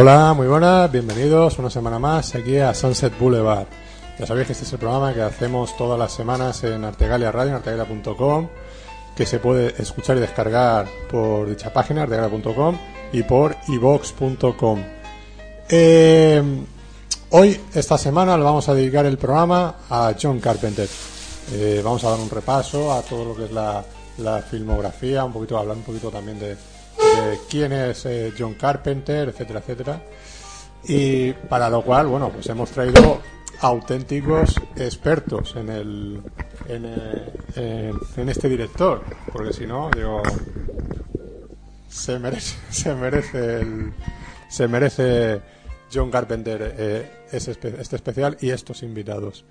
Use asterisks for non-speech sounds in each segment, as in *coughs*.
Hola, muy buenas, bienvenidos una semana más aquí a Sunset Boulevard. Ya sabéis que este es el programa que hacemos todas las semanas en Artegalia Radio, en artegalia.com, que se puede escuchar y descargar por dicha página, artegalia.com, y por ivox.com. Eh, hoy, esta semana, le vamos a dedicar el programa a John Carpenter. Eh, vamos a dar un repaso a todo lo que es la, la filmografía, un poquito hablar un poquito también de, de quién es eh, John Carpenter, etcétera, etcétera. Y para lo cual, bueno, pues hemos traído auténticos expertos en el en, eh, en- en este director, porque si no, digo, se merece, *laughs* se merece el, se merece John Carpenter eh, ese este especial y estos invitados.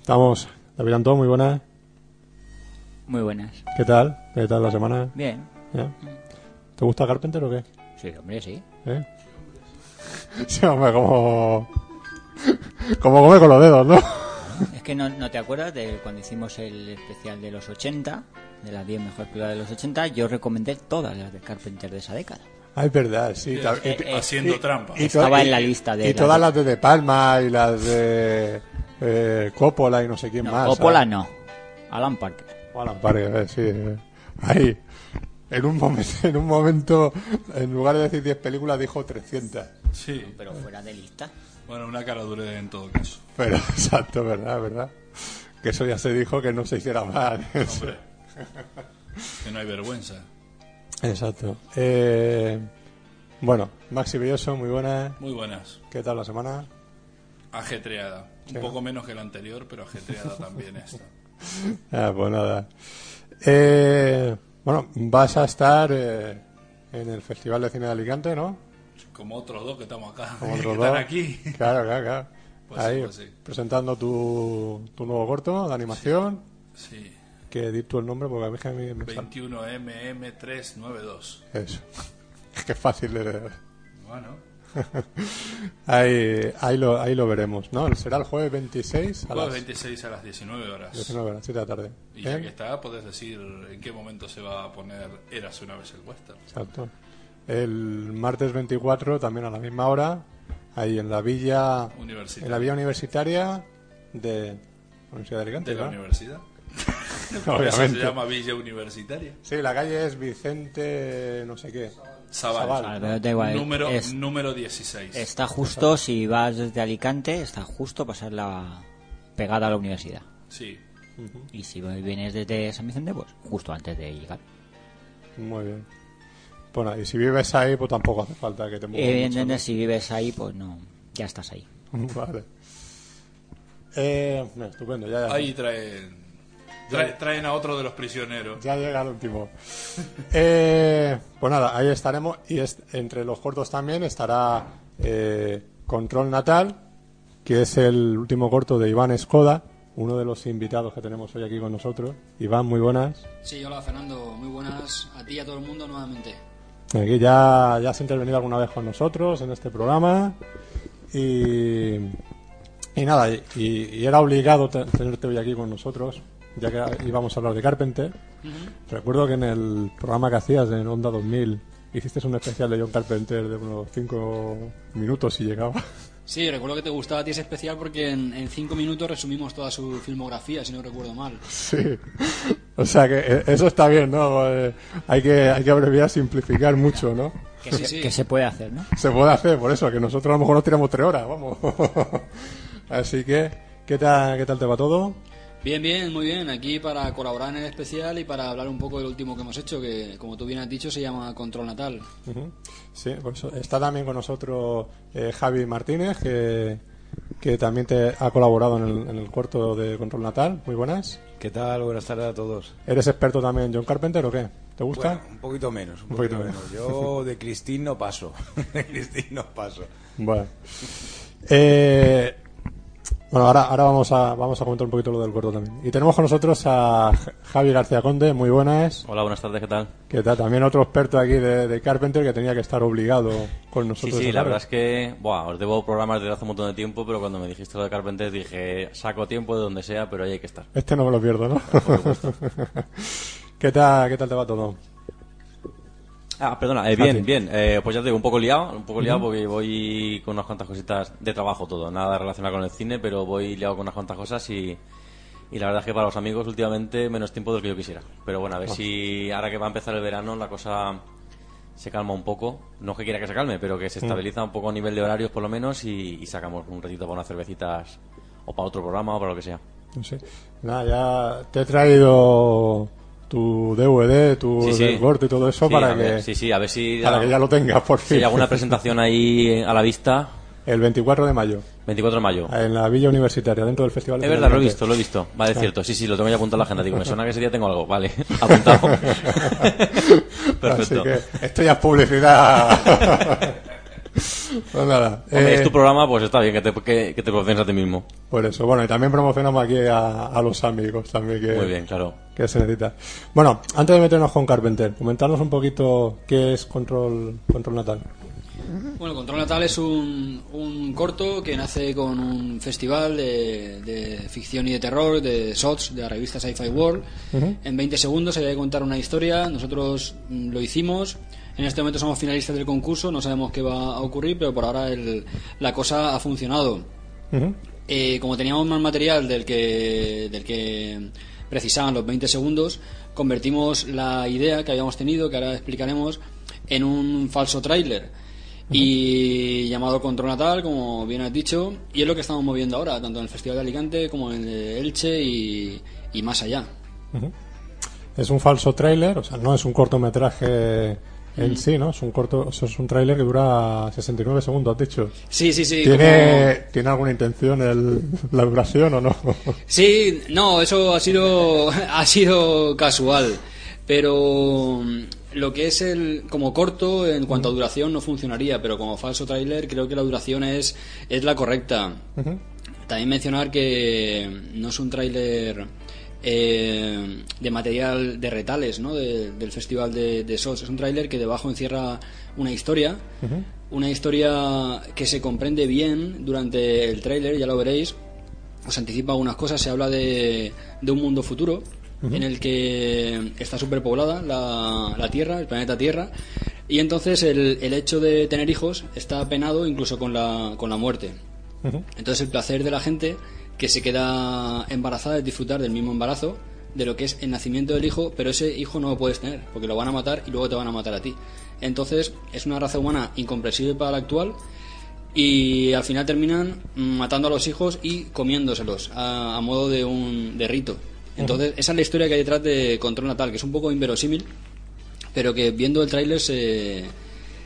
Estamos, David Antón, muy buenas. Muy buenas. ¿Qué tal? ¿Qué tal la semana? Bien. ¿Ya? ¿Te gusta Carpenter o qué? Sí, hombre, sí. ¿Eh? *laughs* Sí, hombre, como... Como come con los dedos, ¿no? *laughs* Es que no, no te acuerdas de cuando hicimos el especial de los 80, de las 10 mejores películas de los 80, yo recomendé todas las de Carpenter de esa década. Ah, es verdad, sí. eh, eh, haciendo trampa. y estaba en la lista de Y todas de- las de De Palma y las de eh, Coppola y no sé quién No, más. Coppola ¿sabes? no. Alan Parker. Alan Parker, eh, sí. eh. Ahí. En un, momento, *laughs* en un momento, en lugar de decir 10 películas, dijo 300. Sí, Pero fuera de lista. bueno, una cara dure en todo caso. Pero, *laughs* exacto, ¿verdad? ¿verdad? Que eso ya se dijo que no se hiciera mal. Hombre, *laughs* que no hay vergüenza. Exacto. Eh, bueno, Maxi Belloso, muy buena. Muy buenas. ¿Qué tal la semana? Ajetreada. Un poco menos que la anterior, pero ajetreada también esta. Ah, pues nada. Eh, bueno, vas a estar eh, en el Festival de Cine de Alicante, ¿no? Como otros dos que estamos acá. Como *laughs* que otros están dos. aquí. Claro, claro, claro. Pues sí, Ahí, pues sí. presentando tu, tu nuevo corto de animación. Sí. Que di tú el nombre porque a mí, me sale- 21MM392. Eso. *laughs* Es fácil de leer. Bueno, *laughs* Ahí, ahí, lo, ahí lo veremos, ¿no? Será el jueves 26 a jueves las 26 a las 19 horas. 19 horas, 7 de la tarde. Y ya ¿Eh? que está, puedes decir en qué momento se va a poner Érase una vez el western. Exacto. El martes 24, también a la misma hora, ahí en la villa, Universitaria. en la villa universitaria de la Universidad de Alicante, de la ¿no? universidad. *laughs* Por eso se Obviamente. llama Villa Universitaria. Sí, la calle es Vicente, no sé qué. Sabal. Sabal. Vale, pero da igual. Número, Es- número 16. está justo, si vas desde Alicante, está justo pasar la pegada a la universidad. Sí. Y si vienes desde San Vicente, pues justo antes de llegar. Muy bien. Bueno, y si vives ahí, pues tampoco hace falta que te muevas Evidentemente, mucho, si vives ahí, pues no, ya estás ahí. ¿no? *laughs* Vale. Eh, estupendo, ya, ya. Ahí traen, trae- traen a otro de los prisioneros. Ya llega el último. *laughs* Eh, pues nada, ahí estaremos. Y es- entre los cortos también estará eh, Control Natal, que es el último corto de Iván Escoda, uno de los invitados que tenemos hoy aquí con nosotros. Iván, muy buenas. Sí, hola Fernando, muy buenas a ti y a todo el mundo nuevamente. Aquí ya, ya has intervenido alguna vez con nosotros en este programa. Y, y nada, y, y era obligado te- tenerte hoy aquí con nosotros, ya que íbamos a hablar de Carpenter. Recuerdo que en el programa que hacías en Onda 2000 hiciste un especial de John Carpenter de unos 5 minutos y llegaba. Sí, recuerdo que te gustaba a ti ese especial porque en, en cinco minutos resumimos toda su filmografía, si no recuerdo mal. Sí. O sea que eh, eso está bien, ¿no? Eh, hay, que, hay que abreviar, simplificar mucho, ¿no? Que, Sí, se, sí. que se puede hacer, ¿no? Se puede hacer, por eso, que nosotros a lo mejor nos tiramos tres horas, vamos. *laughs* Así que, ¿qué tal, ¿qué tal te va todo? Bien, bien, muy bien. Aquí para colaborar en el especial y para hablar un poco del último que hemos hecho, que como tú bien has dicho se llama Control Natal. Ujú. Sí, por eso está también con nosotros eh, Javi Martínez, que, que también te ha colaborado en el, en el corto de Control Natal. Muy buenas. ¿Qué tal? Buenas tardes a todos. ¿Eres experto también en John Carpenter o qué? ¿Te gusta? Bueno, un poquito menos. Un, Un poquito, poquito menos. Yo *laughs* de Cristín no paso. *laughs* De Cristín no paso. Bueno. Eh, bueno, ahora, ahora vamos, a, vamos a comentar un poquito lo del corto también. Y tenemos con nosotros a Javi García Conde, muy buenas. Hola, buenas tardes, ¿qué tal? Que tal, también otro experto aquí de, de Carpenter que tenía que estar obligado con Sí, nosotros. sí, esta la verdad es que, buah, os debo programas desde hace un montón de tiempo, pero cuando me dijiste lo de Carpenter dije, saco tiempo de donde sea, pero ahí hay que estar. Este no me lo pierdo, ¿no? *laughs* ¿Qué tal, ¿Qué tal te va todo? Ah, perdona, eh, bien, sí. bien. Eh, pues ya te digo, un poco liado, un poco liado porque voy con unas cuantas cositas de trabajo todo, nada relacionado con el cine, pero voy liado con unas cuantas cosas y, y la verdad es que para los amigos últimamente menos tiempo del que yo quisiera. Pero bueno, a ver si ahora que va a empezar el verano la cosa se calma un poco. No es que quiera que se calme, pero que se estabiliza un poco a nivel de horarios por lo menos y, y sacamos un ratito para unas cervecitas o para otro programa o para lo que sea. No sé. Nada, ya te he traído tu DVD, tu Sí, sí. corte y todo eso Sí, para a ver, que sí, sí, a ver si, para que ya lo tengas por si fin. hay alguna presentación ahí a la vista. El 24 de mayo, 24 de mayo. en la Villa Universitaria, dentro del Festival de Es verdad, lo he visto, lo he visto. Vale, es cierto. Sí, sí, lo tengo ya apuntado en la agenda. Digo, me suena que ese día tengo algo. Vale, *laughs* apuntado. *laughs* Perfecto. Así que esto ya es publicidad. *laughs* pues nada. Hombre, eh, es tu programa, pues está bien que te, que, que te a ti mismo. Por eso, bueno, y también promocionamos aquí a, a los amigos también que, Muy bien, claro. Que se necesita. Bueno, antes de meternos con Carpenter, comentarnos un poquito qué es Control, Control Natal. Bueno, Control Natal es un, un corto que nace con un festival de, de ficción y de terror de SOTS, de la revista Sci-Fi World. En 20 segundos había que contar una historia. Nosotros mm, lo hicimos. En este momento somos finalistas del concurso. No sabemos qué va a ocurrir, pero por ahora el- la cosa ha funcionado. Ujú. Eh, como teníamos más material del que, del que precisaban los 20 segundos, convertimos la idea que habíamos tenido, que ahora explicaremos, en un falso tráiler. Y llamado Control Natal, como bien has dicho, y es lo que estamos moviendo ahora, tanto en el Festival de Alicante como en el de Elche y, y más allá. Es un falso tráiler, o sea, no es un cortometraje en sí, ¿no? Es un corto, es un tráiler que dura 69 segundos, has dicho. Sí, sí, sí. ¿Tiene, como- ¿Tiene alguna intención el, *laughs* la duración o no? *laughs* Sí, no, eso ha sido, *laughs* ha sido casual. Pero mm, lo que es el como corto en cuanto a duración no funcionaría, pero como falso tráiler creo que la duración es, es la correcta. También mencionar que no es un tráiler eh, de material de retales ¿no? De- del festival de, de. Es un tráiler que debajo encierra una historia, una historia que se comprende bien durante el tráiler, ya lo veréis. Os anticipa algunas cosas, se habla de, de un mundo futuro en el que está superpoblada la, la Tierra, el planeta Tierra, y entonces el, el hecho de tener hijos está penado incluso con la, con la muerte. Entonces el placer de la gente que se queda embarazada es disfrutar del mismo embarazo, de lo que es el nacimiento del hijo, pero ese hijo no lo puedes tener, porque lo van a matar y luego te van a matar a ti. Entonces es una raza humana incomprensible para la actual y al final terminan mm, matando a los hijos y comiéndoselos a, a modo de un de rito. Entonces esa es la historia que hay detrás de Control Natal, que es un poco inverosímil, pero que viendo el tráiler se,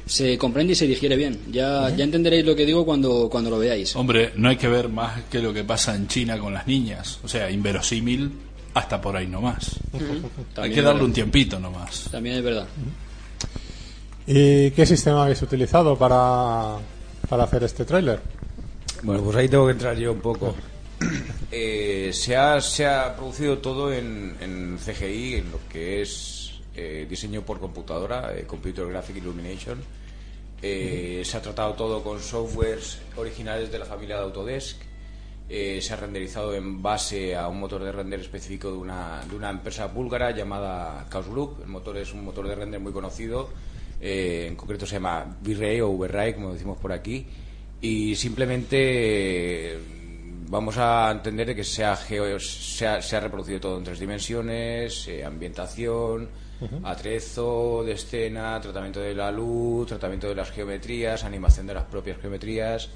se comprende y se digiere bien. Ya, ya entenderéis lo que digo cuando, cuando lo veáis. Hombre, no hay que ver más que lo que pasa en China con las niñas. O sea, inverosímil hasta por ahí nomás. Hay También que darle un tiempito nomás. También es verdad. ¿Y qué sistema habéis utilizado para, para hacer este tráiler? Bueno, pues ahí tengo que entrar yo un poco. Eh, se, ha, se ha producido todo en, en CGI, en lo que es eh, diseño por computadora, eh, Computer Graphic Illumination. Eh, Se ha tratado todo con softwares originales de la familia de Autodesk. Eh, se ha renderizado en base a un motor de render específico de una, de una empresa búlgara llamada Group. El motor es un motor de render muy conocido, eh, en concreto se llama V-Ray o V-Ray, como decimos por aquí. Y simplemente eh, vamos a entender de que se ha, se ha, se ha reproducido todo en tres dimensiones, eh, ambientación, atrezo de escena, tratamiento de la luz, tratamiento de las geometrías, animación de las propias geometrías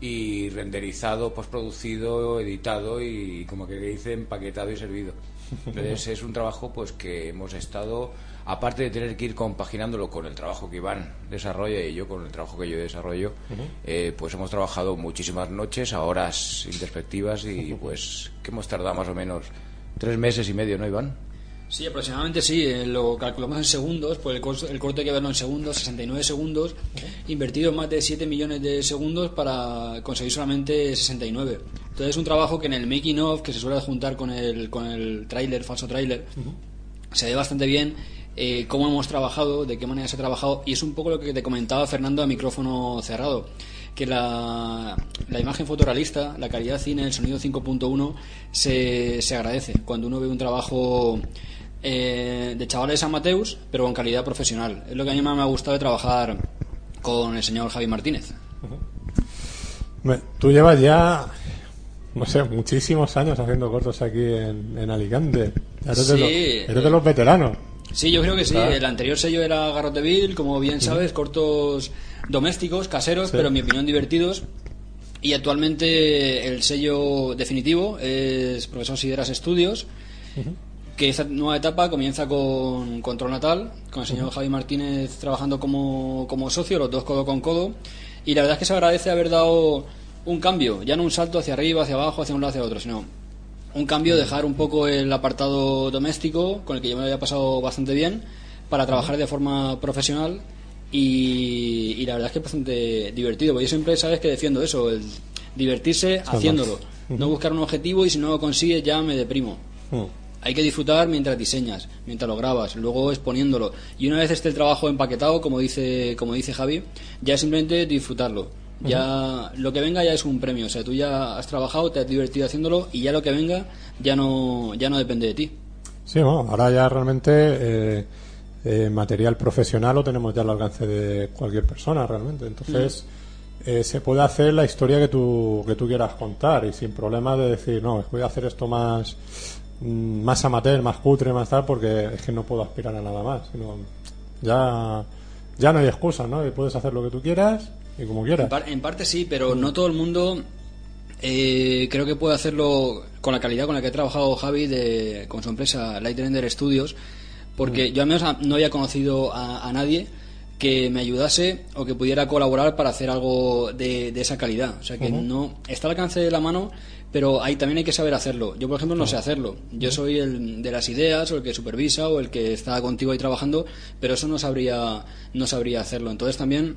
y renderizado, postproducido, editado y como que dice empaquetado y servido. Entonces es un trabajo pues que hemos estado, aparte de tener que ir compaginándolo con el trabajo que Iván desarrolla y yo con el trabajo que yo desarrollo, eh, pues hemos trabajado muchísimas noches a horas introspectivas y pues que hemos tardado más o menos tres meses y medio, ¿no Iván? Sí, aproximadamente sí. eh, Lo calculamos en segundos, pues el, el corte hay que verlo en segundos, 69 segundos, invertido más de 7 millones de segundos para conseguir solamente 69. Entonces es un trabajo que en el making of, que se suele juntar con el, con el tráiler, falso tráiler, se ve bastante bien eh, cómo hemos trabajado, de qué manera se ha trabajado, y es un poco lo que te comentaba Fernando a micrófono cerrado, que la, la imagen fotorrealista, la calidad cine, el sonido 5.1 se, se agradece cuando uno ve un trabajo eh, de chavales amateurs, pero con calidad profesional. Es lo que a mí más me ha gustado de trabajar con el señor Javi Martínez. Tú llevas ya, no sé, muchísimos años haciendo cortos aquí en, en Alicante. Eres, de Sí, los, eres de los veteranos. Sí, yo creo que sí. El anterior sello era Garroteville, como bien sabes, cortos domésticos, caseros, Sí. pero en mi opinión divertidos. Y actualmente el sello definitivo es Profesor Sideras Estudios, que esta nueva etapa comienza con Control Natal, con el señor Javi Martínez trabajando como, como socio, los dos codo con codo. Y la verdad es que se agradece haber dado un cambio, ya no un salto hacia arriba, hacia abajo, hacia un lado, hacia otro, sino un cambio, dejar un poco el apartado doméstico, con el que yo me lo había pasado bastante bien, para trabajar de forma profesional y, y la verdad es que es bastante divertido, porque yo siempre sabes que defiendo eso, el divertirse haciéndolo, no buscar un objetivo y si no lo consigues ya me deprimo. Mm. Hay que disfrutar mientras diseñas, mientras lo grabas, luego exponiéndolo. Y una vez esté el trabajo empaquetado, como dice, como dice Javi, ya es simplemente disfrutarlo. Ya lo que venga ya es un premio. O sea, tú ya has trabajado, te has divertido haciéndolo y ya lo que venga ya no, ya no depende de ti. Sí, bueno, ahora ya realmente eh, eh, material profesional lo tenemos ya al alcance de cualquier persona realmente. Entonces eh, se puede hacer la historia que tú, que tú quieras contar y sin problema de decir, no, voy a hacer esto más, más amateur, más cutre, más tal, porque es que no puedo aspirar a nada más. Sino ya, ya no hay excusas, ¿no? Y puedes hacer lo que tú quieras y como En, quieras. par- en parte sí, pero no todo el mundo eh, creo que puede hacerlo con la calidad con la que ha trabajado Javi de, con su empresa Light Render Studios, porque yo al menos a- no había conocido a, a nadie que me ayudase o que pudiera colaborar para hacer algo de, de esa calidad. O sea que no está al alcance de la mano, pero ahí también hay que saber hacerlo. Yo, por ejemplo, no sé hacerlo. Yo soy el de las ideas o el que supervisa o el que está contigo ahí trabajando, pero eso no sabría no sabría hacerlo. Entonces también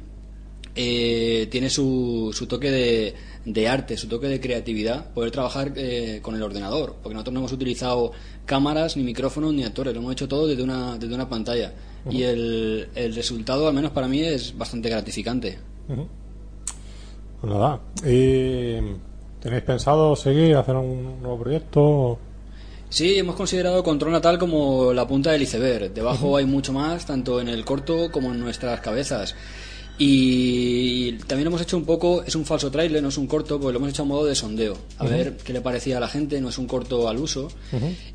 eh, tiene su, su toque de, de arte, su toque de creatividad, poder trabajar eh, con el ordenador, porque nosotros no hemos utilizado cámaras, ni micrófonos, ni actores, lo hemos hecho todo desde una, desde una pantalla. Y el, el resultado, al menos para mí, es bastante gratificante. Pues nada. ¿Y tenéis pensado seguir, hacer un nuevo proyecto? Sí, hemos considerado Control Natal como la punta del iceberg. Debajo hay mucho más, tanto en el corto como en nuestras cabezas. Y también hemos hecho un poco, es un falso trailer, no es un corto, porque lo hemos hecho a modo de sondeo. A ver qué le parecía a la gente, no es un corto al uso.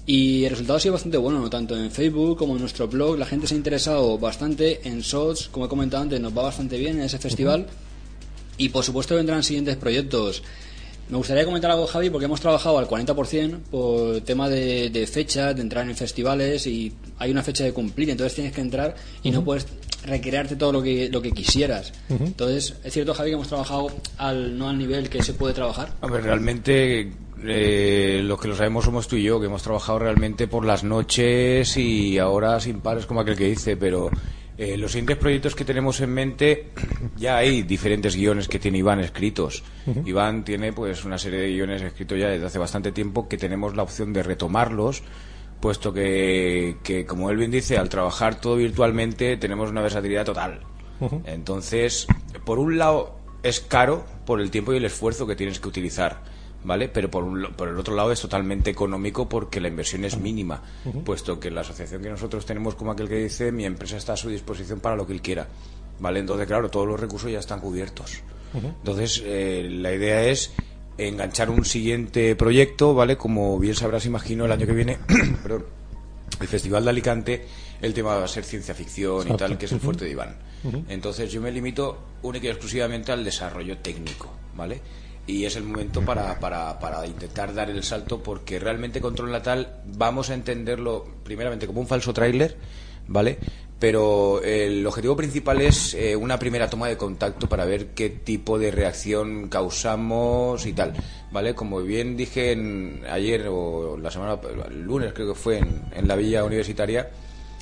Y el resultado ha sido bastante bueno, tanto en Facebook como en nuestro blog. La gente se ha interesado bastante en SOTS, como he comentado antes, nos va bastante bien en ese festival. Y por supuesto vendrán siguientes proyectos. Me gustaría comentar algo, Javi, porque hemos trabajado al 40% por tema de, de fechas, de entrar en festivales y hay una fecha de cumplir, entonces tienes que entrar y no puedes recrearte todo lo que, lo que quisieras. Entonces, es cierto, Javi, que hemos trabajado al, no al nivel que se puede trabajar. Hombre, realmente eh, los que lo sabemos somos tú y yo, que hemos trabajado realmente por las noches y ahora sin pares, como aquel que dice, pero eh, los siguientes proyectos que tenemos en mente, *clears throat* ya hay diferentes guiones que tiene Iván escritos. Iván tiene pues una serie de guiones escritos ya desde hace bastante tiempo que tenemos la opción de retomarlos puesto que, que, como él bien dice, al trabajar todo virtualmente tenemos una versatilidad total. Entonces, por un lado es caro por el tiempo y el esfuerzo que tienes que utilizar, ¿vale? Pero por, un, por el otro lado es totalmente económico porque la inversión es mínima, puesto que la asociación que nosotros tenemos, como aquel que dice, mi empresa está a su disposición para lo que él quiera, ¿vale? Entonces, claro, todos los recursos ya están cubiertos. Entonces, eh, la idea es enganchar un siguiente proyecto, ¿vale? Como bien sabrás, imagino, el año que viene, *coughs* perdón, el Festival de Alicante, el tema va a ser ciencia ficción y tal, que es el fuerte de Iván. Entonces yo me limito única y exclusivamente al desarrollo técnico, ¿vale? Y es el momento para, para, para intentar dar el salto porque realmente Control Natal vamos a entenderlo primeramente como un falso tráiler, ¿vale? Pero el objetivo principal es eh, una primera toma de contacto para ver qué tipo de reacción causamos y tal, ¿vale? Como bien dije en- ayer o la semana, el lunes creo que fue en, en la villa universitaria,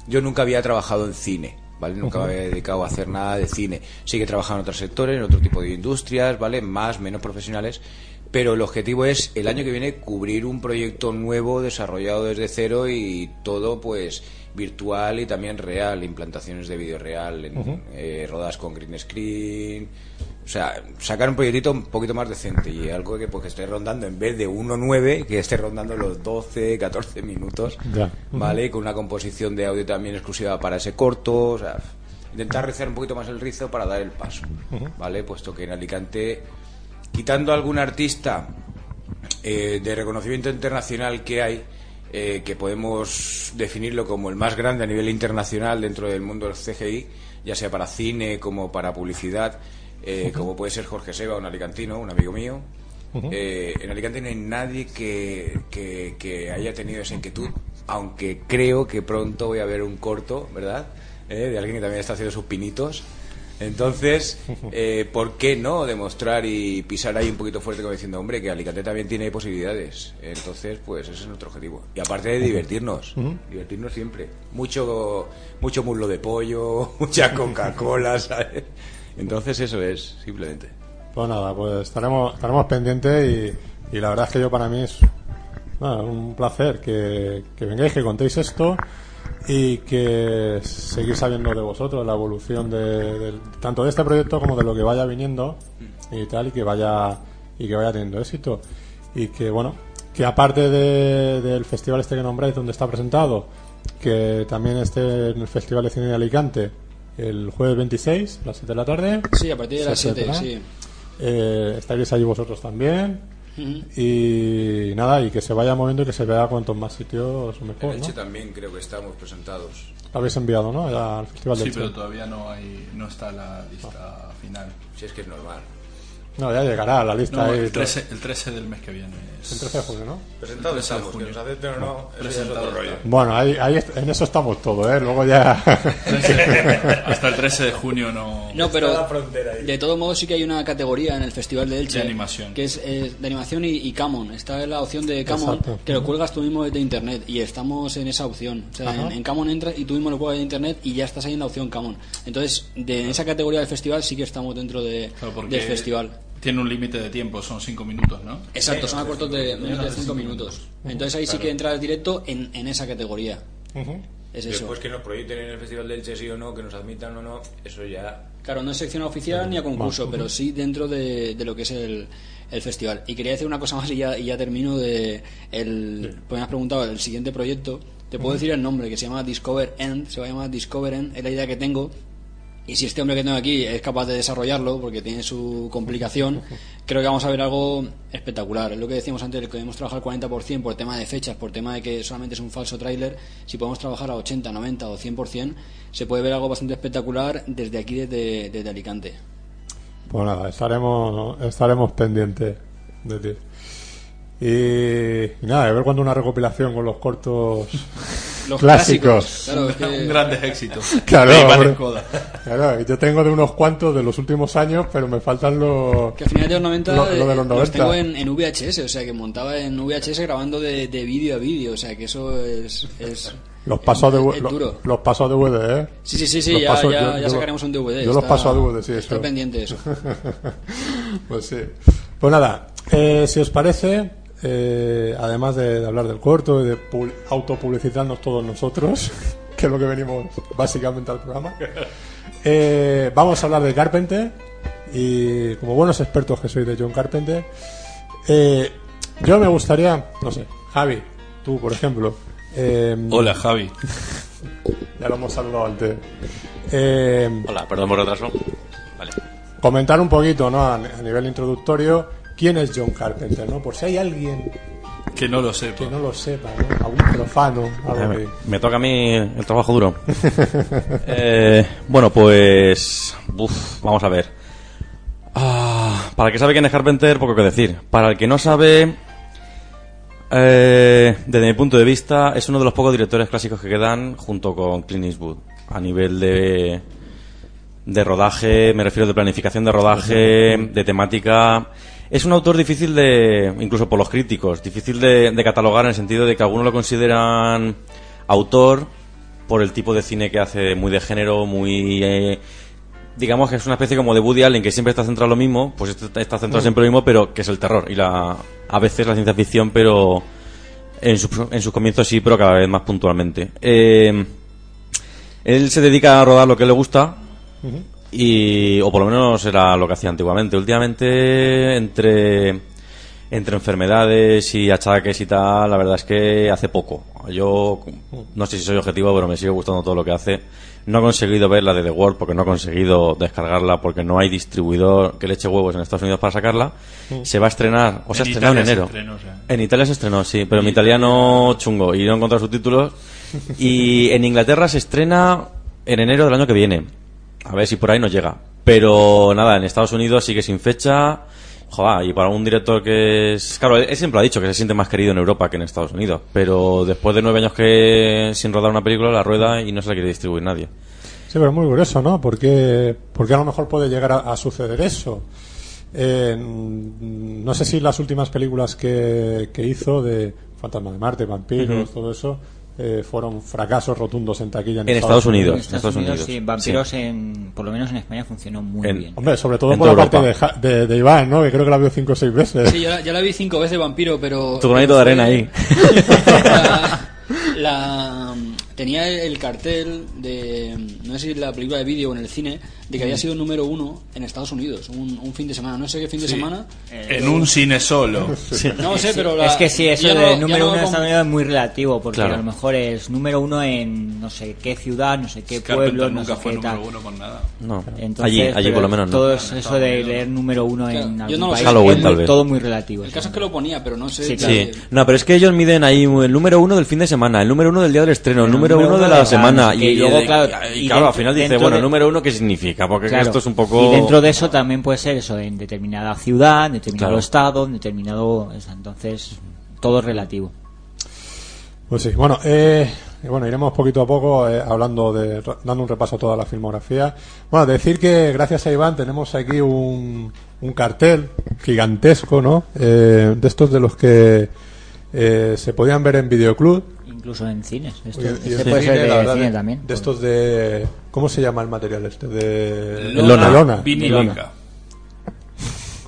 yo nunca había trabajado en cine, ¿vale? Nunca me había dedicado a hacer nada de cine. Sí que he trabajado en otros sectores, en otro tipo de industrias, ¿vale? Más, menos profesionales. Pero el objetivo es el año que viene cubrir un proyecto nuevo desarrollado desde cero y todo pues virtual y también real, implantaciones de vídeo real, en, eh, rodadas con green screen, O sea, sacar un proyectito un poquito más decente y algo que pues que esté rondando en vez de 1.9, que esté rondando los 12, 14 minutos, Ya. ¿vale? Con una composición de audio también exclusiva para ese corto, o sea, intentar rizar un poquito más el rizo para dar el paso, ¿vale? Puesto que en Alicante, quitando algún artista eh, de reconocimiento internacional que hay, eh, que podemos definirlo como el más grande a nivel internacional dentro del mundo del CGI, ya sea para cine como para publicidad, eh, como puede ser Jorge Seba, un alicantino, un amigo mío. Eh, en Alicante no hay nadie que, que- que haya tenido esa inquietud, aunque creo que pronto voy a ver un corto, ¿verdad? Eh, de alguien que también está haciendo sus pinitos. Entonces, eh, ¿por qué no demostrar y pisar ahí un poquito fuerte como diciendo, hombre, que Alicante también tiene posibilidades? Entonces, pues ese es nuestro objetivo. Y aparte de divertirnos, divertirnos siempre. Mucho, mucho muslo de pollo, *laughs* mucha Coca-Cola, ¿sabes? Entonces eso es, simplemente. Pues nada, pues estaremos, estaremos pendientes y, y la verdad es que yo para mí es nada, un placer que, que vengáis, que contéis esto y que seguir sabiendo de vosotros la evolución de, del- tanto de este proyecto como de lo que vaya viniendo y tal y que vaya y que vaya teniendo éxito y que bueno que aparte de- del festival este que nombráis donde está presentado que también esté en el festival de cine de Alicante el jueves 26 a las 7 de la tarde Sí, a partir de las Se 7, acercará. sí. eh, estaréis allí vosotros también. Ujú. Y nada, y que se vaya moviendo y que se vea cuantos más sitios En mejor, Elche ¿no? también creo que estamos presentados. Lo habéis enviado, ¿no? Al Festival Sí, del pero todavía no hay no está la lista final. Si es que es normal. No, ya llegará la lista No, ahí. el 13, el 13 del mes que viene. es- El 13 de junio, ¿no? Presentados El 13 de estamos, que junio. nos no, Presentado otro rollo. está. Bueno, ahí, ahí en eso estamos todos, ¿eh? Luego ya... *laughs* Hasta el 13 de junio no. No, pero la frontera ahí. de todos modos sí que hay una categoría en el Festival de Elche De animación. que es eh, de animación y, y Camon. Está en la opción de Camon Exacto. que lo cuelgas tú mismo desde internet y estamos en esa opción. O sea, Ajá. en, en Camon entras y tú mismo lo cuelgas de internet y ya estás ahí en la opción Camon. Entonces, de en esa categoría del festival sí que estamos dentro de, Claro, porque del festival. Tiene un límite de tiempo, son 5 minutos, ¿no? Exacto, son acortos de menos de 5 minutos. Entonces ahí sí que entras directo en, en esa categoría. Es eso. Después que nos proyecten en el Festival del Elche sí o no, que nos admitan o no, eso ya... Claro, no es sección oficial ni a concurso, pero sí dentro de, de lo que es el, el festival. Y quería decir una cosa más y ya, y ya termino de... El, pues me has preguntado, el siguiente proyecto, te puedo decir el nombre, que se llama Discover End, se va a llamar Discover End, es la idea que tengo. Y si este hombre que tengo aquí es capaz de desarrollarlo, porque tiene su complicación, *laughs* creo que vamos a ver algo espectacular. Es lo que decíamos antes, que podemos trabajar 40% por tema de fechas, por tema de que solamente es un falso tráiler. Si podemos trabajar a 80, 90 o 100%, se puede ver algo bastante espectacular desde aquí, desde, desde Alicante. Pues nada, estaremos, estaremos pendientes de ti. Y, y nada, a ver cuando una recopilación con los cortos *laughs* Los clásicos. Claro, que- *laughs* Un grandes éxitos. *laughs* Claro, De hombre. Claro, yo tengo de unos cuantos de los últimos años, pero me faltan los... que a finales de los 90 Lo- lo de los eh, 90. los tengo en, en VHS, o sea que montaba en VHS grabando de, de vídeo a vídeo, o sea que eso es... es Los pasos de, es- duro. los pasos a DVD, ¿eh? Sí, sí, sí, sí Los ya, paso- ya, yo- ya yo- sacaremos un DVD. yo los paso a DVD, sí, eso. pendiente eso. *laughs* pues sí. Pues nada, eh, si os parece, eh, además de, de hablar del corto y de pu- autopublicitarnos todos nosotros, *laughs* que es lo que venimos básicamente al programa, eh, vamos a hablar de Carpenter y como buenos expertos que sois de John Carpenter, eh, yo me gustaría, no sé, Javi, tú por ejemplo, Hola, Javi. *laughs* ya lo hemos saludado antes, Hola, perdón por el retraso. Vale. comentar un poquito, ¿no? A, a nivel introductorio, quién es John Carpenter, ¿no? Por si hay alguien Que no lo sepa. que no lo sepa, ¿no? Algún profano, algo que... Me toca a mí el trabajo duro. *laughs* Eh, bueno, pues. uf, vamos a ver. Ah, para el que sabe quién es Carpenter, poco que decir. Para el que no sabe. eh, desde mi punto de vista, es uno de los pocos directores clásicos que quedan junto con Clint Eastwood. A nivel de. de rodaje, me refiero de planificación de rodaje, de temática. Es un autor difícil de, incluso por los críticos, difícil de, de catalogar en el sentido de que algunos lo consideran autor por el tipo de cine que hace, muy de género, muy... eh, digamos que es una especie como de Woody Allen, que siempre está centrado en lo mismo, pues este está centrado siempre en lo mismo, pero que es el terror. Y la, a veces la ciencia ficción, pero en, sus en sus comienzos sí, pero cada vez más puntualmente. Eh, él se dedica a rodar lo que le gusta, y o por lo menos era lo que hacía antiguamente. Últimamente entre entre enfermedades y achaques y tal, la verdad es que hace poco. Yo no sé si soy objetivo, pero me sigue gustando todo lo que hace. No he conseguido ver la de The World porque no he conseguido descargarla porque no hay distribuidor que le eche huevos en Estados Unidos para sacarla. Se va a estrenar, o se ha En estrenado en enero. estrenó. En Italia se estrenó, sí, pero mi italiano chungo y no he encontrado subtítulos. Y en Inglaterra se estrena en enero del año que viene. A ver si por ahí nos llega. Pero nada, en Estados Unidos sigue sin fecha. Joder, y para un director que es... Claro, él siempre ha dicho que se siente más querido en Europa que en Estados Unidos. Pero después de nueve años que sin rodar una película, la rueda y no se la quiere distribuir nadie. Sí, pero es muy curioso, ¿no? Porque, porque a lo mejor puede llegar a, a suceder eso. Eh, no sé si las últimas películas que, que hizo de Fantasma de Marte, Vampiros, todo eso, eh, fueron fracasos rotundos en taquilla en, En Estados En Unidos. Estados, Estados Unidos, Unidos, sí, sí. Vampiros, En, por lo menos en España, funcionó muy En- bien. Hombre, sobre todo En por la parte de, de, de Iván, ¿no? Que creo que la vio cinco o seis veces. Sí, ya la, vi cinco veces vampiro, pero. Tu granito de arena ahí. *laughs* la, la- tenía el cartel de. No sé si la película de vídeo o en el cine, de que había Mm. sido número uno en Estados Unidos, un, un fin de semana. No sé qué fin de Sí. semana. En un cine solo. *laughs* No sé, Sí, pero. la- es que sí, eso no- de ya número no uno en Estados Unidos es muy relativo, porque Claro. a lo mejor es número uno en no sé qué ciudad, no sé qué Carpenter pueblo, no nunca sé fue qué número tal. uno con nada. No. Entonces, allí, allí por lo menos no. Todo es- eso de leer número uno Claro, en yo algún no lo país sé. Halloween, es tal vez. todo muy relativo. El sí. caso es que lo ponía, pero no sé. Sí, si- Sí, no, pero es que ellos miden ahí el número uno del fin de semana, el número uno del día del estreno, el número uno de la semana. Y, luego, claro, claro, al final dice, bueno, número uno, ¿qué significa? Porque Claro. esto es un poco. Y dentro de eso también puede ser eso, en determinada ciudad, en determinado Claro. estado, en determinado... Entonces, todo es relativo. Pues sí, bueno, eh, bueno, iremos poquito a poco eh, hablando de, dando un repaso a toda la filmografía. Bueno, decir que gracias a Iván tenemos aquí un, un cartel gigantesco, ¿no? Eh, de estos de los que eh, se podían ver en videoclub. Incluso en cines. Esto, y este puede cine, ser de verdad, cine de- también. De estos de... ¿Cómo se llama el material este? De... Lona. Lona. Vinílica.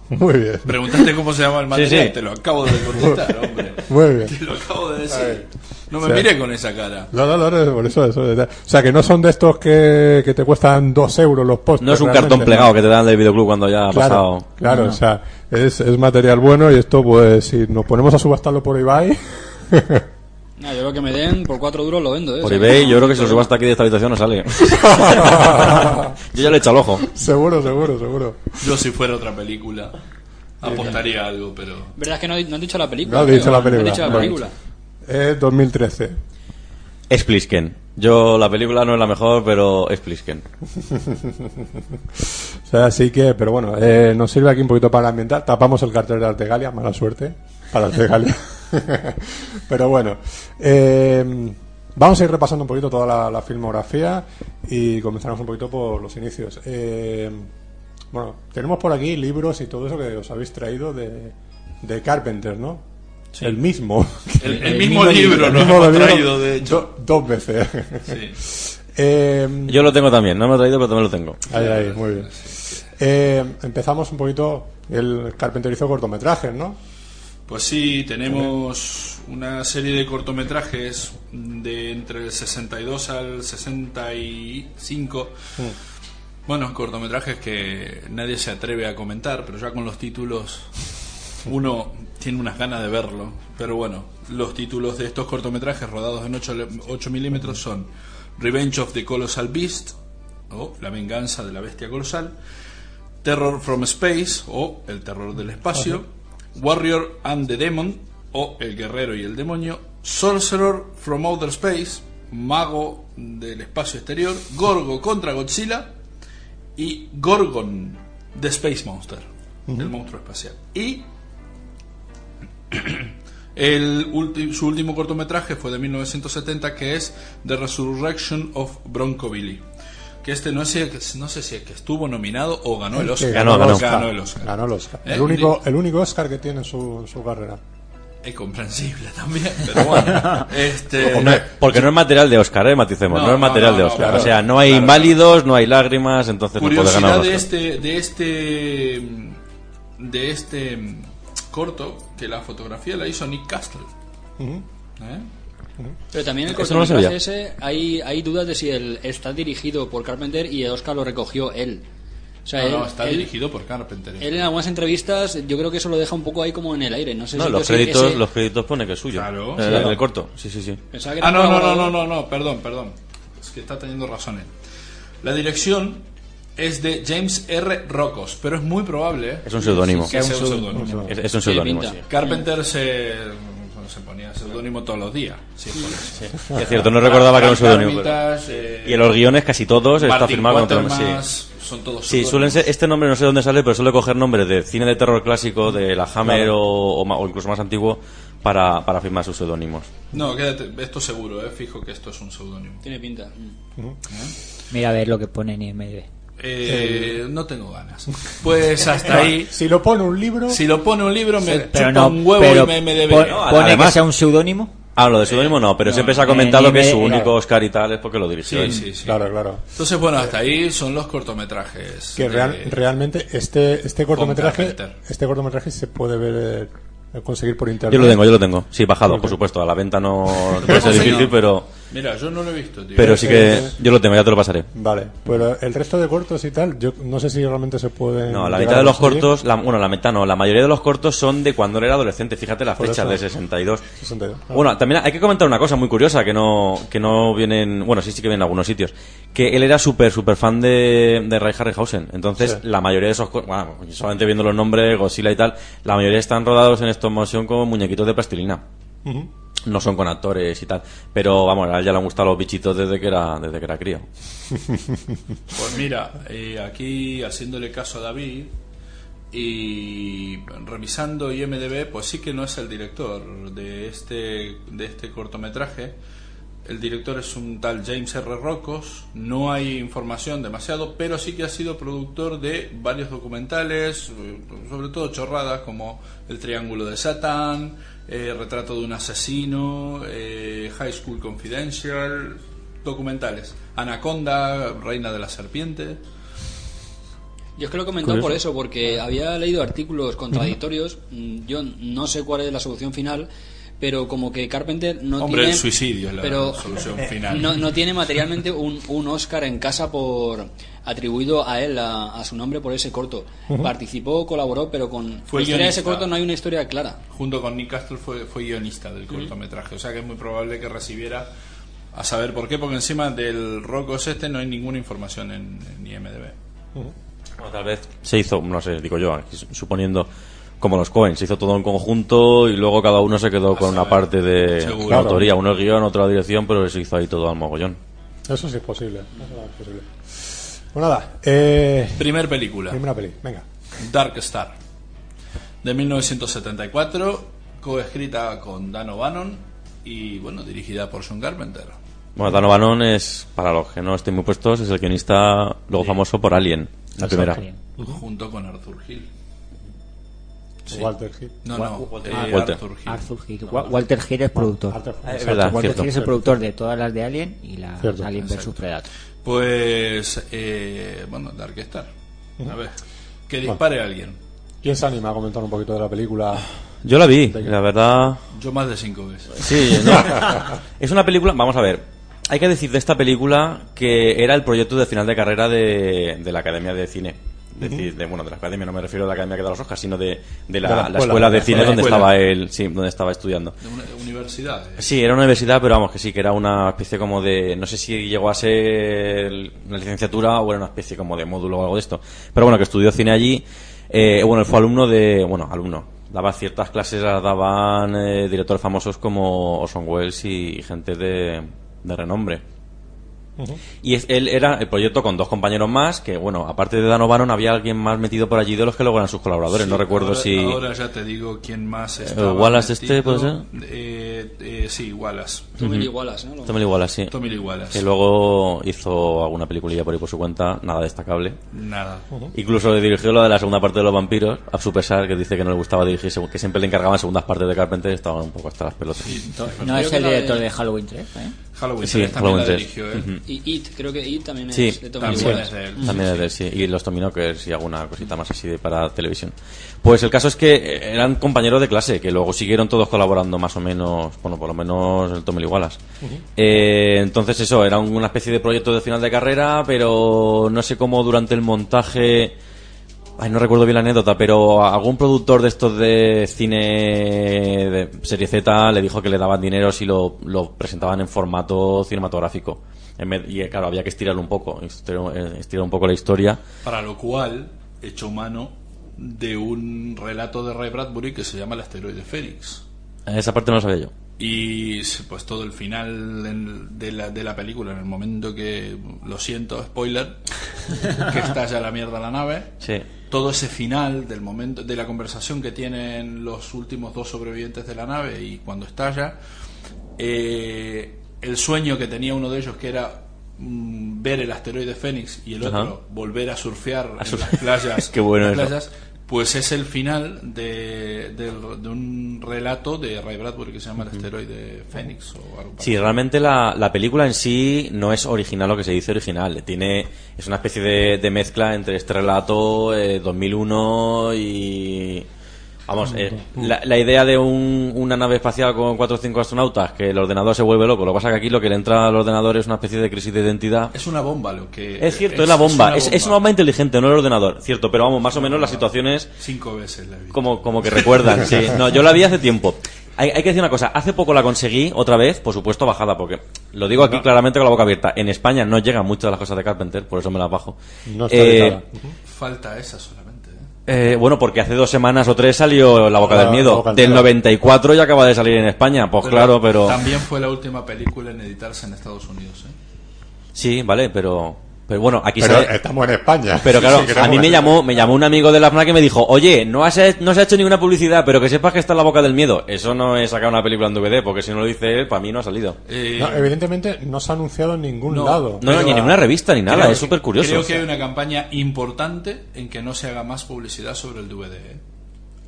Muy bien, Preguntaste cómo se llama el material sí. y te lo acabo de contestar, hombre. *laughs* muy bien. Te lo acabo de decir. No me Sí. mires con esa cara. No, no, no, por eso, eso. O sea, que no son de estos que, que te cuestan dos euros los postes. No es un realmente, cartón ¿no? plegado que te dan del videoclub cuando ya ha Claro, pasado. claro, No, no. o sea, es, es material bueno y esto, pues, si nos ponemos a subastarlo por eBay, *laughs* No, yo lo que me den por cuatro duros lo vendo, ¿eh? Por eBay, yo creo que si lo subo hasta aquí de esta habitación no sale. *laughs* *laughs* yo ya le he echado el ojo. seguro, seguro, seguro. Yo si fuera otra película apostaría algo, pero ¿Verdad es que no, no han dicho la película? No han dicho la película. han dicho la película. Es 2013. Splisken. Yo, la película no es la mejor, pero Splisken. *laughs* O sea, así que, pero bueno, eh, nos sirve aquí un poquito para ambientar. Tapamos el cartel de Artegalia, mala suerte para Artegalia. *laughs* pero bueno, eh, vamos a ir repasando un poquito toda la, la filmografía y comenzaremos un poquito por los inicios. Eh, bueno, tenemos por aquí libros y todo eso que os habéis traído de, de Carpenter, ¿no? El mismo. el, *laughs* el mismo libro El nos mismo hemos libro traído, de hecho. do- dos veces. Sí. *laughs* Eh, Yo lo tengo también, no me lo he traído, pero también lo tengo. Ahí, ahí, muy bien. Eh, empezamos un poquito. El Carpenter hizo cortometrajes, ¿no? Pues sí, tenemos una serie de cortometrajes de entre el 62 al 65. Bueno, cortometrajes que nadie se atreve a comentar, pero ya con los títulos uno tiene unas ganas de verlo. Pero bueno, los títulos de estos cortometrajes rodados en 8, le- 8 milímetros son Revenge of the Colossal Beast o La venganza de la bestia colosal, Terror from Space o El terror del espacio, Warrior and the Demon o El guerrero y el demonio, Sorcerer from Outer Space, Mago del espacio exterior, Gorgo contra Godzilla y Gorgon, The Space Monster, el monstruo espacial. Y *clears throat* el su último cortometraje fue de 1970 que es The Resurrection of Bronco Billy. Que este no sé, no sé si es que estuvo nominado o ganó el Oscar. Ganó, el ganó. Oscar. Ganó el Oscar. Ganó el Oscar. Eh, El único, el único Oscar que tiene en su, su carrera. Es comprensible también, pero bueno. *laughs* este, No, porque no es material de Oscar, eh, maticemos, no, No, es material no, de no, Oscar. claro. o sea, no hay Claro, inválidos, no hay lágrimas, entonces no puede ganar curiosidad de este, de este, de este mm, corto que la fotografía la hizo Nick Castle. ¿eh? Pero también el no cortometraje sabía. ese, hay, hay dudas de si el, está dirigido por Carpenter y Oscar lo recogió él. O sea, No, él, no, está él- dirigido por Carpenter. él en algunas entrevistas, yo creo que eso lo deja un poco ahí como en el aire. No sé No, si los créditos, ese- los créditos pone que es suyo. Claro. Eh, Sí, el no. corto, sí, sí, sí. Ah, no, no, no, no, no, no, perdón, perdón. Es que está teniendo razón él. La dirección es de James R. Rocos, pero es muy probable. ¿eh? Es un seudónimo. Es, es un Sí, seudónimo, sí. Carpenter se, se ponía seudónimo todos los días. Sí, por eso. Es cierto, no recordaba que era un seudónimo. eh, Y en los guiones casi todos está Martin firmado con Sí. son todos Sí, suelen ser, este nombre no sé dónde sale, pero suele coger nombres de cine de terror clásico, de la Hammer o, o ma- o incluso más antiguo, para, para firmar sus seudónimos. No, quédate, esto seguro, eh, fijo que esto es un seudónimo. Tiene pinta. Mm. Mira a ver lo que pone en IMDb. Eh, no tengo ganas. Pues hasta ahí. Si lo pone un libro, Si lo pone un libro, me chupa no, un huevo pero y me, me debe. No, pone además- que sea un seudónimo. Ah, lo de seudónimo no, pero no, siempre se ha en comentado que es su único claro. Oscar y tal, es porque lo dirigió Sí, sí, sí. claro, claro. Entonces, bueno, hasta ahí son los cortometrajes. Que de- real- realmente este este cortometraje este cortometraje se puede ver eh, conseguir por internet. Yo lo tengo, yo lo tengo. Sí, bajado, por supuesto. A la venta no *laughs* puede ser difícil, pero, Mira, yo no lo he visto, tío. pero sí que Eh, yo lo tengo, ya te lo pasaré. Vale, pero el resto de cortos y tal, yo no sé si realmente se puede. No, la mitad de los cortos, la, bueno, la mitad no, la mayoría de los cortos son de cuando él era adolescente. Fíjate la Por fecha, eso. de 62. 62. Ah. Bueno, también hay que comentar una cosa muy curiosa que no, que no viene en, bueno, sí, sí que viene en algunos sitios. Que él era súper, súper fan de, de Ray Harryhausen. Entonces, Sí. la mayoría de esos, bueno, solamente viendo los nombres, Godzilla y tal, la mayoría están rodados en stop motion como muñequitos de plastilina. Ujú. No son con actores y tal. Pero, vamos, a él ya le han gustado los bichitos desde que era, desde que era crío. *laughs* Pues mira, eh, aquí haciéndole caso a David y revisando IMDB, pues sí que no es el director de este, de este cortometraje. El director es un tal James R. Rocos. No hay información demasiado, pero sí que ha sido productor de varios documentales, eh, sobre todo chorradas como El Triángulo de Satán, eh, Retrato de un asesino, eh, High School Confidential, documentales. Anaconda, Reina de la Serpiente. Yo es que lo he comentado por eso, porque había leído artículos contradictorios. Mm, Yo no sé cuál es la solución final, pero como que Carpenter no Hombre, tiene. el suicidio es la pero solución *laughs* final. No, no tiene materialmente un, un Oscar en casa por atribuido a él, a, a su nombre por ese corto. Participó, colaboró, pero con Fue la historia de ese corto no hay una historia clara. Junto con Nick Castle fue, fue guionista del cortometraje. O sea que es muy probable que recibiera, a saber por qué, porque encima del Rocos este no hay ninguna información en, en IMDB. Bueno, tal vez se hizo, no sé, digo yo, aquí suponiendo como los Cohen, se hizo todo en conjunto y luego cada uno se quedó con una parte de Seguro. la autoría, uno el guion, otro la dirección, pero se hizo ahí todo al mogollón. Eso sí es posible. Eso es posible. Pues nada, eh, Primer película, primera peli, venga. Dark Star, de 1974, coescrita con Dan O'Bannon y, bueno, dirigida por John Carpenter. Bueno, Dan O'Bannon es, para los que no estén muy puestos, es el guionista luego famoso por Alien, la primera. Junto con Arthur Hill. Sí. Walter Hill. No, no, Walter. eh, Walter. Arthur Hill. Arthur Hill. Wa- Walter Hill es productor. Arthur Hill. Es verdad, Walter cierto. Hill es el productor de todas las de Alien y las Cierto. Alien vs Predator. Pues, eh, bueno, Dark Star. A ver, que dispare a alguien. ¿Quién se anima a comentar un poquito de la película? Yo la vi, la verdad. Yo más de cinco veces. Sí, no. *laughs* es una película, vamos a ver. Hay que decir de esta película que era el proyecto de final de carrera de, de la Academia de Cine. Decir, de, bueno, de la Academia, no me refiero a la Academia que da los Oscars, sino de, de la, De la la escuela, de cine donde Escuela. estaba él, sí, donde estaba estudiando. De una universidad. eh. Sí, era una universidad, pero vamos, que sí, que era una especie como de. No sé si llegó a ser una licenciatura o era una especie como de módulo o algo de esto. Pero bueno, que estudió cine allí. Eh, bueno, él fue alumno de. Bueno, alumno. Daba ciertas clases, las daban eh, directores famosos como Orson Welles y gente de, de renombre. Y es- él era el proyecto con dos compañeros más, que bueno, aparte de Dan O'Bannon había alguien más metido por allí de los que luego eran sus colaboradores. no recuerdo ahora- si. Ahora ya te digo quién más estaba Wallace este. ¿puede ser? Eh, eh, sí, Wallace. Tommy Lee Wallace, ¿no? Tommy Lee Wallace, sí. Tommy Lee Wallace. Que luego hizo alguna peliculilla por ahí por su cuenta, nada destacable. Nada. Incluso le dirigió lo de la segunda parte de los vampiros, a su pesar, que dice que no le gustaba dirigir, que siempre le encargaban segundas partes de Carpenter y estaban un poco hasta las pelotas. No es el la de- director de Halloween 3, ¿eh? Halloween Sí, 3 también Halloween la 3. dirigió él. Y It, creo que It también es Sí, de Tommy también es de él. También es de él, sí. Y los Tominokers y alguna cosita más así de, para televisión. Pues el caso es que eh, eran compañeros de clase, que luego siguieron todos colaborando más o menos, bueno, por lo menos el Tommy Igualas. Eh, entonces eso, era una especie de proyecto de final de carrera, pero no sé cómo durante el montaje... Ay, no recuerdo bien la anécdota, pero algún productor de estos de cine de serie Z le dijo que le daban dinero si lo, lo presentaban en formato cinematográfico. Y eh, claro, había que estirarlo un poco, estirar, eh, un poco la historia. Para lo cual, hecho mano de un relato de Ray Bradbury que se llama El asteroide Fénix. Esa parte no lo sabía yo. Y pues todo el final en- de la, de la película, en el momento que, lo siento, spoiler, *laughs* que estalla la mierda la nave, Sí. todo ese final del momento de la conversación que tienen los últimos dos sobrevivientes de la nave y cuando estalla, eh, el sueño que tenía uno de ellos que era mm, ver el asteroide Fénix y el Ajá. otro volver a surfear A en las playas, *laughs* Qué bueno en las eso. playas, pues es el final de, de un relato de Ray Bradbury que se llama el asteroide Fénix o algo Sí, realmente la, la película en sí no es original lo que se dice original. Tiene, es una especie de, de mezcla entre este relato, eh, 2001 y... Vamos, eh, la, la idea de un- una nave espacial con cuatro o cinco astronautas, que el ordenador se vuelve loco. Lo que pasa es que aquí lo que le entra al ordenador es una especie de crisis de identidad. Es una bomba lo que... Es cierto, es, la bomba. una Es, es una bomba inteligente, no el ordenador. Cierto, pero vamos, más o menos las situaciones Cinco veces la visto. como, como que recuerdan, sí. *laughs* No, yo la vi hace tiempo. Hay, hay que decir una cosa, hace poco la conseguí otra vez, por supuesto bajada, porque lo digo aquí claramente con la boca abierta. En España no llegan muchas de las cosas de Carpenter, por eso me las bajo. No está Eh. Falta esa solamente. ¿Eh? bueno, porque hace dos semanas o tres salió La Boca La del Miedo. Boca del Del Miedo. 94 ya acaba de salir en España, pues claro, pero... También fue la última película en editarse en Estados Unidos. ¿eh? Sí, vale, pero... Pero bueno, aquí Pero se... estamos en España. Pero claro, a mí me llamó, me llamó un amigo de la FNAC que me dijo, oye, no, has no se ha hecho ninguna publicidad, pero que sepas que está en la boca del miedo. Eso no es sacar una película en DVD, porque si no lo dice él, para mí no ha salido. Eh, No, evidentemente no se ha anunciado en ningún No. lado. No, Pero- ni ninguna revista ni nada, creo es súper curioso. Creo que hay una campaña importante en que no se haga más publicidad sobre el DVD. ¿eh?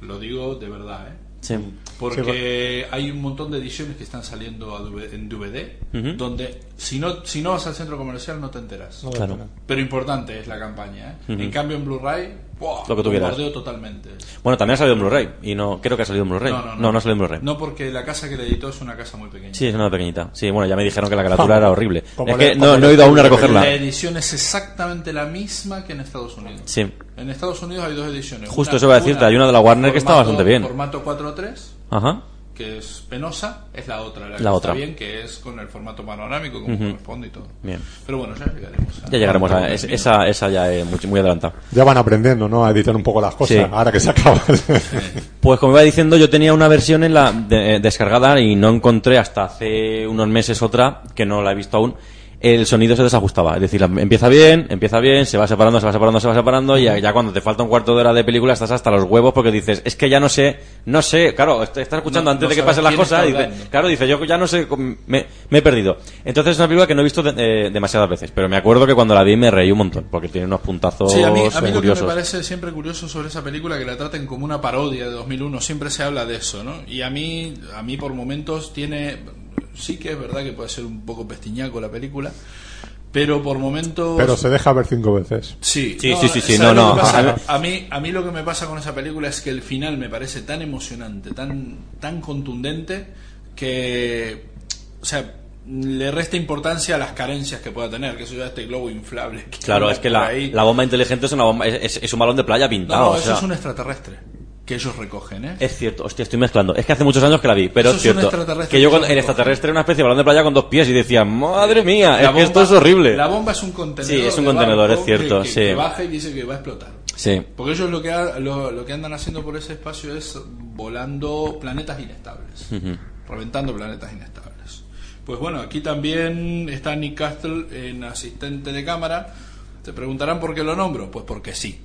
Lo digo de verdad, ¿eh? Sí. Porque hay un montón de ediciones que están saliendo DVD en DVD, Ujú. donde si no, si no vas al centro comercial no te enteras. No, Claro. Pero importante es la campaña. ¿eh? En cambio en Blu-ray, ¡buah! Lo que tú quieras. totalmente. Bueno, también ha salido en Blu-ray, y no, creo que ha salido en Blu-ray. No, no, no. ha salido en Blu-ray. No, porque la casa que le editó es una casa muy pequeña. Sí, es una pequeñita. Sí, bueno, ya me dijeron que la *laughs* criatura era horrible. Es le- que no, no he ido aún a recogerla. La edición es exactamente la misma que en Estados Unidos. Sí. En Estados Unidos hay dos ediciones. Justo eso iba a decirte, hay una de la Warner que está formato- bastante bien. Formato 4.3, Ajá. que es penosa, es la otra. La, que La está otra. bien, que es con el formato panorámico, como corresponde y todo. Bien. Pero bueno, ya llegaremos a... Ya llegaremos a es- esa, esa ya es muy, muy adelantada. Ya van aprendiendo, ¿no? A editar un poco las cosas. Sí. Ahora que se acaba. *laughs* Pues como iba diciendo, yo tenía una versión en la de- eh, descargada y no encontré hasta hace unos meses otra, que no la he visto aún. El sonido se desajustaba, es decir, la- empieza bien, empieza bien, se va separando, se va separando, se va separando y ya, ya cuando te falta un cuarto de hora de película estás hasta los huevos porque dices, es que ya no sé, no sé, claro, est- estás escuchando No- antes no de que pasen las cosas, dice, claro, dice, yo ya no sé, me, me he perdido. Entonces es una película que no he visto de- eh, demasiadas veces, pero me acuerdo que cuando la vi me reí un montón, porque tiene unos puntazos Sí, a mí, a mí lo que me curiosos. parece siempre curioso sobre esa película que la traten como una parodia de 2001, siempre se habla de eso, ¿no? Y a mí, a mí por momentos tiene, sí que es verdad que puede ser un poco pestiñaco la película, pero por momentos... Pero se deja ver cinco veces. Sí, Sí, sí, sí, sí, ¿sabes no, no. pasa? *laughs* A mí, a mí lo que me pasa con esa película es que el final me parece tan emocionante, tan, tan contundente, que, o sea, le resta importancia a las carencias que pueda tener, que eso ya este globo inflable. que Claro, es que la, la bomba inteligente es una bomba, es, es- un balón de playa No, pintado. no, eso sea, es un extraterrestre que ellos recogen, ¿eh? Es cierto, hostia, estoy mezclando. Es que hace muchos años que la vi, pero Eso es cierto. Que yo se el extraterrestre era una especie de balón de playa con dos pies y decía, madre mía, es que esto es horrible. La bomba es un contenedor. Sí, es un contenedor, es cierto, que, que- sí. que baja y dice que va a explotar. Sí, Porque ellos lo que, ha- lo, lo que andan haciendo por ese espacio es volando planetas inestables, reventando planetas inestables. Pues bueno, aquí también está Nick Castle en asistente de cámara. Te preguntarán por qué lo nombro. Pues porque sí.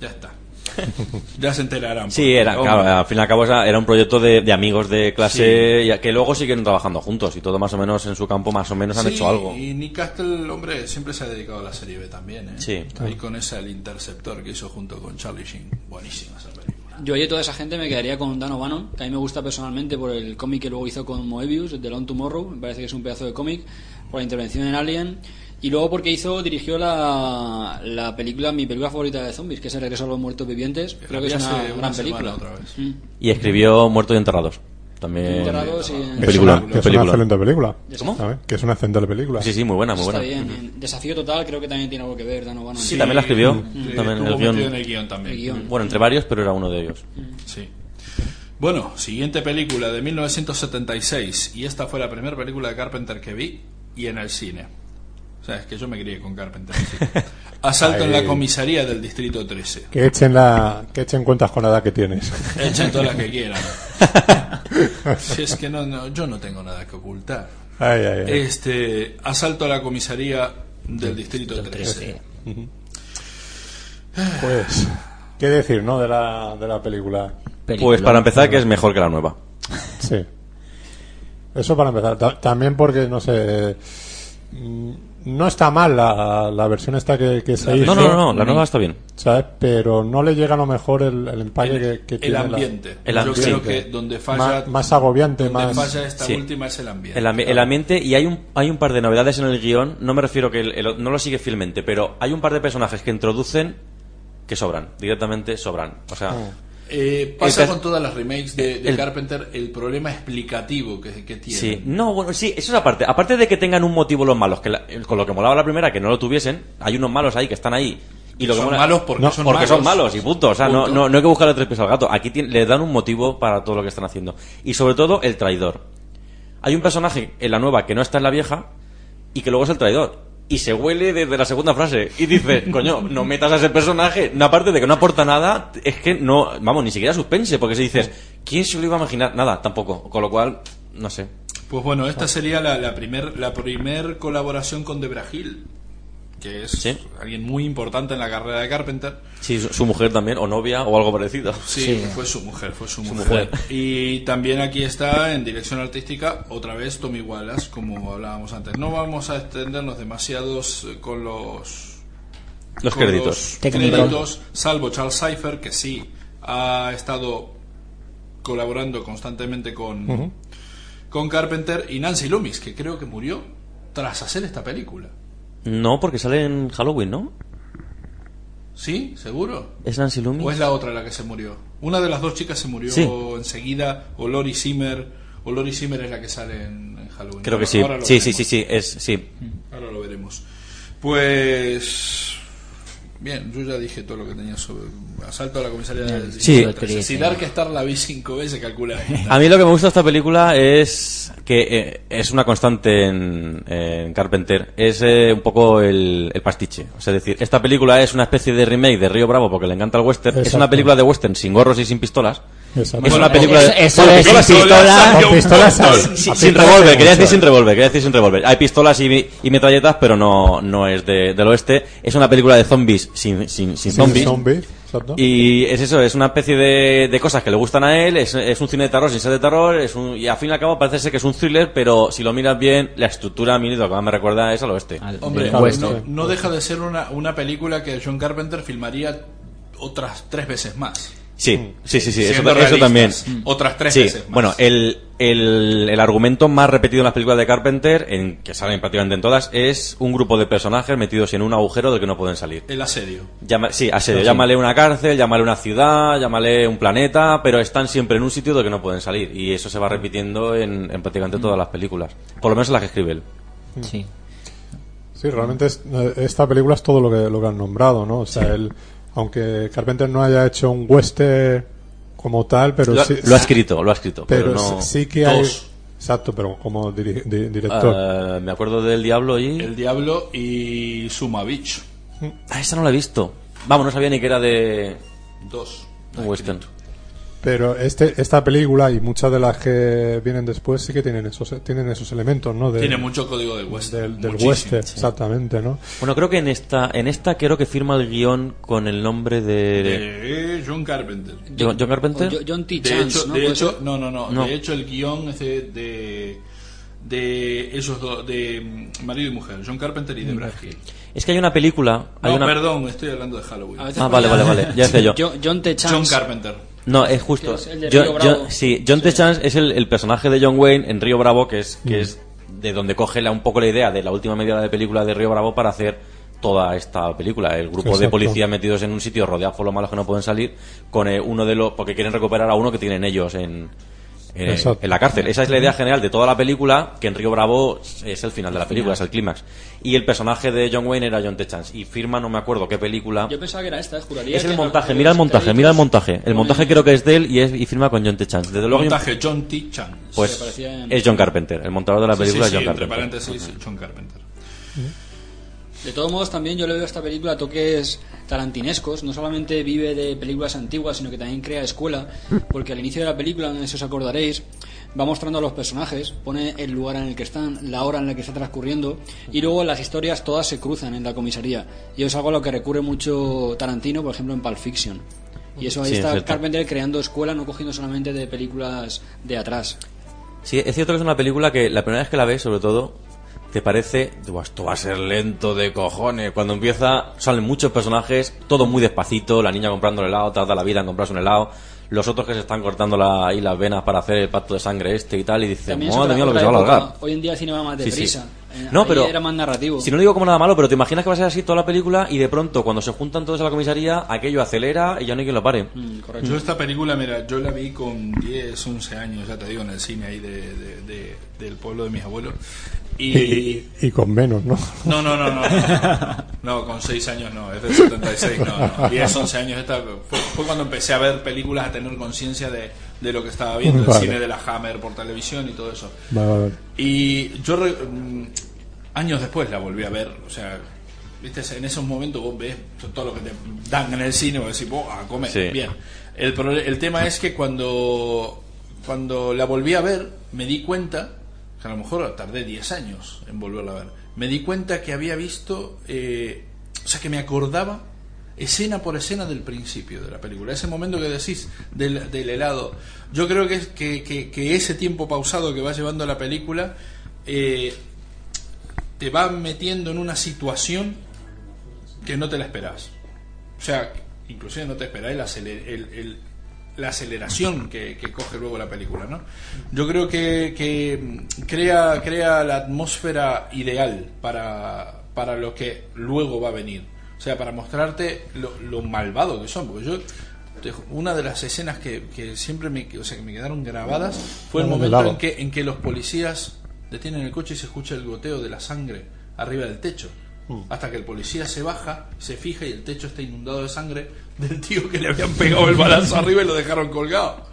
Ya está. *laughs* ya se enterarán. sí, era, claro, al fin y al cabo era un proyecto de, de amigos de clase y que luego siguen trabajando juntos y todo más o menos en su campo más o menos han Sí, hecho algo. Y Nick Castle, hombre, siempre se ha dedicado a la serie B también, ¿eh? Sí. Ahí con ese El Interceptor que hizo junto con Charlie Sheen. Buenísima esa película. Yo y toda esa gente me quedaría con Dan O'Bannon, que a mí me gusta personalmente por el cómic que luego hizo con Moebius, The Long Tomorrow, me parece que es un pedazo de cómic, por la intervención en Alien, y luego porque hizo, dirigió la, la película, mi película favorita de zombies, que es El regreso a los muertos vivientes, creo que es una una gran película. otra vez. Mm. Y escribió Muertos y Enterrados. También. Enterrados y- es película, una- que es una película. excelente película. ¿Cómo? ¿sabes? Que es una excelente película. Sí, sí, muy buena, muy Está buena. bien. En Desafío Total creo que también tiene algo que ver Dan O'Bannon. Sí, también la escribió. eh, También el guion. en el guion también. El guion. Bueno, entre varios, pero era uno de ellos. Sí. Bueno, siguiente película de 1976. Y esta fue la primera película de Carpenter que vi y en el cine. O sea, es que yo me crié con Carpenter. sí. *laughs* Asalto en la comisaría del Distrito 13. Que echen, la, que echen cuentas con la edad que tienes. *laughs* Echen todas las que quieran. *laughs* Si es que no, no, yo no tengo nada que ocultar. Ay, ay, ay. Este, asalto a la comisaría del Distrito 13. Pues, ¿qué decir, no? De la, de la película. Pues para empezar, que es mejor que la nueva. Sí. Eso para empezar. Ta- también porque, no sé. mm, No está mal la, la versión esta que, que se hizo. No, no, no, no, la nueva está bien. ¿sabes? Pero no le llega a lo mejor el, el empaque que, que El tiene la- ambiente. El yo ambiente. creo que donde falla, más, más agobiante, donde más. falla esta Sí. última es el ambiente. El, ambi- el ambiente, y hay un, hay un par de novedades en el guion, no me refiero que el- el- no lo sigue fielmente, pero hay un par de personajes que introducen que sobran, directamente sobran. O sea, Eh, pasa con todas las remakes de, de el- Carpenter el problema explicativo que, que tiene. sí, no, bueno, sí, eso es aparte. Aparte de que tengan un motivo los malos, que la- con lo que molaba la primera, que no lo tuviesen, hay unos malos ahí que están ahí. Y lo que son mola- malos porque No, son porque malos. son malos y punto. O sea, no, no, no hay que buscarle tres pies al gato. Aquí tiene- le dan un motivo para todo lo que están haciendo. Y sobre todo, el traidor. Hay un personaje en la nueva que no está en la vieja y que luego es el traidor. Y se huele desde la segunda frase. Y dice, *laughs* coño, no metas a ese personaje. No, aparte de que no aporta nada, es que no, vamos, ni siquiera suspense. Porque si dices, ¿quién se lo iba a imaginar? Nada, tampoco. Con lo cual, no sé. Pues bueno, esta sería la, la primer, la primer colaboración con Debra Hill, que es Sí. alguien muy importante en la carrera de Carpenter. Sí, su, mujer también, o novia, o algo parecido. Sí, fue su mujer, fue su, mujer. mujer. Y también aquí está en dirección artística otra vez Tommy Wallace, como hablábamos antes. No vamos a extendernos demasiados eh, con los Los con créditos. los Técnicos. créditos, salvo Charles Cypher, que sí ha estado colaborando constantemente con, con Carpenter, y Nancy Loomis, que creo que murió tras hacer esta película. No, porque sale en Halloween, ¿no? ¿Sí? ¿Seguro? ¿Es Nancy Loomis? ¿O es la otra la que se murió? Una de las dos chicas se murió Sí. enseguida, o Lori Zimmer, o Lori Zimmer es la que sale en, en Halloween. Creo que sí. Sí, sí, sí, sí, es, sí. Ahora lo veremos. Pues. Bien, yo ya dije todo lo que tenía sobre Asalto a la comisaría del Sí. Distrito 13. Si Dark Star la vi cinco veces, calcula. A mí lo que me gusta de esta película es que eh, es una constante en, en Carpenter. Es eh, un poco el, el pastiche. O sea, es decir, esta película es una especie de remake de Río Bravo porque le encanta el western. Es una película de western sin gorros y sin pistolas. Exacto. Es Bueno, una película de... eso es sin pistola. Con pistolas sin pistolas revólver, quería decir sin revólver, quería decir sin revólver. Hay pistolas y, y metralletas, pero no, no es de- del oeste. Es una película de zombies sin, sin, sin zombies. Y es eso, es una especie de, de cosas que le gustan a él, es, es un cine de terror sin ser de terror, es un, y al fin y al cabo parece ser que es un thriller, pero si lo miras bien, la estructura a mí lo que más me recuerda es al oeste. Al- Hombre, no, no deja de ser una, una película que John Carpenter filmaría otras tres veces más. Sí, sí, sí, sí, eso, también. realistas, Otras tres Sí, veces más. bueno, el, el, el argumento más repetido en las películas de Carpenter, en, que salen prácticamente en todas, es un grupo de personajes metidos en un agujero del que no pueden salir. El asedio. Llama- sí, asedio. Llámale una cárcel, llámale una ciudad, llámale un planeta, pero están siempre en un sitio del que no pueden salir. Y eso se va repitiendo en, en prácticamente todas las películas. Por lo menos en las que escribe él. Sí. Sí, realmente es- eh, esta película es todo lo que, lo que han nombrado, ¿no? O sea, él, aunque Carpenter no haya hecho un western como tal, pero Lo, ha- sí, lo ha escrito, lo ha escrito. Pero, pero no... sí que hay... Dos. Exacto, pero como diri- di- director. Eh, me acuerdo del Diablo y... El Diablo y Suma Beach. Ah, esa no la he visto. Vamos, no sabía ni que era de Dos. un western. Pero este, esta película y muchas de las que vienen después sí que tienen esos, tienen esos elementos, ¿no? De- Tiene mucho código del western. del, del western, exactamente, ¿no? Bueno, creo que en esta, en esta creo que firma el guion con el nombre de, De John Carpenter. John, John Carpenter. John T. De Chance, hecho, ¿no? de ¿Puede hecho no, no, no, No. De hecho, el guion es de, de, de ellos dos, de mm, marido y mujer, John Carpenter y Debra Hill. Es que hay una película. Hay No, una... perdón, estoy hablando de Halloween. Ah, vale, vale, vale, ya sé *laughs* yo. John, John T. Chance. John Carpenter. No, es justo. Es el de John- Río Bravo. John- sí, John T. Chance es el, el personaje de John Wayne en Río Bravo, que es, que es de donde coge la- un poco la idea de la última media hora de película de Río Bravo para hacer toda esta película. El grupo de policías metidos en un sitio rodeados por los malos que no pueden salir, con eh, uno de los. porque quieren recuperar a uno que tienen ellos en. En- en la cárcel. Esa es la idea general de toda la película, que en Río Bravo es el final de la película, es el clímax. Y el personaje de John Wayne era John T. Chance. Y firma, no me acuerdo qué película. Yo pensaba que era esta, juraría. Es que el montaje, mira el montaje, mira el montaje. El montaje creo que es de él y, es, y firma con John T. Chance. Desde luego Montaje John T. Chance. pues es John Carpenter, el montador de la Sí, sí, película sí, es John entre Carpenter. paréntesis, John Carpenter. De todos modos, también yo le veo a esta película toques tarantinescos. No solamente vive de películas antiguas, sino que también crea escuela. Porque al inicio de la película, no sé si os acordaréis, va mostrando a los personajes, pone el lugar en el que están, la hora en la que está transcurriendo, y luego las historias todas se cruzan en la comisaría. Y es algo a lo que recurre mucho Tarantino, por ejemplo, en Pulp Fiction. Y eso ahí Sí, está. Carpenter creando escuela, no cogiendo solamente de películas de atrás. Sí, es cierto que es una película que la primera vez que la ves, sobre todo, te parece, "Buah, esto va a ser lento de cojones. Cuando empieza, salen muchos personajes, todo muy despacito, la niña comprando el helado, tarda la vida en comprarse un helado, los otros que se están cortando la, ahí las venas para hacer el pacto de sangre este y tal, y es madre mía, lo que se va a alargar. Hoy en día el cine va más Sí, sí. No, ahí pero era más narrativo. Si no lo digo como nada malo, pero te imaginas que va a ser así toda la película y de pronto cuando se juntan todos a la comisaría, aquello acelera y ya no hay quien lo pare. Mm, correcto. Yo esta película, mira, yo la vi con 10, 11 años, ya te digo, en el cine ahí de, de- de- del pueblo de mis abuelos. Y... Y, y con menos, ¿no? No, no, no, no, no, no, No, con 6 años no, es del 76, no, no. 10, 11 años, esta, fue, fue cuando empecé a ver películas, a tener conciencia de, de lo que estaba viendo, el cine de la Hammer por televisión y todo eso. Vale, vale. Y yo re- mm, años después la volví a ver, o sea, viste, en esos momentos vos ves todo lo que te dan en el cine, vos decís, vos, a comer, Sí. bien. El, el tema es que cuando, cuando la volví a ver, me di cuenta, que a lo mejor tardé 10 años en volverla a ver, me di cuenta que había visto, eh, o sea, que me acordaba escena por escena del principio de la película. Ese momento que decís del, del helado. Yo creo que, que, que- que ese tiempo pausado que va llevando la película eh, te va metiendo en una situación que no te la esperas. O sea, inclusive no te esperás el, aceler- el- el- la aceleración que, que coge luego la película, ¿no? Yo creo que, que crea, crea la atmósfera ideal para, para lo que luego va a venir. O sea, para mostrarte lo, lo malvado que son. Porque yo, una de las escenas que, que siempre me, o sea, que me quedaron grabadas fue el momento en que, en que los policías detienen el coche y se escucha el goteo de la sangre arriba del techo. Hasta que el policía se baja, se fija y el techo está inundado de sangre del tío que le habían *laughs* pegado el balazo arriba y lo dejaron colgado.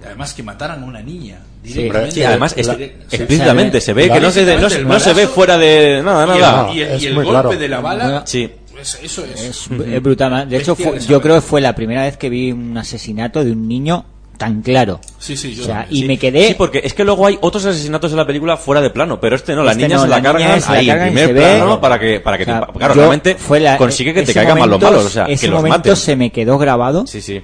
Y además que mataran a una niña directamente. Sí, además, es- explícitamente se ve que no se, no, se- el no se ve fuera de nada, y el- nada. Y el, y el golpe claro. de la bala, Sí. pues eso es. Es, es brutal. De hecho, fue- yo creo que fue la primera vez que vi un asesinato de un niño tan claro. Sí, sí, yo O sea, y sí. me quedé. Sí, porque es que luego hay otros asesinatos en la película fuera de plano, pero este no, la Este niña no, se la, la niña cargan se la ahí cargan primer se ve- plano para que, para que O sea, te, claro, realmente fue la- consigue que te caigan mal los malos, o sea, ese que los momento maten. se me quedó grabado, Sí, sí.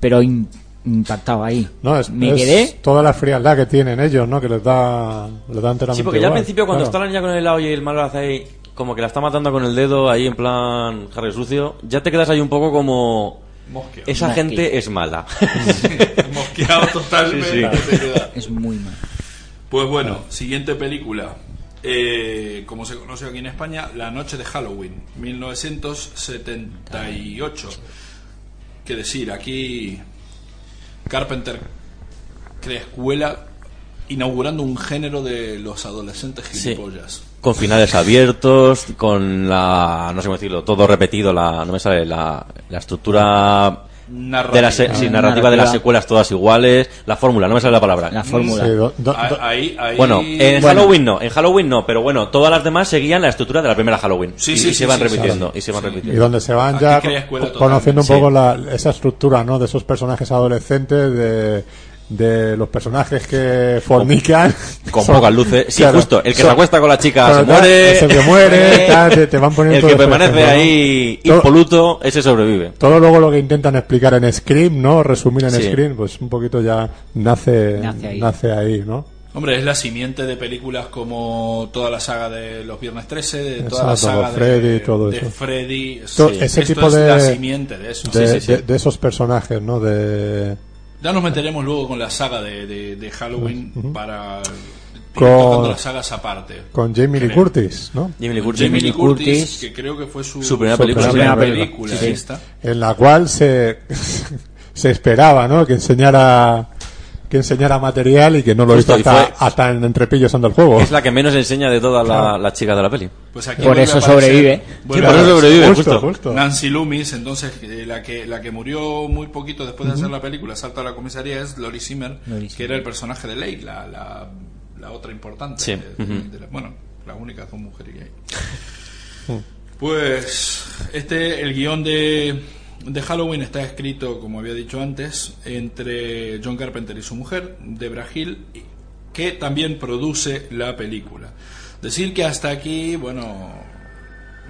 pero in- impactado ahí. No, es, me es quedé. toda la frialdad que tienen ellos, ¿no? Que les da, les da enteramente Sí, porque ya al principio cuando claro. está la niña con el helado y el malo hace ahí, como que la está matando con el dedo ahí en plan Harry sucio, ya te quedas ahí un poco como... Mosqueado. Esa gente es mala. *laughs* Mosqueado totalmente. Sí. Es muy mal. Pues bueno, siguiente película. Eh, como se conoce aquí en España, La Noche de Halloween, 1978. ¿Qué decir? Aquí Carpenter crea escuela inaugurando un género de los adolescentes Sí. Con finales abiertos, con la... no sé cómo decirlo, todo repetido, la no me sale, la, la estructura... Narrativa. De la se- sí, narrativa de las secuelas todas iguales, la fórmula, no me sale la palabra. La fórmula. Sí, do- do- Ah, do- Ahí, ahí- Bueno, en Bueno. Halloween no, en Halloween no, pero bueno, todas las demás seguían la estructura de la primera Halloween. Sí, y, sí, y sí, se van sí, repitiendo, y se van Sí. y repitiendo. donde se van ya conociendo un sí. poco la, esa estructura, ¿no? De esos personajes adolescentes, de, de los personajes que fornican. Con Son- pocas luces. Sí, claro, justo, el que son- se acuesta con la chica se muere. El que muere, tal, te, te van poniendo El que permanece ejemplo, ¿no? ahí Todo- impoluto, ese sobrevive. Todo luego lo que intentan explicar en Scream, ¿no? Resumir en Sí. Scream, pues un poquito ya nace, Nace ahí. nace ahí, ¿no? Hombre, es la simiente de películas como toda la saga de los Viernes 13, de toda Exacto, la saga Freddy, de, todo de eso. Freddy. Sí, ese esto tipo es de- la simiente de eso. de, Sí, sí, sí. de- de esos personajes, ¿no? De Ya nos meteremos luego con la saga de, de- de Halloween para Con- las sagas aparte. con Jamie Lee Creo. Curtis, ¿no? Jamie Lee Curtis. Jamie Lee Lee Curtis, Curtis. que creo que fue su, Su primera Su película. primera película, Sí. esta. En la cual se *laughs* se esperaba, ¿no? Que enseñara que enseñara material y que no lo Justo, hizo hasta, fue- hasta en entrepillos ando el juego. Es la que menos enseña de todas la- las chicas de la peli. Pues aquí Por eso aparecer- sobrevive. por eso sobrevive, justo, justo. justo. Nancy Loomis, entonces eh, la que la que murió muy poquito después de hacer la película, salta a la comisaría, es Lori Zimmer, Lori que era el personaje de Lei, la, la, la otra importante. Sí, de- de la- bueno, las únicas dos mujeres que hay. Pues este, el guion de, de Halloween está escrito, como había dicho antes, entre John Carpenter y su mujer, Debra Hill, que también produce la película. Decir que hasta aquí, bueno,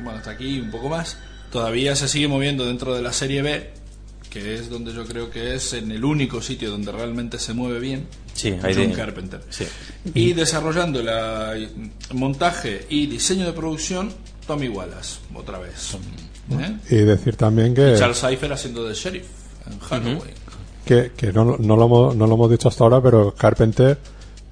bueno, hasta aquí un poco más, todavía se sigue moviendo dentro de la serie B, que es donde yo creo que es en el único sitio donde realmente se mueve bien. Sí, hay John de- Carpenter. Sí. Y desarrollando el montaje y diseño de producción, Tommy Wallace, otra vez. ¿Eh? Y decir también que, Charles Cypher haciendo de sheriff en Halloween. que, que no, no, lo hemos, no lo hemos dicho hasta ahora, pero Carpenter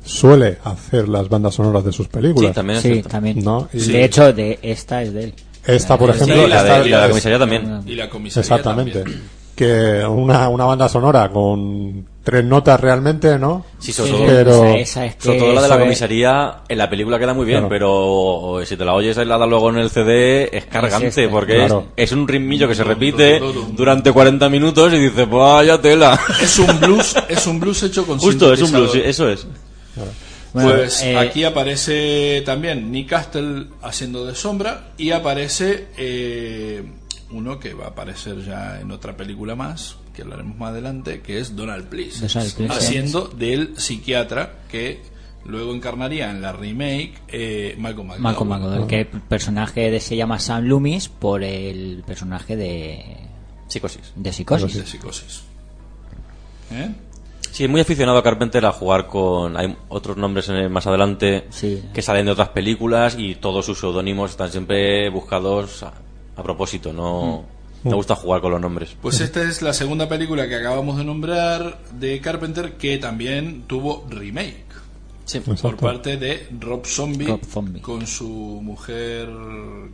suele hacer las bandas sonoras de sus películas. Sí, también es Sí, también. No, y- De hecho, de esta es de él. Esta, por Sí, ejemplo, Y la, esta- de, y la de la es- comisaría también. Y la comisaría Exactamente. también. Que una, una banda sonora con tres notas realmente, ¿no? Sí, sobre Sí, todo, pero- esa, esa es que sobre todo la de la es- comisaría, en la película queda muy bien, Claro. pero si te la oyes aislada luego en el CD es cargante, este, porque claro. es, es un ritmillo que se repite durante 40 minutos y dices, vaya tela. Es un blues, es un blues hecho con Justo, es un blues, sí, eso es. Bueno, Pues eh, aquí aparece también Nick Castle haciendo de sombra y aparece eh, uno que va a aparecer ya en otra película más, que hablaremos más adelante, que es Donald Pleasence, Donald Pleasence. haciendo del psiquiatra que luego encarnaría en la remake eh, Malcolm McDowell. Malcolm McDowell, que el personaje de, se llama Sam Loomis por el personaje de, Psicosis. de Psicosis. de psicosis. ¿Eh? Sí, muy aficionado a Carpenter a jugar con. Hay otros nombres en el- más adelante Sí. que salen de otras películas y todos sus seudónimos están siempre buscados a, a propósito. No me gusta jugar con los nombres. Pues esta es la segunda película que acabamos de nombrar de Carpenter que también tuvo remake. Sí. por Exacto. parte de Rob Zombie, Rob Zombie. con su mujer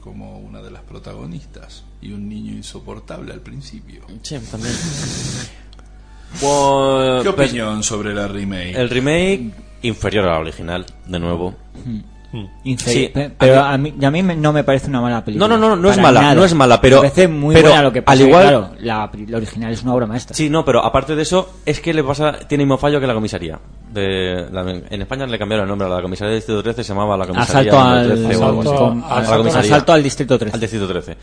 como una de las protagonistas y un niño insoportable al principio. Sí, también. *laughs* Pues, ¿Qué pues, opinión sobre la remake? el remake inferior a la original, de nuevo. Inferi- Sí, pe- a pero a mí, a mí me- no me parece una mala película. No, no, no, no es mala, nada. no es mala, pero- Me parece muy pero buena lo que pasa. al que, igual- claro, la, la original es una obra maestra. Sí, no, pero aparte de eso, es que le pasa, tiene el mismo fallo que la comisaría. De, la- en España le cambiaron el nombre a la comisaría del Distrito 13, se llamaba la comisaría Asalto al, número 13 o algo así. Asalto- la asalto al distrito 13. Al Distrito 13.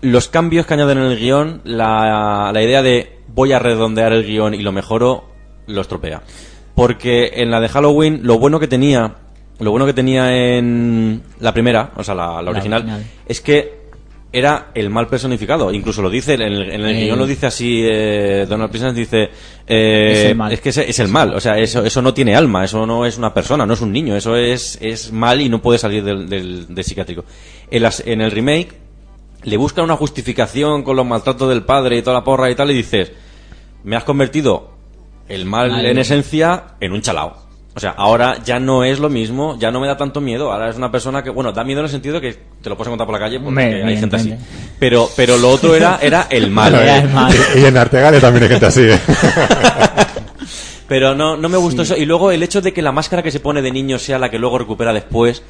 Los cambios que añaden en el guion, la, la idea de voy a redondear el guion y lo mejoro, lo estropea. Porque en la de Halloween, lo bueno que tenía, lo bueno que tenía en la primera, o sea, la, la original, original. es que era el mal personificado. Incluso lo dice, en el, en el Eh. guion lo dice así, eh, Donald Pleasence dice, eh, Es el mal. que es, es el mal. O sea, eso, eso no tiene alma, eso no es una persona, no es un niño, eso es, es mal y no puede salir del, del, del psiquiátrico. En, las- en el remake, le buscan una justificación con los maltratos del padre y toda la porra y tal, y dices, me has convertido el mal en esencia en un chalao. O sea, ahora ya no es lo mismo, ya no me da tanto miedo. Ahora es una persona que, bueno, da miedo en el sentido que te lo puedes encontrar por la calle porque hay gente así. Pero, pero lo otro era, *laughs* era el mal. Era el mal. Y, y en Artegale también hay gente así. ¿eh? *laughs* Pero no, no me gustó eso. Y luego el hecho de que la máscara que se pone de niño sea la que luego recupera después.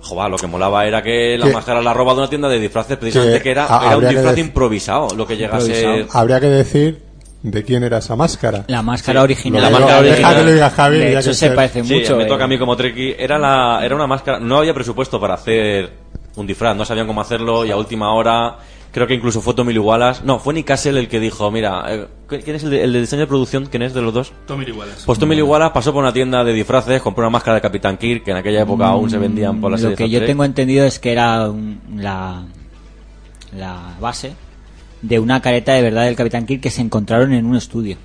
Joder, lo que molaba era que la Mm. Que- máscara la roba de una tienda de disfraces, precisamente Que que, era, era un disfraz improvisado, lo que llega a ser. Improvisado. Habría que decir de quién era esa máscara. La máscara Sí. original. La Lo máscara digo- original. Deja que lo diga Javi. de ya hecho, que se parece Sí, mucho. me eh. toca a mí como Treki. Era, la, era una máscara. No había presupuesto para hacer un disfraz, no sabían cómo hacerlo y a última hora. Creo que incluso fue Tommy Lee Wallace. No, fue Nick Castle el que dijo: Mira, eh, ¿quién es el de, el de diseño de producción? ¿Quién es de los dos? Tommy Lee Wallace. Pues Tommy Lee Wallace pasó por una tienda de disfraces, compró una máscara de Capitán Kirk, que en aquella época aún se vendían por la Lo serie que yo tengo entendido es que era un- la, la base de una careta de verdad del Capitán Kirk que se encontraron en un estudio.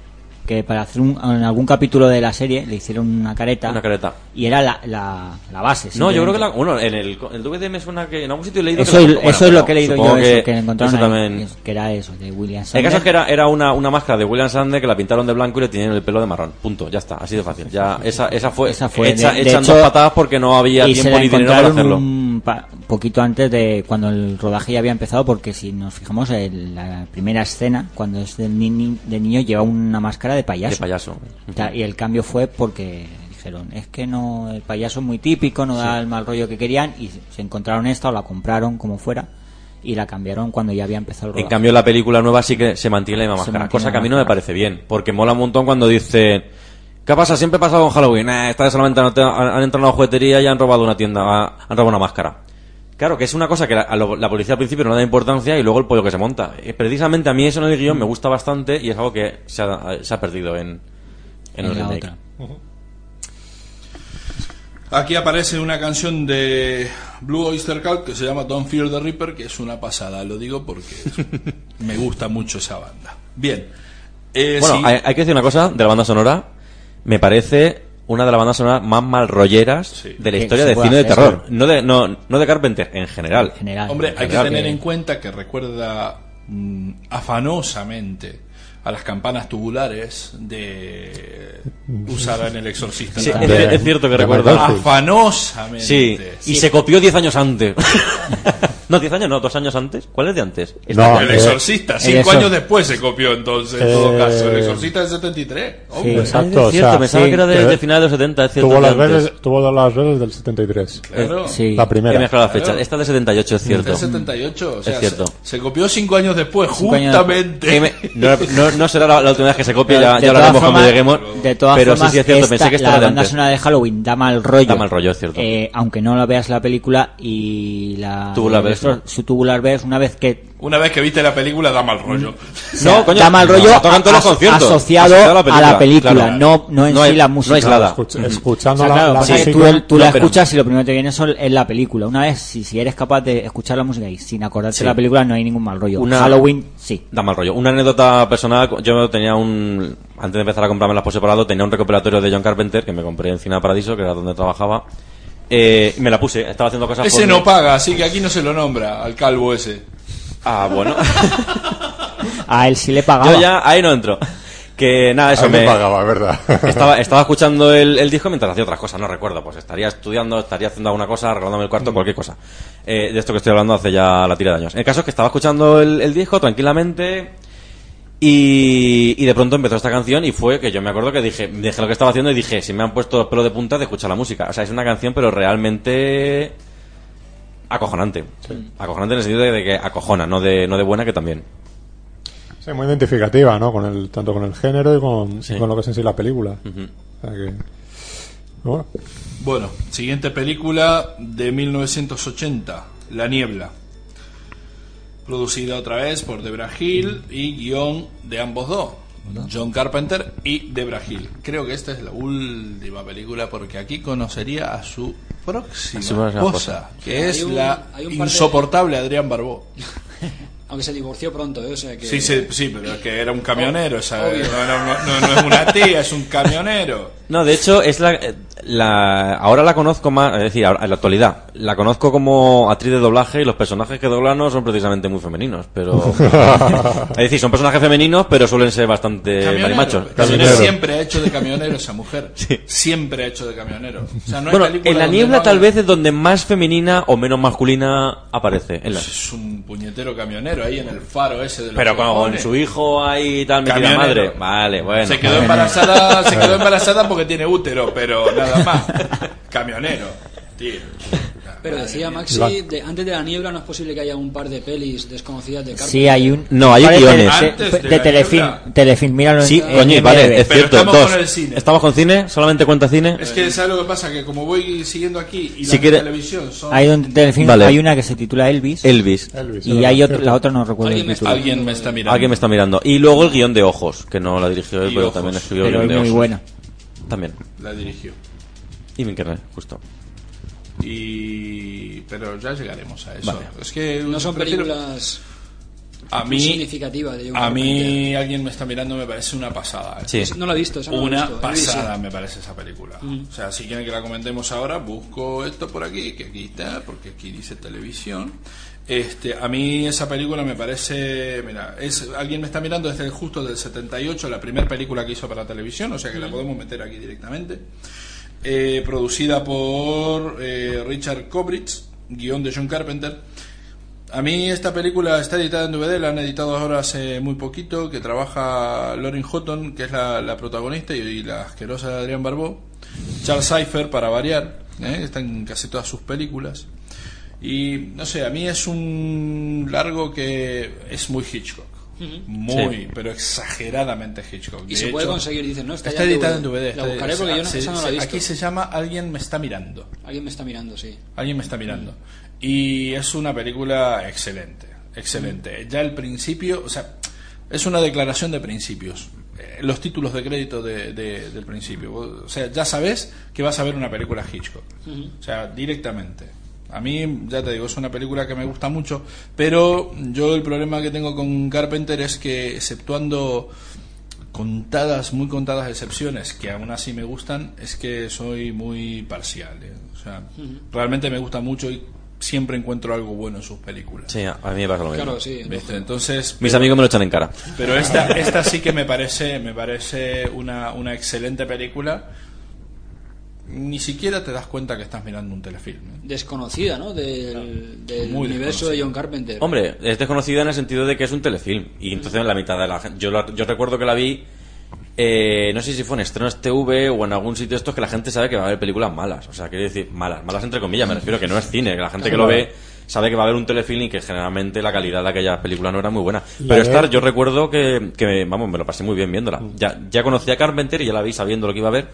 Que para hacer un- en algún capítulo de la serie le hicieron una careta. Una careta. Y era la, la, la base. No, yo creo que la, bueno, en el, el DVD me suena que en algún sitio he leído Eso, que bueno, eso es lo que he leído yo, supongo eso, que encontraron eso ahí, también- que era eso, de William El Sandler. caso es que era, era una, una máscara de William Sandler que la pintaron de blanco y le tenían el pelo de marrón. Punto, ya está, así de fácil. Ya, esa, esa fue, Esa fue, hecha, de- de hecha en hecho, dos patadas porque no había y tiempo ni dinero para hacerlo. un pa- poquito antes de cuando el rodaje ya había empezado porque si nos fijamos en la primera escena cuando es del ni- de niño lleva una máscara de payaso, De payaso. O sea, y el cambio fue porque dijeron es que no el payaso es muy típico no da el mal rollo que querían y se encontraron esta o la compraron como fuera y la cambiaron cuando ya había empezado el En rodaje cambio, la película nueva sí que se mantiene la misma máscara. Cosa la que a mí no me parece bien. Porque mola un montón cuando dice ¿Qué pasa? Siempre pasa con Halloween. Eh, esta vez solamente han, han entrado a una juguetería y han robado una tienda. ha- Han robado una máscara. Claro, que es una cosa que la, a lo- la policía al principio no le da importancia y luego el pollo que se monta. Eh, precisamente a mí eso en el guion me gusta bastante y es algo que se ha, se ha perdido en, en el En remake. otra. Aquí aparece una canción de Blue Oyster Cult que se llama Don't Fear the Reaper, que es una pasada, lo digo porque es- *laughs* me gusta mucho esa banda. Bien. Eh, Bueno, sí. hay, hay que decir una cosa de la banda sonora. Me parece una de las bandas sonoras más mal rolleras Sí. de la historia del cine de terror. No de, no, no de Carpenter, en general. en general Hombre, hay que tener que- en cuenta que recuerda mm, afanosamente a las campanas tubulares de usar en el exorcista. Sí, es, es cierto que recuerdo. Afanosamente. Sí, y se copió 10 años antes. *laughs* no, 10 años, no, dos años antes. ¿Cuál es de antes? No, El eh, exorcista, cinco exor- años después se copió entonces, en todo Eh, caso. El exorcista del 73. hombre. exacto. es o cierto, sea, pensaba sí, que era de, de finales de los 70, es cierto. tuvo las, veces, tuvo las veces del 73. Claro. sí La He primera. mezclado las fechas. Claro. Esta es de 78, es cierto. Del 78, o sea, Es cierto. Se, se copió cinco años después, Cinco años justamente. Eh, me- no, no- no será la, la última vez que se copie, ya, ya hablaremos cuando lleguemos. De todas pero formas, sí, sí, es cierto, esta- pensé que esto la banda antes. sonora de Halloween da mal rollo. Da mal rollo, es cierto. Eh, aunque no la veas la película y la Tubular el Bells, exor- ¿no? su tubular Bells, una vez que Una vez que viste la película, da mal rollo. o sea, *laughs* No, coño, da mal rollo no, tocan todos los as- conciertos, asociado asociado a la película, claro. no, no en No sí hay- la no música. aislada. Escuch- escuchando O sea, la, claro, la pasa que música. tú, tú No, la pero- escuchas y lo primero que te viene son- es la película. Una vez, si, si eres capaz de escuchar la música y sin acordarte Sí. de la película, no hay ningún mal rollo. Una- Halloween, sí. Da mal rollo. Una anécdota personal, yo tenía un... Antes de empezar a comprarme las por separado, tenía un recopilatorio de John Carpenter que me compré en Cine Paradiso, que era donde trabajaba. Eh, me la puse, estaba haciendo cosas Ese por- no paga, así que aquí no se lo nombra al calvo ese. Ah, bueno. *laughs* A él sí le pagaba. yo ya ahí no entro. Que nada, eso A mí me me... pagaba, verdad. *laughs* Estaba, estaba *laughs* escuchando el, el disco mientras hacía otras cosas, no recuerdo, pues estaría estudiando, estaría haciendo alguna cosa, arreglándome el cuarto, cualquier cosa. Eh, de esto que estoy hablando hace ya la tira de años. El caso es que estaba escuchando el, el disco tranquilamente y, y de pronto empezó esta canción y fue que yo me acuerdo que dije, dejé lo que estaba haciendo y dije, si me han puesto los pelos de punta de escuchar la música. O sea, es una canción pero realmente acojonante. Acojonante en el sentido de, de que acojona, no de, no de buena que también. Sí, muy identificativa, ¿no? Con el, tanto con el género y con, Sí. y con lo que es en sí la película. O sea que- Bueno, Bueno, siguiente película de 1980, La Niebla. Producida otra vez por Debra Hill y guion de ambos dos, John Carpenter y Debra Hill. Creo que esta es la última película porque aquí conocería a su próxima esposa, que es un- la de- insoportable Adrián Barbó. *laughs* Aunque se divorció pronto, ¿eh? o sea que... Sí, sí, sí, pero es que era un camionero. No, no, no, no, no es una tía, es un camionero. No, de hecho, es la, eh, la. Ahora la conozco más. Es decir, ahora- en la actualidad. La conozco como actriz de doblaje y los personajes que doblan no son precisamente muy femeninos. Pero. *laughs* es decir, son personajes femeninos, pero suelen ser bastante marimachos. Camionero. Siempre ha hecho de camionero esa mujer. *laughs* Siempre ha hecho de camionero. O sea, no hay Bueno, en la niebla no tal vez es donde más femenina o menos masculina aparece. En la- Es un puñetero camionero ahí en el faro ese de los Pero con su hijo ahí y tal, metida madre. Vale, bueno. Se quedó embarazada, se quedó *laughs* embarazada porque tiene útero, pero nada más. *laughs* Camionero. Tío. Pero decía. Maxi, de- antes de la niebla no es posible que haya un par de pelis desconocidas de Carpenter. Sí, hay un. No, hay guiones. De, Antes de, de telefilm, telefilm, míralo en- Sí, en coño, vale, es cierto. estamos Dos. con el cine. ¿Estamos con cine? ¿Solamente cuenta cine? Es que ¿sabes lo que pasa? Que como voy siguiendo aquí y Si la quiere- televisión son... Hay un telefilm, Vale. hay una que se titula Elvis. Elvis. Elvis, y hay otra, la otra no recuerdo el Alguien me título. Alguien me está mirando. Alguien me está mirando. Y luego el guion de Ojos, que no la dirigió él, pero Ojos. también escribió el guion es de muy Ojos. buena. También. La dirigió. Y Minkerner, justo. Y... Pero ya llegaremos a eso. Vale. Es que No son prefiero- películas... A mí, significativa de a Carpenter. mí alguien me está mirando me parece una pasada. ¿eh? Sí. No la he visto, esa no la he Una visto. pasada me parece esa película. O sea, si quieren que la comentemos ahora, busco esto por aquí, que aquí está, porque aquí dice televisión. Este, a mí esa película me parece, mira, es alguien me está mirando desde justo del 78, la primera película que hizo para televisión, o sea que la podemos meter aquí directamente. Eh, producida por eh, Richard Kobrich, guion de John Carpenter. A mí esta película está editada en DVD, la han editado ahora hace muy poquito, que trabaja Lauren Houghton, que es la, la protagonista, y, y la asquerosa de Adrián Barbeau. Charles Cypher, para variar, ¿eh? está en casi todas sus películas. Y no sé, a mí es un largo que es muy Hitchcock. Muy, Sí. pero exageradamente Hitchcock. Y De se puede conseguir, dicen, ¿no? Está, Está ya editada en DVD. La buscaré porque yo no, se- esa no la he visto. Aquí se llama Alguien me está mirando. Alguien me está mirando, sí. Alguien me está mirando. Y es una película excelente, excelente. Ya el principio, o sea, es una declaración de principios. Eh, Los títulos de crédito de- de- del principio. O sea, ya sabes que vas a ver una película Hitchcock. O sea, directamente. A mí, ya te digo, es una película que me gusta mucho, pero yo el problema que tengo con Carpenter es que, exceptuando contadas, muy contadas excepciones que aún así me gustan, es que soy muy parcial. ¿eh? O sea, realmente me gusta mucho y siempre encuentro algo bueno en sus películas. Sí, a mí me pasa lo mismo. Claro, sí. ¿Viste? Entonces, Mis pero- amigos me lo echan en cara. pero esta, esta sí que me parece, me parece una, una excelente película. Ni siquiera te das cuenta que estás mirando un telefilm. ¿eh? Desconocida, ¿no? Del, del Muy universo de John Carpenter. Hombre, es desconocida en el sentido de que es un telefilm. Y entonces en la mitad de la gente. Yo, la- yo recuerdo que la vi. eh, no sé si fue en estrenos TV o en algún sitio estos que la gente sabe que va a haber películas malas. O sea, quiero decir, malas. Malas entre comillas, me refiero que no es cine. Que la gente que lo ve sabe que va a haber un telefilm y que generalmente la calidad de aquellas películas no era muy buena. Pero de- esta yo recuerdo que, que, vamos, me lo pasé muy bien viéndola. Ya, ya conocía a Carpenter y ya la vi sabiendo lo que iba a ver.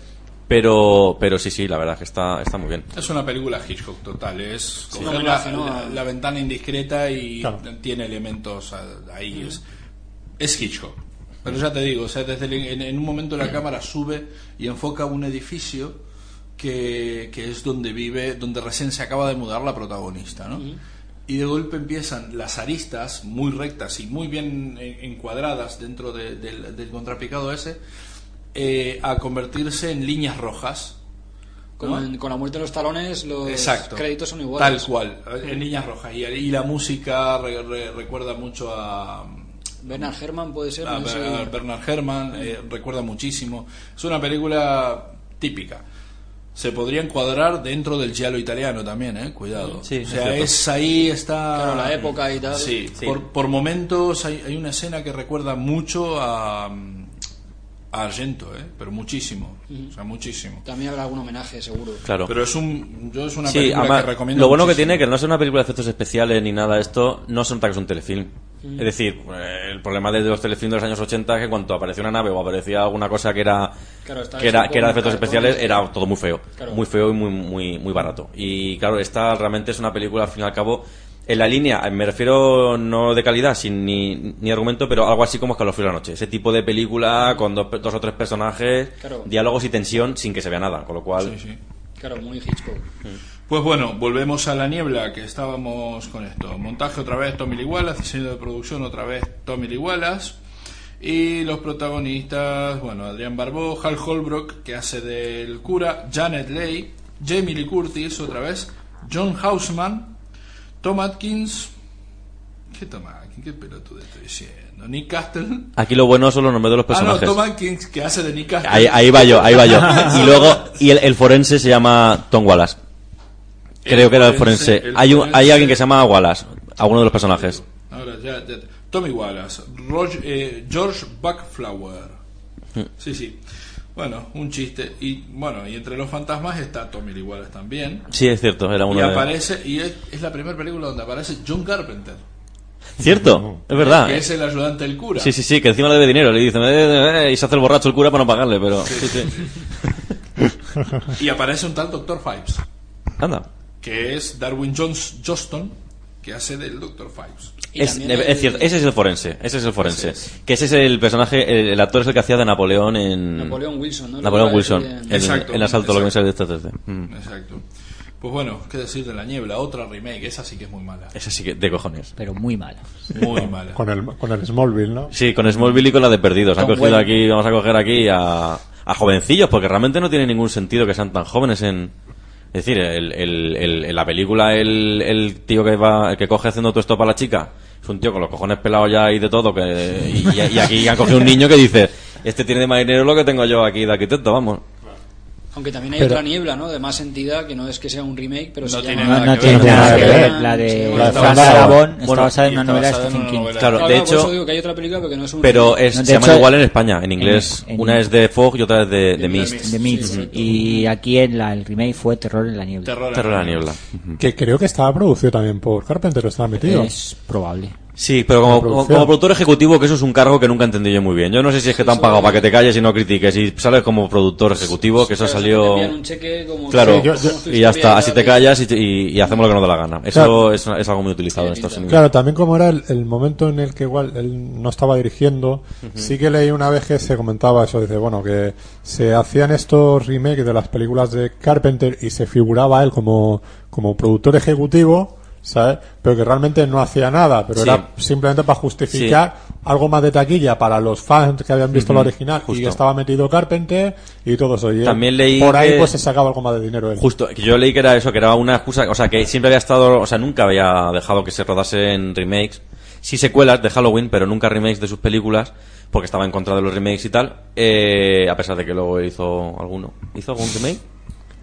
Pero, pero sí, sí, la verdad es que está, está muy bien. Es una película Hitchcock total. Es coger Un la, la- la ventana indiscreta y Claro. tiene elementos ahí. Es, es Hitchcock. Pero ya te digo, o sea, desde el- en, en un momento la cámara sube y enfoca un edificio que, que es donde vive, donde recién se acaba de mudar la protagonista, ¿no? Y de golpe empiezan las aristas muy rectas y muy bien encuadradas dentro de- del, del contrapicado ese eh, a convertirse en líneas rojas. Como ¿no? en- con la muerte de los talones, los Exacto. créditos son iguales. Tal cual, en líneas rojas. Y, y la música re- re- recuerda mucho a, Bernard Herrmann puede ser. a no sé. Ber- Bernard Herrmann, eh, recuerda muchísimo. Es una película típica. Se podría encuadrar dentro del giallo italiano también, eh, cuidado. Sí, o es sea, cierto. es ahí está. Claro, la época y tal. Sí, Sí. Por, por momentos hay, hay una escena que recuerda mucho a, a Argento, eh, pero muchísimo. O sea, muchísimo. También habrá algún homenaje, seguro. Claro. Pero es un, yo es una Sí, película además, que recomiendo lo bueno que tiene que no ser una película de efectos especiales ni nada de esto, no se nota que es un telefilm. Es decir, eh, el problema de los telefilms de los años 80 es que cuando aparecía una nave o aparecía alguna cosa que era Claro, que era, que era de efectos especiales era todo muy feo. Claro. Muy feo y muy, muy, muy barato. Y claro, esta realmente es una película, al fin y al cabo, en la línea, eh, me refiero no de calidad, sin ni, ni argumento, pero algo así como Escalofrío de la Noche. Ese tipo de película con dos, dos o tres personajes, Claro. diálogos y tensión sin que se vea nada. Con lo cual, Sí, sí. Claro, muy Hitchcock. Pues bueno, volvemos a la niebla que estábamos con esto. Montaje otra vez Tommy Lee Wallace, diseño de producción otra vez Tommy Lee Wallace. Y los protagonistas, bueno, Adrián Barbeau, Hal Holbrook, que hace del cura, Janet Leigh, Jamie Lee Curtis otra vez, John Houseman, Tom Atkins. ¿Qué Tom Atkins? ¿Qué pelotudo estoy diciendo? Nick Castle. aquí lo bueno son los nombres de los Ah, no, personajes. Tom Atkins, que hace de Nick Castle. Ahí, ahí va yo, ahí va yo. *laughs* Y luego, y el, el forense se llama Tom Wallace. Creo El que era el forense- Hay, un, hay alguien que se llama Wallace, alguno de los personajes. Ahora ya, ya. Tommy Wallace, Roger- eh, George Buckflower. Mm. Sí, sí. Bueno, un chiste. Y bueno, y entre los fantasmas está Tommy Lee Wallace también. Sí, es cierto, era Y uno de... aparece, y es, es la primera película donde aparece John Carpenter, Cierto, es verdad. que es el ayudante del cura. Sí, sí, sí, que encima le debe dinero. Le dicen, "Eh, eh, eh", y se hace el borracho el cura para no pagarle, pero... Sí, sí. *laughs* Y aparece un tal Dr. Fives, Anda. que es Darwin Jones Johnston, que hace del Dr. Fives. Y Es, cierto, ese es el forense, ese es el forense. Ese Que ese es el personaje, el, el actor es el que hacía de Napoleón en... Napoleón Wilson, ¿no? Napoleón Wilson, a en, Exacto, en Asalto, lo que me exacto. sale de este 3D. Mm. Exacto. Pues bueno, qué decir de La Niebla, otra remake, esa sí que es muy mala. Esa sí que de cojones. Pero muy mal. Muy mala. Con el, con el Smallville, ¿no? Sí, con Smallville y con la de Perdidos. Han cogido aquí, vamos a coger aquí a, a jovencillos, porque realmente no tiene ningún sentido que sean tan jóvenes en... Es decir, el, el- en la película el, tío que va, que coge haciendo todo esto para la chica, es un tío con los cojones pelados ya y de todo, que, y, y aquí han cogido un niño que dice, este tiene de marinero lo que tengo yo aquí de arquitecto, vamos. Aunque también hay Pero- otra niebla, ¿no? De más entidad, que no es que sea un remake, pero No se tiene llama- No, nada no que tiene ver. La de Fran Darabont está basada en una novela de Stephen King. novela. Claro, de hecho, digo que hay otra película, pero que no es un pero se llaman hecho- igual en España, en inglés. en- una es de Fog y otra es de, Mist. Mist. de Mist. Sí, correcto. y aquí en la, el remake fue Terror en la niebla. Terror, Terror en la niebla. Que creo que estaba producido también por Carpenter, estaba metido. Es probable. Sí, pero como, como, productor ejecutivo, que eso es un cargo que nunca entendí yo muy bien. Yo no sé si es que te han pagado para que te calles y no critiques. Y sales como productor ejecutivo, que eso Claro, salió. un cheque como- Claro, Sí, yo- yo- como tu y ya está. Así te callas y, y- y hacemos lo que nos da la gana. Eso Claro. es, es algo muy utilizado en Sí, Estados. Unidos. Claro, también como era el, el momento en el que igual él no estaba dirigiendo, sí que leí una vez que se comentaba eso, dice, bueno, que se hacían estos remakes de las películas de Carpenter y se figuraba él como, como productor ejecutivo, ¿sabes? Pero que realmente no hacía nada, pero Sí. era simplemente para justificar algo más de taquilla para los fans que habían visto la original y justo. estaba metido Carpenter y todo eso. Y También leí por ahí que- pues se sacaba algo más de dinero él. Justo, yo leí que era eso, que era una excusa, o sea, que siempre había estado, o sea, nunca había dejado que se rodase en remakes, sí secuelas de Halloween, pero nunca remakes de sus películas, porque estaba en contra de los remakes y tal, eh, a pesar de que luego hizo alguno. ¿Hizo algún remake?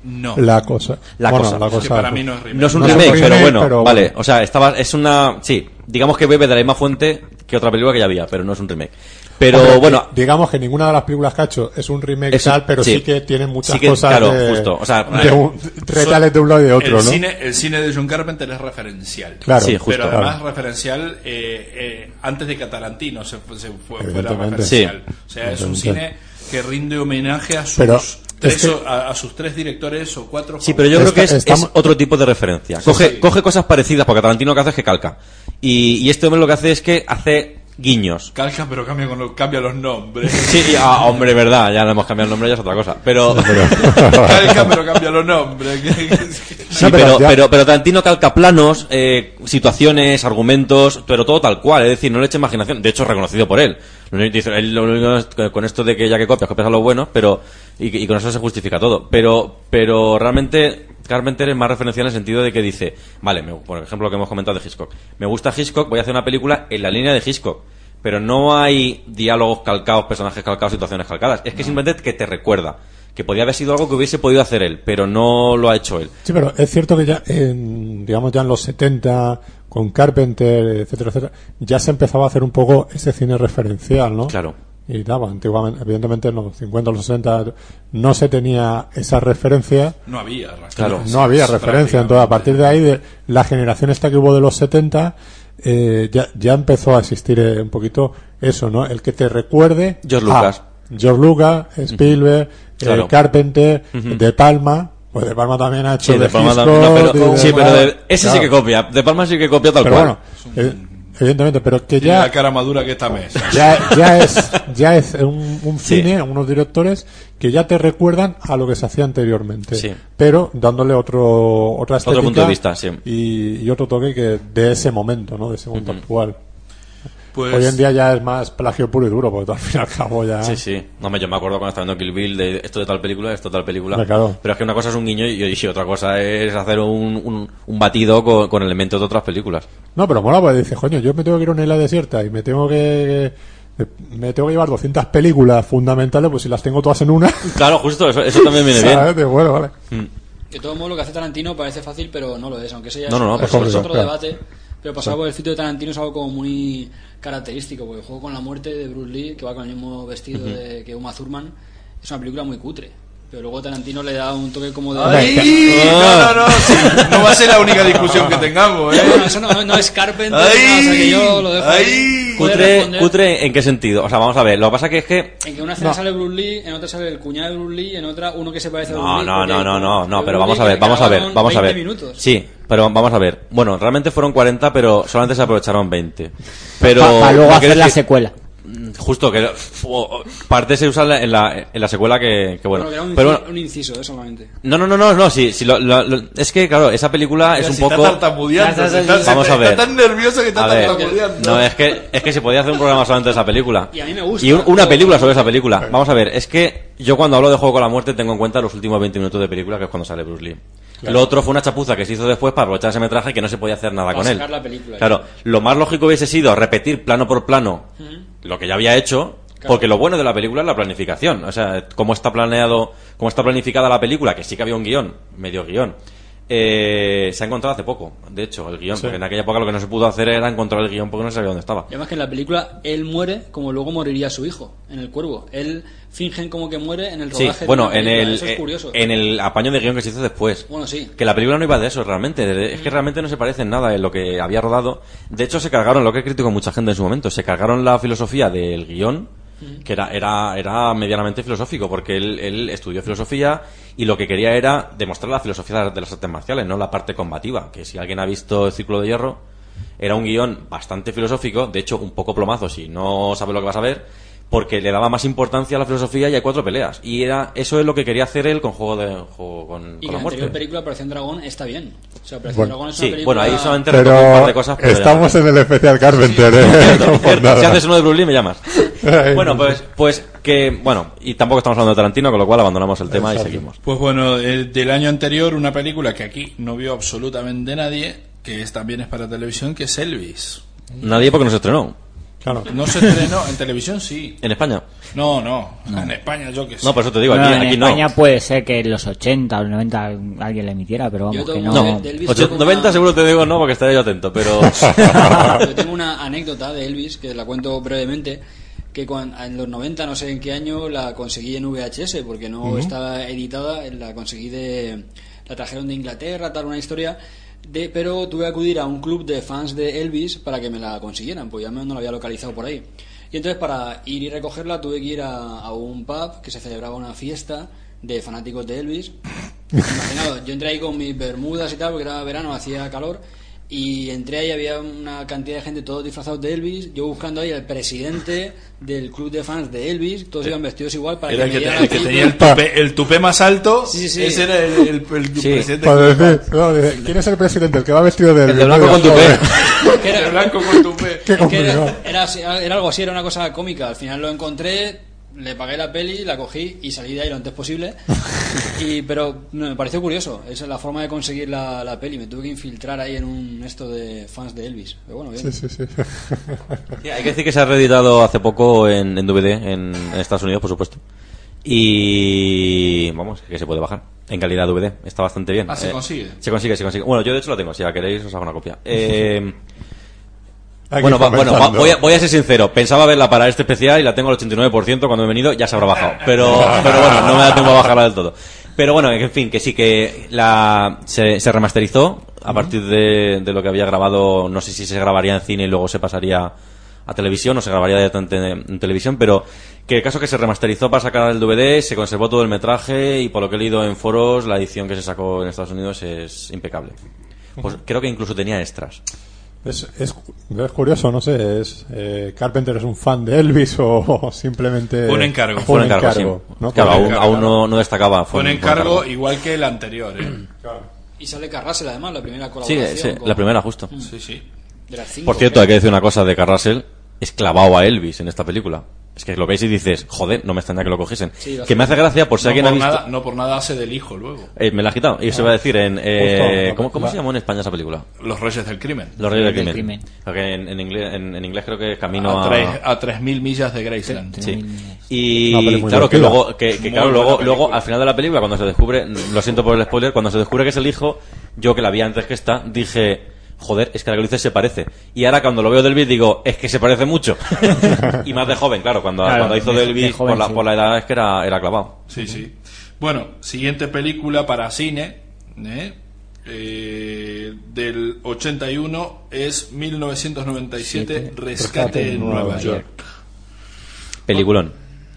No. La cosa. La Bueno, cosa. la que cosa. para mí no es remake. No es un No remake, pero bueno, pero vale, bueno. o sea, estaba, es una, sí, digamos que bebe de la misma fuente que otra película que ya había, pero no es un remake. Pero Hombre, bueno, di- digamos que ninguna de las películas que ha hecho es un remake Es- tal, pero sí, sí. que tiene muchas Sí que, cosas claro, de, justo, o sea, de un- retales de un lado y de otro, el ¿no? Cine, el cine de John Carpenter es referencial. Claro, Sí, justo. pero además claro. referencial eh, eh, antes de que Tarantino se, se fue, fuera referencial. O sea, es un cine que rinde homenaje a sus, Pero tres, es que- o- a, a sus tres directores o cuatro. Sí, pero yo creo que es, estamos- es otro tipo de referencia. Coge, coge cosas parecidas, porque Tarantino lo que hace es que calca. Y, y este hombre lo que hace es que hace guiños. Calca, pero cambia, con los, cambia los nombres. *laughs* Sí, y- ah, hombre, verdad, ya le hemos cambiado el nombre, ya es otra cosa. Pero, *laughs* Calca, pero cambia los nombres. sí, *laughs* pero, pero Tarantino calca planos, eh, situaciones, argumentos, pero todo tal cual. Es decir, no le echa imaginación. De hecho, es reconocido por él. Lo único- dice, él lo único es que con esto de que ya que copias, copias a los buenos, pero, y, y con eso se justifica todo. Pero, pero realmente, Carpenter es más referencial en el sentido de que dice, vale, me- por ejemplo lo que hemos comentado de Hitchcock. Me gusta Hitchcock, voy a hacer una película en la línea de Hitchcock. Pero no hay diálogos calcados, personajes calcados, situaciones calcadas. Es que simplemente que te recuerda. Que podía haber sido algo que hubiese podido hacer él, pero no lo ha hecho él. Sí, pero es cierto que ya, en, digamos, ya en los 70, con Carpenter, etcétera, etcétera, ya se empezaba a hacer un poco ese cine referencial, ¿no? Claro. Y daba, antiguamente, evidentemente en los 50, los 60, no se tenía esa referencia. No había. Claro. no había referencia. Entonces, a partir de ahí, de la generación esta que hubo de los 70, eh, ya, ya empezó a existir eh, un poquito eso, ¿no? El que te recuerde. George a Lucas. George Lucas, Spielberg, Claro. Carpenter, De Palma. Pues De Palma también ha hecho Sí, de Palma Hitchcock también, no, pero, de- sí, pero de- ese sí Claro. que copia. De Palma sí que copia tal Pero cual. bueno, eh, evidentemente, pero que Tiene la ya, cara madura que esta mesa. *laughs* ya, ya es, ya es un, un Sí. cine, unos directores que ya te recuerdan a lo que se hacía anteriormente, Sí. pero dándole otro, otra estética punto de vista, sí. y, y otro toque que de ese momento, ¿no? De ese momento actual. Pues, Hoy en día ya es más plagio puro y duro, porque al fin y al cabo ya. Sí, sí. No, me, yo me acuerdo cuando estaba viendo Kill Bill de esto de tal película, esto de tal película. Claro. Pero es que una cosa es un guiño y, y otra cosa es hacer un, un, un batido con, con elementos de otras películas. No, pero mola, porque dices, coño, yo me tengo que ir a una isla desierta y me tengo que. Me tengo que llevar 200 películas fundamentales, pues si las tengo todas en una. *laughs* Claro, justo, eso, eso también viene bien. De bueno, vale. De todo modo, lo que hace Tarantino parece fácil, pero no lo es, aunque eso ya No, no, no, es- es otro claro. debate. Pero pasar por el sitio de Tarantino es algo como muy característico, porque el juego con la muerte de Bruce Lee, que va con el mismo vestido de, que Uma Thurman, es una película muy cutre. Pero luego Tarantino le da un toque como de... ¡Ay! No, no, no. sí, no va a ser la única *laughs* discusión que tengamos, ¿eh? Bueno, eso no, no es Carpenter, no, o sea que yo lo dejo ahí. Cutre, cutre, ¿en qué sentido? O sea, vamos a ver, lo que pasa que es que... En que una escena sale Bruce Lee, en otra sale el cuñado de Bruce Lee, en otra uno que se parece a Bruce No, Lee. no, no, no, no, no, pero vamos a ver, vamos a ver, vamos a 20 ver. minutos. Sí, pero vamos a ver. Bueno, realmente fueron 40, pero solamente se aprovecharon 20. Pero... Para luego hacer la decir- secuela. Justo, que parte se usa en la, en la, secuela que, que bueno. Bueno, que era un, Pero bueno, un inciso, eh, solamente. no, no, no, no, no, sí, sí, lo- lo- lo- es que, claro, esa película es un poco... Está Vamos a ver. Está tan nervioso que está A ver, tartamudeando. no, es que, es que se podía hacer un programa solamente de esa película. Y a mí me gusta, Y un- una película sobre esa película. Vamos a ver, es que yo cuando hablo de Juego con la Muerte tengo en cuenta los últimos 20 minutos de película, que es cuando sale Bruce Lee. Lo otro fue una chapuza que se hizo después para aprovechar ese metraje que no se podía hacer nada Para con él. sacar la película. Claro, lo más lógico hubiese sido repetir plano por plano lo que ya había hecho, porque lo bueno de la película es la planificación. O sea, cómo está planeado, cómo está planificada la película, que sí que había un guion, medio guion. eh, se ha encontrado hace poco, de hecho, el guion, porque en aquella época lo que no se pudo hacer era encontrar el guion porque no se sabía dónde estaba. Y además que en la película él muere como luego moriría su hijo, en el cuervo. Él fingen como que muere en el Sí, rodaje. de bueno, en el, Eso es eh, curioso. en el apaño de guion que se hizo después. Bueno, sí. Que la película no iba de eso realmente. de- Es que realmente no se parece en nada en lo que había rodado. De hecho, se cargaron, lo que criticó mucha gente en su momento, se cargaron la filosofía del guion, que era, era, era medianamente filosófico, porque él, él estudió filosofía y lo que quería era demostrar la filosofía de las artes marciales, no la parte combativa. Que si alguien ha visto el Círculo de Hierro, era un guion bastante filosófico, de hecho, un poco plomazo si no sabes lo que vas a ver porque le daba más importancia a la filosofía y hay cuatro peleas. Y era eso es lo que quería hacer él con Juego de Juego con, Y con la la muerte. película, Operación Dragón, está bien. O sea, Operación Bueno. Dragón es una Sí, película... bueno, ahí solamente retoco un par Pero de cosas. pero ya. estamos en el especial Carpenter, ¿eh? Cierto, *laughs* cierto. Si haces uno de Bruce Lee, me llamas. Bueno, no pues, pues que, bueno, y tampoco estamos hablando de Tarantino, con lo cual abandonamos el tema y seguimos. Pues bueno, eh, del año anterior, una película que aquí no vio absolutamente nadie, que es, también es para televisión, que es Elvis. Nadie porque no se estrenó. Claro. No se estrenó, en televisión sí. En España. No, no, en España yo que sé. No, por eso te digo, No, aquí, en aquí no. España puede ser que en los 80 o los 90 alguien la emitiera, pero Yo vamos, que tomo no. de- de Elvis Ocho- tengo 90 una- seguro te digo no, porque estaré yo atento, pero... *laughs* Yo tengo una *laughs* anécdota de Elvis que la cuento brevemente. Que cuan- en los 90, no sé en qué año, la conseguí en VHS, porque no estaba editada, la conseguí de. La trajeron de Inglaterra, tal, una historia. De, pero tuve que acudir a un club de fans de Elvis para que me la consiguieran, pues ya no la había localizado por ahí. Y entonces, para ir y recogerla, tuve que ir a, a un pub que se celebraba una fiesta de fanáticos de Elvis. *laughs* Imaginaos, yo entré ahí con mis bermudas y tal, porque era verano, hacía calor. Y entré ahí, había una cantidad de gente, todos disfrazados de Elvis. Yo buscando ahí al presidente del club de fans de Elvis. Todos iban vestidos igual para Era que, el que, me el que tenía el tupé, el tupé más alto. Sí, sí, sí. Ese era el, el- el Sí. presidente. Decir, no, dice, ¿quién es el presidente? El que va vestido de, El de blanco con tupé. *laughs* Era- El blanco con tupé. Qué era, era era algo así, era una cosa cómica. Al final lo encontré, le pagué la peli, la cogí y salí de ahí lo antes posible. *laughs* Y, pero no, me pareció curioso. Esa es la forma de conseguir la, la peli. Me tuve que infiltrar ahí en un esto de fans de Elvis. Pero bueno, bien. Sí, sí, sí. *laughs* Sí, hay que decir que se ha reeditado hace poco en, en DVD en, en Estados Unidos, por supuesto. Y vamos, que se puede bajar en calidad DVD. Está bastante bien. Ah, ¿se Eh, consigue? Se consigue, se consigue. Bueno, yo de hecho lo tengo. Si la queréis, os hago una copia. Eh, *laughs* Aquí bueno, va- bueno va- voy, a, voy a ser sincero. Pensaba verla para este especial y la tengo al 89%. Cuando he venido ya se habrá bajado. Pero, *laughs* pero bueno, no me da tiempo a bajarla del todo. Pero bueno, en fin, que sí, que la se, se remasterizó a partir de, de lo que había grabado. No sé si se grabaría en cine y luego se pasaría a televisión o se grabaría directamente en, en televisión, pero que el caso que se remasterizó para sacar el DVD, se conservó todo el metraje y por lo que he leído en foros, la edición que se sacó en Estados Unidos es impecable. Pues creo que incluso tenía extras. Es, es, es curioso, no sé, es, eh, Carpenter es un fan de Elvis o, *laughs* o simplemente... Un encargo. Fue un encargo, sí. ¿no? Claro, aún, aún no, no destacaba. Fue un fue encargo igual que el anterior, ¿eh? *clears throat* Y sale Carrasel además, la primera Sí, colaboración. sí, con- la primera, justo. Sí, sí. De las cinco, Por cierto, hay que decir una cosa de Carrasel. Es clavado a Elvis en esta película. Es que lo veis y dices, joder, no me extraña que lo cogiesen. Sí, que me hace gracia por si No alguien ha por, visto. nada, no por nada hace del hijo luego. Eh, me la ha quitado. Y se va a decir en. eh, Justo, ¿Cómo, se llamó en España esa película? Los Reyes del Crimen. Los Reyes del Del Crimen. En, en inglés, en, en inglés creo que es Camino A, tres, a 3.000 millas de Graceland. Sí. Y claro que luego, que, que claro, luego, luego al final de la película, cuando se descubre, lo siento por el spoiler, cuando se descubre que es el hijo, yo que la vi antes que esta, dije, joder, es que la que lo dice se parece. Y ahora cuando lo veo del Elvis digo, es que se parece mucho. *laughs* y más de joven, claro, cuando, Claro, cuando hizo de- del Elvis de joven, por, la, sí. por la edad es que era, era clavado. Sí, sí. Bueno, siguiente película para cine ¿eh? Eh, del 81 es 1997 Rescate en Nueva York. Peliculón.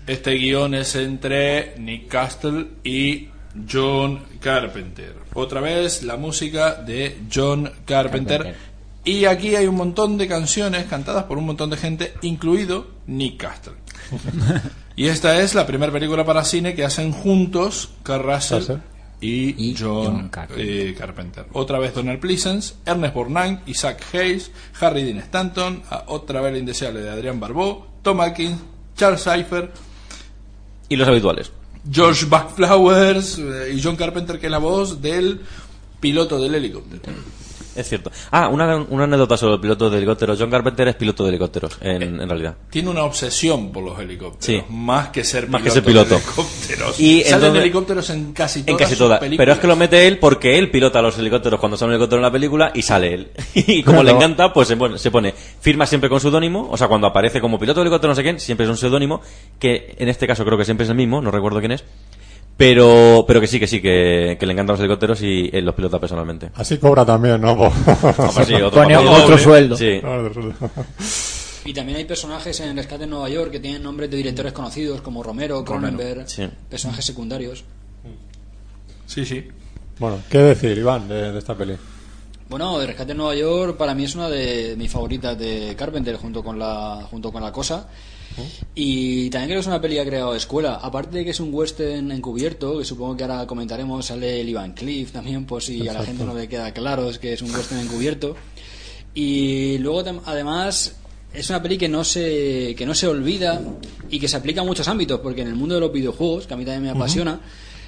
Este guion es entre Nick Castle y John Carpenter. Otra vez la música de John Carpenter. Carpenter. Y aquí hay un montón de canciones cantadas por un montón de gente, incluido Nick Castle. *laughs* y esta es la primera película para cine que hacen juntos Carl Russell y, Y John, John Carpenter. eh, Carpenter. Otra vez Donald Pleasence, Ernest Borgnine, Isaac Hayes, Harry Dean Stanton, a otra vez la indeseable de Adrián Barbeau, Tom Atkins, Charles Cipher, Y los habituales. George Backflowers eh, y John Carpenter, que es la voz del piloto del helicóptero. Es cierto. Ah, una, una anécdota sobre el piloto de helicópteros. John Carpenter es piloto de helicópteros, en, en realidad. Tiene una obsesión por los helicópteros, Sí. más que ser Más que piloto. ser piloto. de helicópteros. Y Salen entonces- helicópteros en casi todas En casi todas. películas. Pero es que lo mete él porque él pilota los helicópteros cuando sale un helicóptero en la película y sale él. *laughs* Y como le encanta, pues se pone, se pone, firma siempre con seudónimo, o sea, cuando aparece como piloto de helicóptero no sé quién, siempre es un seudónimo, que en este caso creo que siempre es el mismo, no recuerdo quién es. Pero, pero que sí, que sí, que, que le encantan los helicópteros y él los pilota personalmente. Así cobra también, ¿no? *laughs* Pues sí, otro Pone papel. otro sueldo. Sí. *laughs* Y también hay personajes en Rescate en Nueva York que tienen nombres de directores conocidos como Romero, Cronenberg, sí. personajes secundarios. Sí, sí. Bueno, ¿qué decir, Iván, de, de esta peli? Bueno, de Rescate en Nueva York para mí es una de mis favoritas de Carpenter junto con la junto con la cosa. Y también creo que es una peli que ha creado escuela. Aparte de que es un western encubierto, que supongo que ahora comentaremos, sale el Ivan Cliff también, por si a la gente no le queda claro, es que es un western encubierto. Y luego además es una peli que no se que no se olvida y que se aplica a muchos ámbitos, porque en el mundo de los videojuegos, que a mí también me apasiona,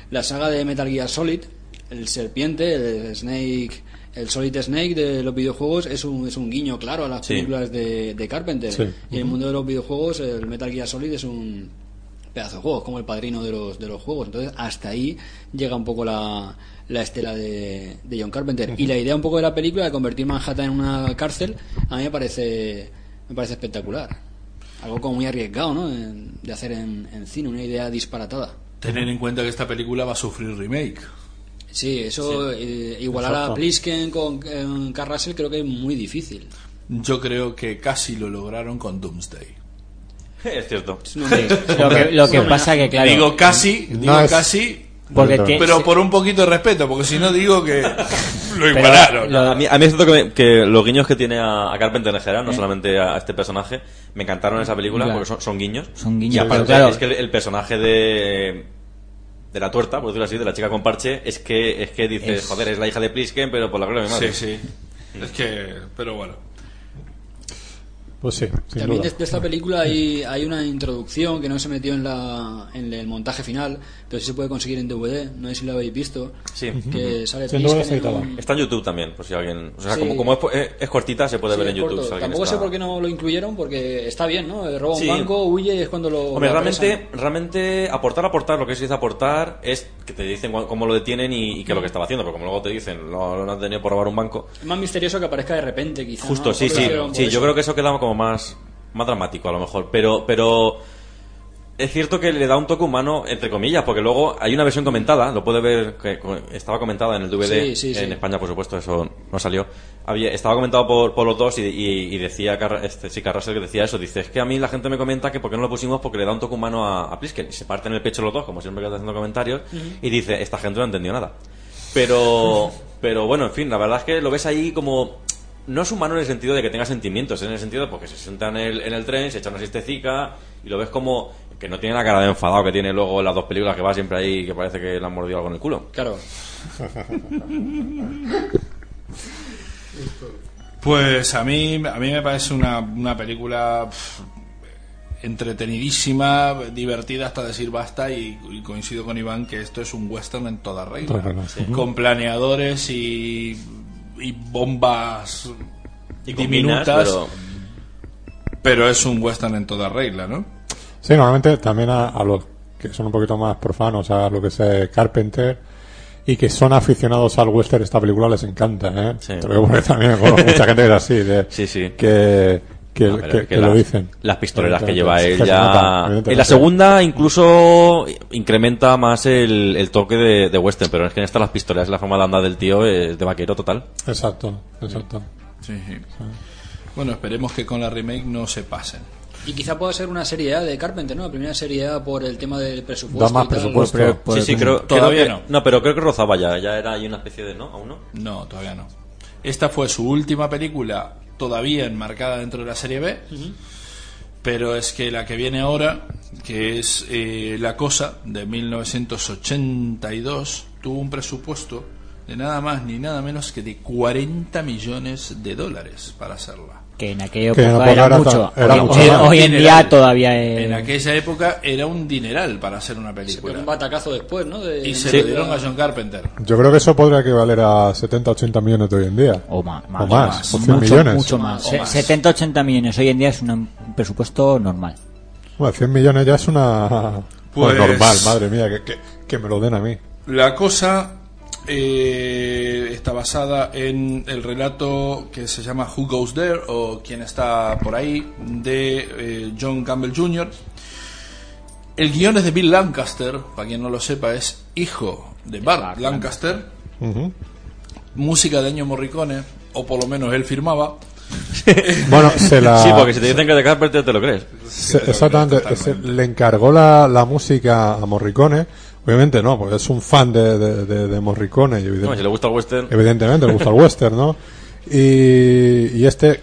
la saga de Metal Gear Solid, el serpiente, el Snake, el Solid Snake de los videojuegos es un, es un guiño claro a las Sí. películas de, de Carpenter. Sí. Y en el mundo de los videojuegos, el Metal Gear Solid es un pedazo de juego, como el padrino de los, de los juegos. Entonces, hasta ahí llega un poco la, la estela de, de John Carpenter. Y la idea un poco de la película de convertir Manhattan en una cárcel, a mí me parece, me parece espectacular. Algo como muy arriesgado, ¿no? De hacer en, en cine, una idea disparatada. Tener en cuenta que esta película va a sufrir remake. Sí, eso, eh, igualar Exacto. a Plisken con eh, Carl Russell creo que es muy difícil. Yo creo que casi lo lograron con Doomsday. *laughs* Es cierto. No, Lo que, lo que pasa que, claro, Digo casi, digo es- casi, porque Pero por un poquito de respeto, porque si no digo que *laughs* lo pero igualaron. lo- A mí, a mí es cierto que, que los guiños que tiene a, a Carpenter en general, no solamente a, a este personaje, me encantaron en esa película Claro. porque son, son guiños. Son guiños, Y aparte, claro. es que el, el personaje de de la tuerta, por decirlo así, de la chica con parche, es que es que dices, Es- joder, es la hija de Plisken, pero por la gloria de mi madre. Sí, sí. Es que, pero bueno. Pues sí, sin También duda. de, de esta película hay, hay una introducción que no se metió en, la, en el montaje final, pero sí se puede conseguir en DVD, no sé si lo habéis visto, Sí. que sale Sí, está en un- Está en YouTube también, por si alguien. O sea, Sí. como, como es, es- es cortita, se puede Sí, ver en YouTube. si Tampoco sé está- por qué no lo incluyeron, porque está bien, ¿no? Eh, Roba Sí. un banco, huye y es cuando lo... Hombre, lo realmente, apresan. realmente aportar, aportar, lo que se dice aportar es que te dicen cómo lo detienen y, y qué es lo que estaba haciendo, porque como luego te dicen, lo, lo han detenido por robar un banco. Es más misterioso que aparezca de repente, quizá. Justo, ¿no? sí, sí, sí, yo creo que eso queda como más, más dramático a lo mejor, pero, pero es cierto que le da un toque humano, entre comillas, porque luego hay una versión comentada, lo puede ver, que estaba comentada en el DVD, Sí, sí, sí. en España por supuesto, eso no salió, Había, estaba comentado por, por los dos y, y- y decía, este, sí, Carrasel que decía eso, dice, es que a mí la gente me comenta que por qué no lo pusimos porque le da un toque humano a, a Plisken, y se parten el pecho los dos, como siempre que está haciendo comentarios, y dice, esta gente no ha entendido nada. Pero, *laughs* pero bueno, en fin, la verdad es que lo ves ahí como no es humano en el sentido de que tenga sentimientos, es en el sentido de porque se sienta en el, en el tren, se echa una siestecica y lo ves como que no tiene la cara de enfadado que tiene luego en las dos películas que va siempre ahí que parece que le han mordido algo en el culo. Claro. *laughs* Pues a mí, a mí me parece una, una película entretenidísima, divertida hasta decir basta y, y coincido con Iván que esto es un western en toda regla. Sí. Con planeadores y, y bombas Y diminutas, pero pero es un western en toda regla, ¿no? Sí, normalmente también a, a los que son un poquito más profanos, a lo que es eh, Carpenter y que son aficionados al western, esta película les encanta, ¿eh? Sí. Te lo digo porque también conozco *laughs* mucha gente que es así, de, Sí, sí. que, que, No, que- es que que lo dicen. Las pistoleras que lleva él ya. En la segunda incluso incrementa más el, el toque de, de western, pero es que en esta las pistoleras la forma de andar del tío es de vaquero total. Exacto, exacto. Sí, sí. Bueno, esperemos que con la remake no se pasen. Y quizá pueda ser una serie A de Carpenter, ¿no? La primera serie A por el tema del presupuesto. Da más presupuesto. Por- sí, sí, creo, Todavía creo que- no. pero creo que rozaba ya, ya era ahí una especie de, ¿no? ¿Aún no? No, todavía no. Esta fue su última película todavía enmarcada dentro de la serie B. Pero es que la que viene ahora, que es eh, La Cosa, de 1982, tuvo un presupuesto de nada más ni nada menos que de 40 millones de dólares para hacerla. Que en aquella en época la era época mucho. era Hoy- mucho hoy, más. hoy en Dineral. día todavía es... En aquella época era un dineral para hacer una película. un batacazo después, ¿no? De- Y se Sí. lo dieron a John Carpenter. Yo creo que eso podría equivaler a 70, 80 millones de hoy en día. O más, O más, o 100 mucho, millones. Mucho más. O más. 70, 80 millones hoy en día es un, un presupuesto normal. Bueno, 100 millones ya es una... Pues- Pues *laughs* normal, madre mía, que, que, que me lo den a mí. La cosa eh, está basada en el relato que se llama Who Goes There o Quién está por ahí de eh, John Campbell Jr. El guion es de Bill Lancaster, para quien no lo sepa, es hijo de Bart Lancaster. Música de Ennio Morricone, o por lo menos él firmaba. *laughs* Bueno, se la... Sí, porque si te dicen que de Carpenter te lo crees. se- exactamente, se- le encargó la, la música a Morricone. Obviamente no, porque es un fan de, de, de- de Morricone. Y evidente- No, si le gusta el western, Evidentemente, le gusta el western, ¿no? *laughs* Y, y este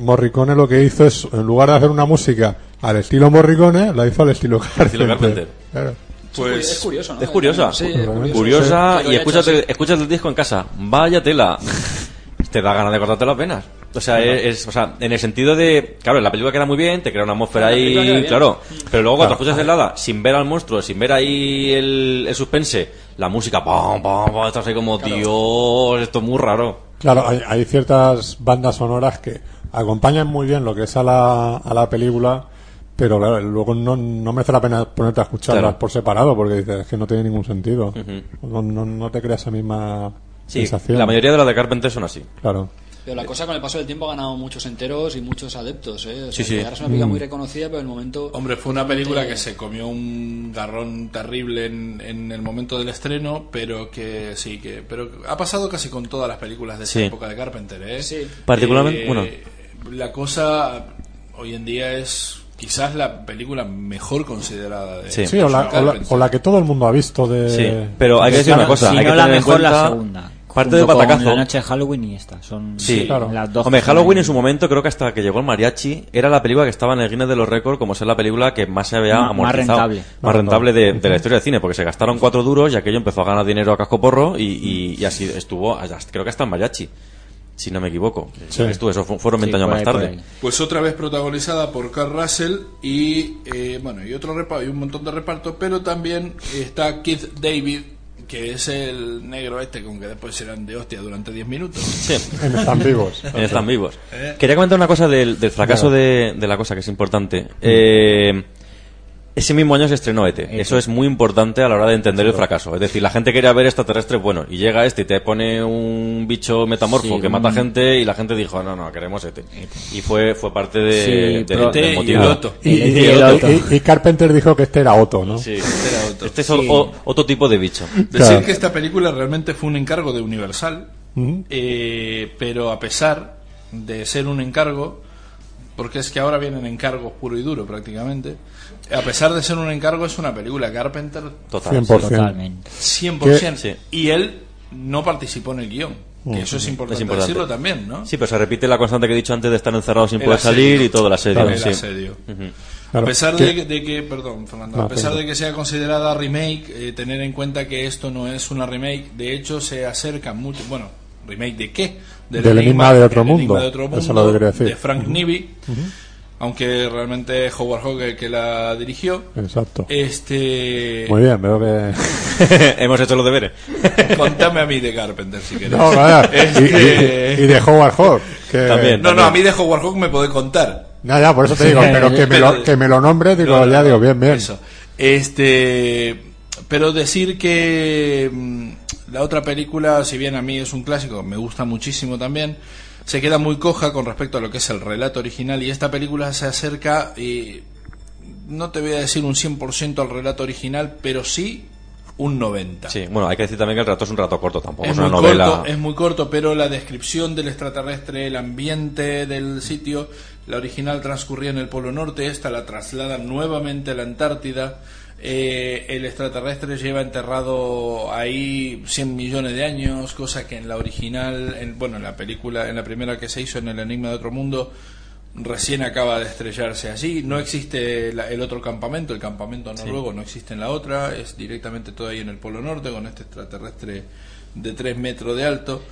Morricone lo que hizo es, en lugar de hacer una música al estilo Morricone, la hizo al estilo Carpenter. estilo Carpenter. Claro. Pues es curioso, ¿no? es curiosa. Sí, es curioso. curiosa y escúchate, escúchate el disco en casa. Vaya tela. *laughs* te da ganas de cortarte las venas. O sea, es, es- o sea, en el sentido de, claro, la película queda muy bien, te crea una atmósfera ahí, bien. claro. Pero luego cuando escuchas el hada, sin ver al monstruo, sin ver ahí el, el suspense, la música, pam, pam, pam, estás ahí como, Dios, esto es muy raro. Claro, hay, hay ciertas bandas sonoras que acompañan muy bien lo que es a la, a la película, pero claro, luego no, no merece la pena ponerte a escucharlas Claro. por separado, porque dices, es que no tiene ningún sentido. no, no, no te creas esa misma Sí, sensación. la mayoría de las de Carpenter son así. Claro. Pero la cosa con el paso del tiempo ha ganado muchos enteros y muchos adeptos, ¿eh? O sea, Sí, sí. Ahora es una película muy reconocida, pero en el momento... Hombre, fue una película que se comió un garrón terrible en, en el momento del estreno, pero que sí, que pero ha pasado casi con todas las películas de esa Sí. época de Carpenter, ¿eh? Sí. Particularmente, Eh, bueno. La cosa hoy en día es quizás la película mejor considerada de Sí. Sí, o la, o, la, Carpenter. o la que todo el mundo ha visto de... Sí, pero hay que de decir una cosa. si hay que no la tener en mejor, la segunda. Parte de batacazo. La noche de Halloween y esta. Son Sí, claro. las dos. Hombre, Halloween en su momento, creo que hasta que llegó el mariachi, era la película que estaba en el Guinness de los récords como ser la película que más se había Más- más amortizado. rentable. Más rentable de, de la historia del cine, porque se gastaron cuatro duros y aquello empezó a ganar dinero a casco porro y, y- y así estuvo, hasta- creo que hasta el mariachi, si no me equivoco. Sí. Estuvo, eso fu- fueron Sí, 20 años más tarde. Pues otra vez protagonizada por Carl Russell y eh, bueno y otro reparto y un montón de reparto, pero también está Keith David que es el negro este con que después serán de hostia durante 10 minutos. Sí. En Están vivos. En Están vivos. Eh. Quería comentar una cosa del, del fracaso de, de la cosa que es importante. Eh, ese mismo año se estrenó ET. Eso es muy importante a la hora de entender el fracaso. Es decir, la gente quería ver extraterrestres bueno y llega este y te pone un bicho metamorfo Sí, que mata un- gente y la gente dijo, no, no, queremos ET. Y fue, fue parte de, Sí, de- pero- del ET y motivo. el Otto. Y, y- Y el otro. y- y Carpenter dijo que este era Otto, ¿no? Sí. Era otro. Este es o- o- otro tipo de bicho. Decir Claro. que esta película realmente fue un encargo de Universal, eh, pero a pesar de ser un encargo, porque es que ahora vienen encargos puro y duro prácticamente, a pesar de ser un encargo es una película Carpenter Total. 100%. Totalmente. 100%. Sí. Y él no participó en el guion, que eso es importante, Es importante. decirlo también, ¿no? Sí, pero se repite la constante que he dicho antes de estar encerrado sin El poder asedio. salir y todo el asedio. El sí. asedio. Claro. A pesar Que- de que, de que- perdón, Fernando, No, a pesar perdón. de que sea considerada remake, eh, tener en cuenta que esto no es una remake, de hecho se acerca mucho, bueno, remake de qué? Del Enigma de Otro Enigma Mundo. de Otro Eso Mundo, lo que quería decir. de Frank Nivi, aunque realmente Howard Hawks el que la dirigió. Exacto. Este, Muy bien, veo que... *laughs* Hemos hecho los deberes. *laughs* contame a mí de Carpenter si querés. No, vaya. *laughs* Y, Este- y- y de Howard Hawks. Que... También. no, no, a mí de Howard Hawks me podés contar. Ya, ya, por eso te digo, pero que me lo, Pero- que me lo nombre, digo, No, ya no, digo, bien, bien. Eso. Este, pero decir que mm, la otra película, si bien a mí es un clásico, me gusta muchísimo también, se queda muy coja con respecto a lo que es el relato original y esta película se acerca, y no te voy a decir un 100% al relato original, pero sí un 90%. Sí, bueno, hay que decir también que el rato es un rato corto, tampoco es, Es una novela. corto, es muy corto, pero la descripción del extraterrestre, el ambiente del sitio, la original transcurría en el Polo Norte, esta la trasladan nuevamente a la Antártida. Eh, el extraterrestre lleva enterrado ahí 100 millones de años, cosa que en la original, en, bueno, en la película, en la primera que se hizo en El Enigma de Otro Mundo, recién acaba de estrellarse allí. No existe la- el otro campamento, el campamento noruego no existe en la otra, es directamente todo ahí en el Polo Norte con este extraterrestre de 3 metros de alto,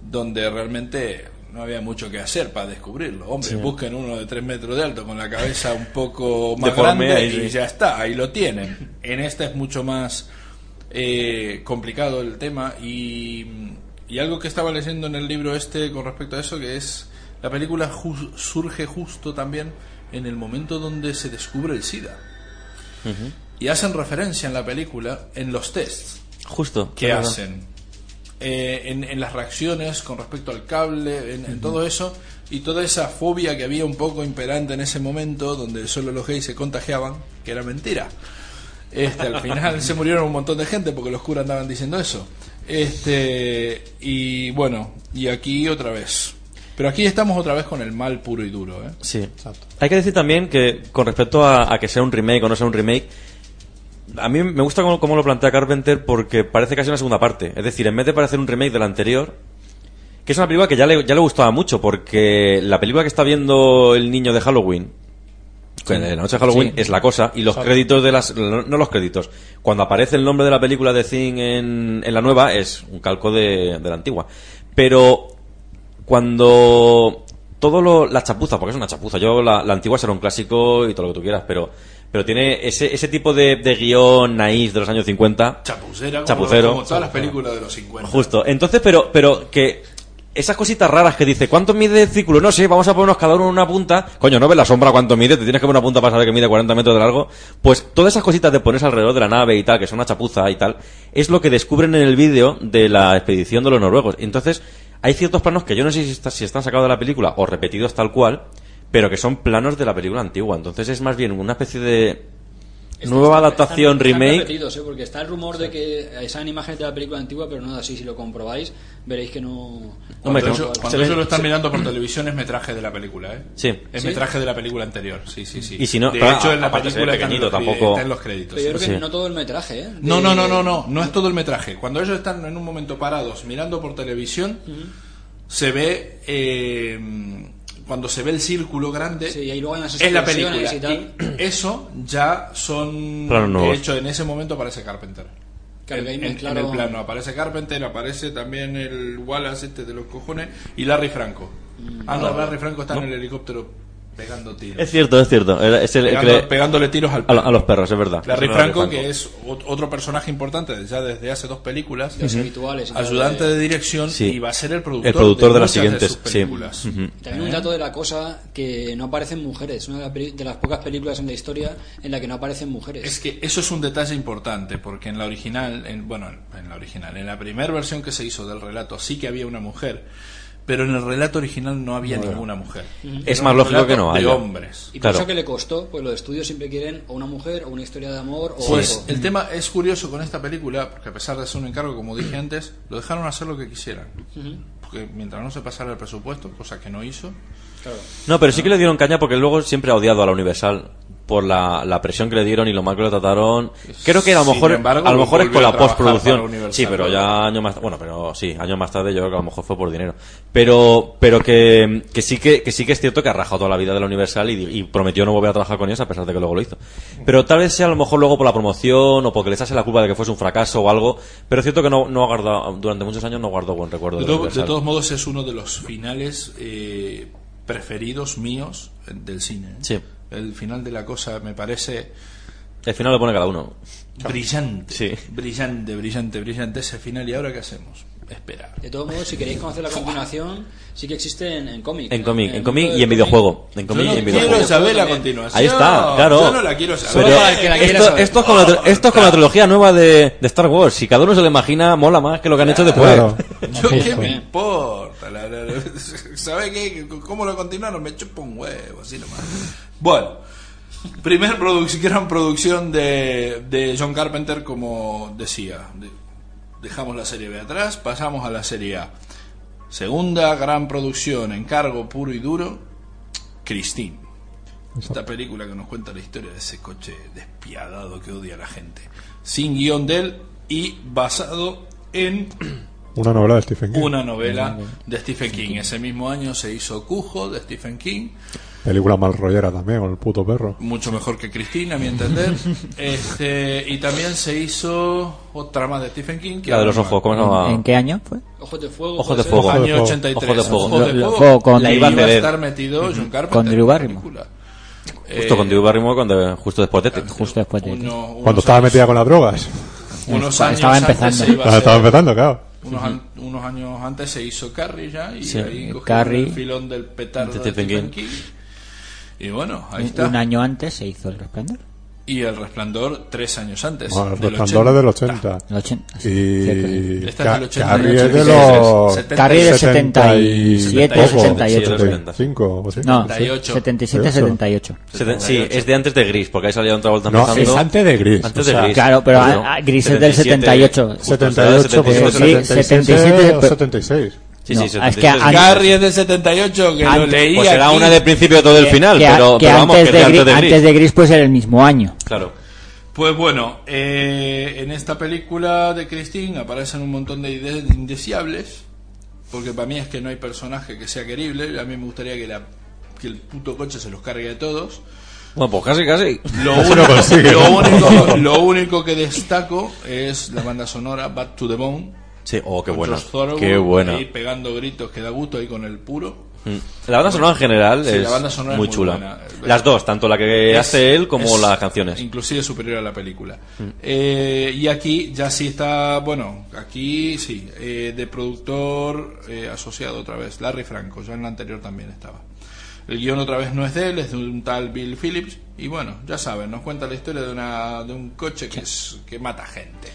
donde realmente no había mucho que hacer para descubrirlo. Hombre, busquen uno de 3 metros de alto con la cabeza un poco *laughs* más grande sí. y ya está, ahí lo tienen. En esta es mucho más eh, complicado el tema y, y algo que estaba leyendo en el libro este con respecto a eso que es la película ju- surge justo también en el momento donde se descubre el SIDA y hacen referencia en la película en los tests Justo. que verdad. Eh, en, en las reacciones con respecto al cable, en, en todo eso, y toda esa fobia que había un poco imperante en ese momento, donde solo los gays se contagiaban, que era mentira. Este, al final se murieron un montón de gente porque los curas andaban diciendo eso. Este, y bueno, y aquí otra vez. Pero aquí estamos otra vez con el mal puro y duro, ¿eh? Sí. Exacto. Hay que decir también que con respecto a, a que sea un remake o no sea un remake, a mí me gusta cómo, cómo lo plantea Carpenter porque parece casi una segunda parte. Es decir, en vez de parecer un remake del anterior, que es una película que ya le, ya le gustaba mucho porque la película que está viendo el niño de Halloween, en la noche de Halloween, Sí. es la cosa, y los créditos de las... No no los créditos. Cuando aparece el nombre de la película de Thing en, en la nueva, es un calco de, de la antigua. Pero cuando todo lo, la chapuza, porque es una chapuza, yo la, la antigua será un clásico y todo lo que tú quieras, pero, pero tiene ese, ese tipo de, de guion naif de los años 50. Chapucera, como, Chapucero. como todas las películas de los 50. Justo. Entonces, pero, pero que esas cositas raras que dice, ¿cuánto mide el círculo? No sé, vamos a ponernos cada uno en una punta. Coño, no ves la sombra cuánto mide, te tienes que poner una punta para saber que mide 40 metros de largo. Pues todas esas cositas de ponerse alrededor de la nave y tal, que son una chapuza y tal, es lo que descubren en el vídeo de la expedición de los noruegos. Entonces, hay ciertos planos que yo no sé si, está- si están sacados de la película o repetidos tal cual, pero que son planos de la película antigua. Entonces es más bien una especie de nueva Están- adaptación, están- están remake. repetidos, ¿eh? porque está el rumor de que sean imágenes de la película antigua, pero no es así. Si lo comprobáis, veréis que no. Cuando, ellos, se cuando ve- ellos lo están mirando por televisión es metraje de la película, ¿eh? Sí. Es ¿Sí? metraje de la película anterior, sí, sí, sí. Y si no, de claro, hecho, en la película está en, los, tampoco- está en los créditos. Pero yo creo que Sí. no todo el metraje, ¿eh? No, De- no, no, no, no, no es todo el metraje. Cuando ellos están en un momento parados mirando por televisión, se ve eh, cuando se ve el círculo grande Sí, y luego hay unas es la película. y tal. Y *clears throat* eso ya son de hecho en ese momento aparece Carpenter. Claro, en, el plano aparece Carpenter, aparece también el Wallace este de los cojones y Larry Franco. Mm. Ah, no, Larry Franco está en el helicóptero pegando tiros. Es cierto, es cierto. Es el, Pegando- le- pegándole tiros al a, lo- a los perros, es verdad. Larry Eso era Franco, que es ot- otro personaje importante ya desde hace dos películas, De los habituales y tal, ayudante de- de dirección Sí. y va a ser el productor, El productor de las muchas siguientes, sus sí. películas. Ujú. También un dato de la cosa que no aparecen mujeres. Una de, las de las pocas películas en la historia en la que no aparecen mujeres. Es que eso es un detalle importante porque en la original, en, bueno, en la original, en la primera versión que se hizo del relato sí que había una mujer, pero en el relato original no había ninguna mujer. Es más lógico que no de haya. hombres. y por claro. eso que le costó, pues los estudios siempre quieren o una mujer o una historia de amor o Pues algo. el tema es curioso con esta película, porque a pesar de ser un encargo, como dije antes, lo dejaron hacer lo que quisieran. Porque mientras no se pasara el presupuesto, cosa que no hizo, Claro. No, pero sí que le dieron caña porque luego siempre ha odiado a la Universal por la, la presión que le dieron y lo mal que lo trataron. Creo que a lo mejor, embargo, a lo mejor es por la postproducción. Sí, pero ya años más bueno, pero sí, años más tarde yo creo que a lo mejor fue por dinero. Pero, pero que, que sí que, que sí que es cierto que ha rajado toda la vida de la Universal y, y prometió no volver a trabajar con ellos a pesar de que luego lo hizo. Pero tal vez sea a lo mejor luego por la promoción o porque les hace la culpa de que fuese un fracaso o algo. Pero es cierto que no, no ha guardado, durante muchos años no guardó buen recuerdo De, de, de todos modos es uno de los finales eh, preferidos míos eh, del cine. Sí. El final de la cosa me parece El final lo pone cada uno. brillante. Sí. Brillante, brillante, brillante ese final. ¿Y ahora qué hacemos? Esperar. De todos modos, si queréis conocer la continuación, sí que existe en, en cómic. En cómic, en cómic y en videojuego. En cómic no y en quiero videojuego. saber la continuación. Ahí está, claro. Yo no la quiero saber. Pero que la esto, saber. esto es como la, esto es como la trilogía nueva de, de Star Wars. Si cada uno se lo imagina, mola más que lo que han hecho después. Claro. Yo qué me importa. La- la- la- ¿Sabe qué? ¿Cómo lo continuaron? Me chupo un huevo, así nomás. Bueno, primer produc- gran producción de, de John Carpenter, como decía. De- dejamos la serie B atrás, pasamos a la serie A. Segunda gran producción, encargo puro y duro, Christine. Esta película que nos cuenta la historia de ese coche despiadado que odia a la gente. Sin guion de él y basado en *clears throat* Una novela de Stephen King. una novela de Stephen King. Ese mismo año se hizo Cujo de Stephen King, Película mal rollera también, con el puto perro. mucho mejor que Cristina, a mi entender. *laughs* Este, y también se hizo otra más de Stephen King. que La de los ojos, ¿cómo se ¿En, llama? en qué año fue? Ojos de fuego. Ojos de ser. fuego. Año Ojos 83. Ojos de fuego. Ojos de Lo- lo- fuego. fuego con- La iba a John Carpenter. Con Drew Barrymore. Justo Eh, con Drew Barrymore cuando, justo después de Tetris. Justo después de... uno- unos Cuando estaba metida con las drogas. unos Estaba años antes empezando. estaba hacer- empezando, claro. unos, an- unos años antes se hizo Carrie ya y Sí, ahí Carrie. el filón del petardo De de Stephen Stephen King. King. Y bueno, ahí Un, está. un año antes se hizo El Resplandor. Y El Resplandor tres años antes. Bueno, el del resplandor es del 80. El ochenta, sí, cierto. Y Esta es del Ca- 80, Carrie es de 83, los 70, Carrie del 70 y 77, poco, 78. 75 o. No, 78. 77, 78. Seten- Sí, es de antes de Gris, porque ahí salía otra vuelta No, empezando. es antes de Gris. Antes o de sea, Gris. Claro, pero Bueno, a- a Gris es del 78. justo, 78, pues será son del sí, 77 77, o pero- 76. Sí, No, sí, es 77. que antes- Carrie es del 78, que lo Antes- leí Pues será aquí. una del principio de todo el final, que, a- pero, que pero vamos, antes, que de es antes de Gris. antes de Gris puede ser el mismo año. Claro. Pues bueno, eh, en esta película de Christine aparecen un montón de ideas indeseables, porque para mí es que no hay personaje que sea querible, a mí me gustaría que, la, que el puto coche se los cargue a todos. Bueno, pues casi, casi. Lo, único, lo lo único, lo único que destaco es la banda sonora Back to the Bone. Sí, oh, qué buena. Thorogood Qué buena. Ahí pegando gritos que da gusto ahí con el puro. Mm. La banda sonora en general Sí, es la banda sonora es muy chula. buena. Las dos, tanto la que Es- hace él como es las canciones. Inclusive superior a la película. Eh, y aquí ya sí está, bueno, aquí sí, eh, de productor eh, asociado otra vez, Larry Franco, ya en la anterior también estaba. El guion otra vez no es de él, es de un tal Bill Phillips. Y bueno, ya saben, nos cuenta la historia de, una, de un coche que, es, que mata gente.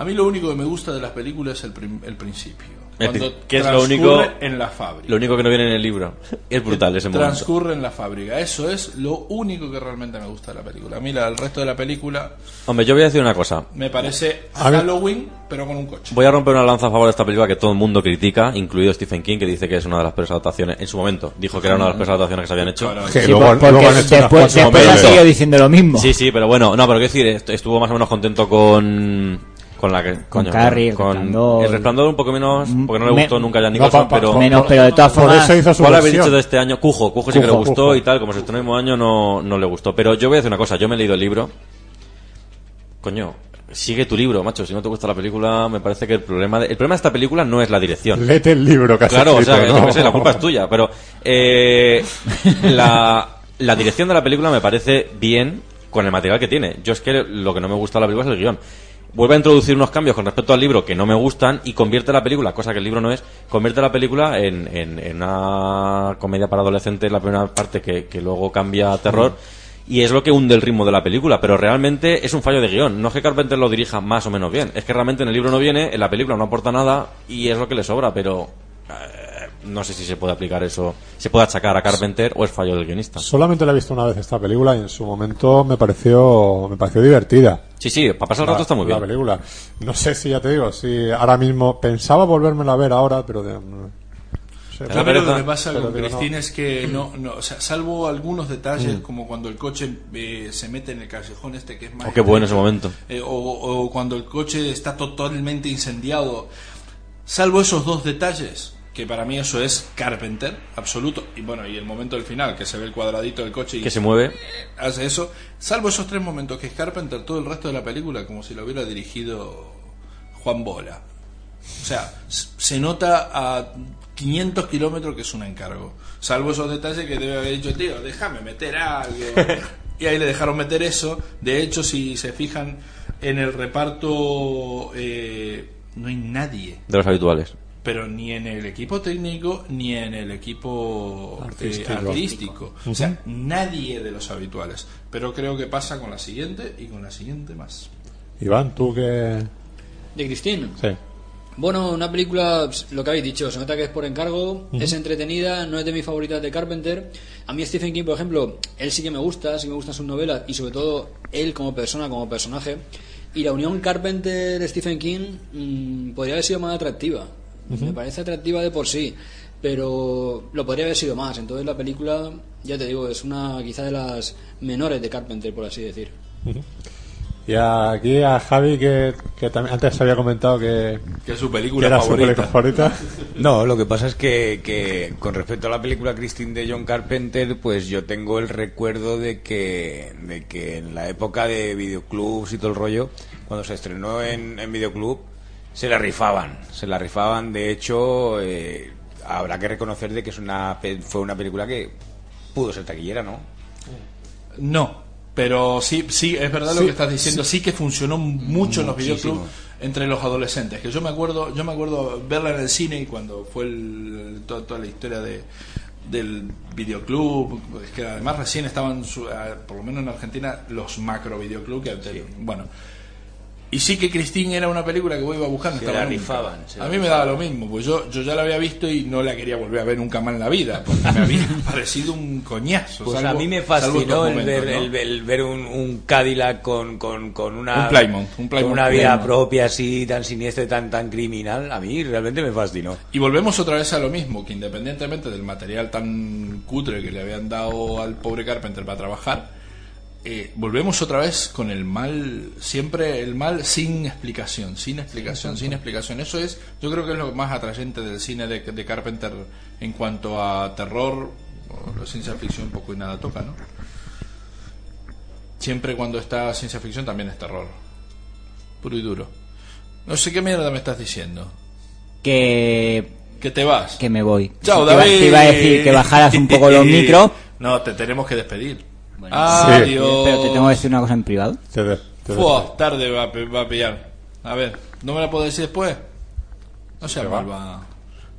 A mí lo único que me gusta de las películas es el, prim- el principio. Cuando que es lo único- en la fábrica. Lo único que no viene en el libro. *laughs* Es brutal ese momento. Transcurre en la fábrica. Eso es lo único que realmente me gusta de la película. A mí la, el resto de la película Hombre, yo voy a decir una cosa. me parece A. Halloween, pero con un coche. Voy a romper una lanza a favor de esta película que todo el mundo critica, incluido Stephen King, que dice que es una de las peores adaptaciones. En su momento dijo que era una de las peores adaptaciones que se habían hecho. Claro. Que Sí, luego, por- porque luego han hecho unas después, ha seguido diciendo lo mismo. Sí, sí, pero bueno, no, pero quiero decir, est- estuvo más o menos contento con. Con la que. Con coño, Carrie, El con- Resplandor. El resplandor un poco menos, porque no le Me- gustó nunca a Jack No, Nicholson, pa- pa- pero. Menos, pero de todas Por formas... eso hizo su ¿Cuál habéis dicho de este año? Cujo, Cujo sí que le gustó Cujo. y tal, como se estrenó el mismo año no, no le gustó. Pero yo voy a decir una cosa, yo me he leído el libro. Coño, sigue tu libro, macho. Si no te gusta la película, me parece que el problema de, el problema de esta película no es la dirección. Léete el libro que has Claro, o sea, que ¿no? sé, la culpa es tuya. Pero eh, la, la dirección de la película me parece bien con el material que tiene. Yo es que lo que no me gusta de la película es el guion. Vuelve a introducir unos cambios con respecto al libro que no me gustan y convierte la película, cosa que el libro no es, convierte la película en, en- en una comedia para adolescentes, la primera parte que, que luego cambia a terror. Y es lo que hunde el ritmo de la película, pero realmente es un fallo de guion. No es que Carpenter lo dirija más o menos bien, es que realmente en el libro no viene, en la película no aporta nada y es lo que le sobra, pero eh, no sé si se puede aplicar eso, se puede achacar a Carpenter o es fallo del guionista. Solamente la he visto una vez esta película y en su momento me pareció me pareció divertida. Sí, sí, para pasar el rato está muy La bien. película. No sé si ya te digo, si ahora mismo pensaba volvérmela a ver ahora, pero de- no sé, La A mí lo que me pasa con digo, no. Cristina es que no, no, o sea, salvo algunos detalles como cuando el coche eh, se mete en el callejón este que es más Oh, qué bueno ese momento. eh, o, o cuando el coche está totalmente incendiado, salvo esos dos detalles que para mí eso es Carpenter absoluto y bueno y el momento del final que se ve el cuadradito del coche y Que se mueve. hace eso, salvo esos tres momentos que es Carpenter, todo el resto de la película como si lo hubiera dirigido Juan Bola. O sea, se nota a 500 kilómetros que es un encargo. Salvo esos detalles que debe haber dicho, tío, déjame meter algo. *laughs* y ahí le dejaron meter eso. De hecho, si se fijan en el reparto, eh, no hay nadie. De los habituales. Pero ni en el equipo técnico ni en el equipo eh, Artístico. O sea, nadie de los habituales. Pero creo que pasa con la siguiente y con la siguiente más. Iván, tú que De Christine. sí. Bueno, una película, pues, lo que habéis dicho, se nota que es por encargo, es entretenida, no es de mis favoritas de Carpenter. A mí Stephen King, por ejemplo, él sí que me gusta, sí que me gustan sus novelas y sobre todo él como persona, como personaje. Y la unión Carpenter-Stephen King mm, podría haber sido más atractiva. Me parece atractiva de por sí. pero lo podría haber sido más. Entonces la película, ya te digo, es una quizá de las menores de Carpenter, por así decir. Y aquí a Javi, que, que también antes había comentado que, Que su que película era su favorita. película favorita. *laughs* No, lo que pasa es que, que con respecto a la película Christine de John Carpenter, pues yo tengo el recuerdo de que, de que en la época de videoclubs y todo el rollo, cuando se estrenó en, en videoclub, se la rifaban, se la rifaban. De hecho, eh, habrá que reconocer de que es una, pe- fue una película que pudo ser taquillera, ¿no? No, pero sí, sí, es verdad lo que estás diciendo. Sí, que funcionó mucho en los videoclubs entre los adolescentes. Que yo me acuerdo, yo me acuerdo verla en el cine y cuando fue el- toda, toda la historia de del videoclub, es que además recién estaban, por lo menos en Argentina, los macro videoclub que bueno. Y sí que Christine era una película que vos iba buscando. Se estaba la rifaban, se A la mí me daba lo mismo, pues yo, yo ya la había visto y no la quería volver a ver nunca más en la vida, porque me había *laughs* parecido un coñazo. Pues salvo- a mí me fascinó el, ver, momentos, ¿no? el, el ver un, un Cadillac con, con, con una, Un Plymouth, un Plymouth una vida Plymouth. propia así, tan siniestra y tan, tan criminal. A mí realmente me fascinó. Y volvemos otra vez a lo mismo, que independientemente del material tan cutre que le habían dado al pobre Carpenter para trabajar, eh, volvemos otra vez con el mal, siempre el mal sin explicación, sin explicación, sin explicación. Eso es, yo creo que es lo más atrayente del cine de, de Carpenter en cuanto a terror, o ciencia ficción poco y nada toca, ¿no? Siempre cuando está ciencia ficción también es terror, puro y duro. No sé qué mierda me estás diciendo. Que, Que te vas. que me voy. Chao, te, iba, David. te iba a decir que bajaras un poco los *laughs* micros. No, te tenemos que despedir. Bueno, Adiós. Pero te tengo que decir una cosa en privado. Te de- te de- Fua, tarde va, a pe- va a pillar. A ver, ¿no me la puedo decir después? No sea mal, va.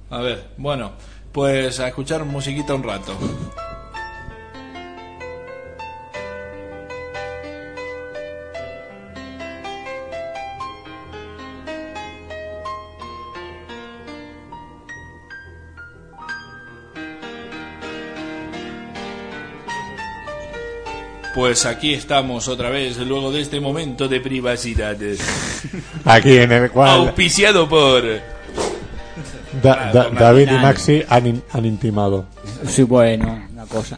A ver, bueno, pues a escuchar musiquita un rato. Pues aquí estamos otra vez, luego de este momento de privacidad. *laughs* Aquí en el cual Auspiciado por... Da- Da- David y Maxi han, in- han intimado. Sí, bueno, una cosa.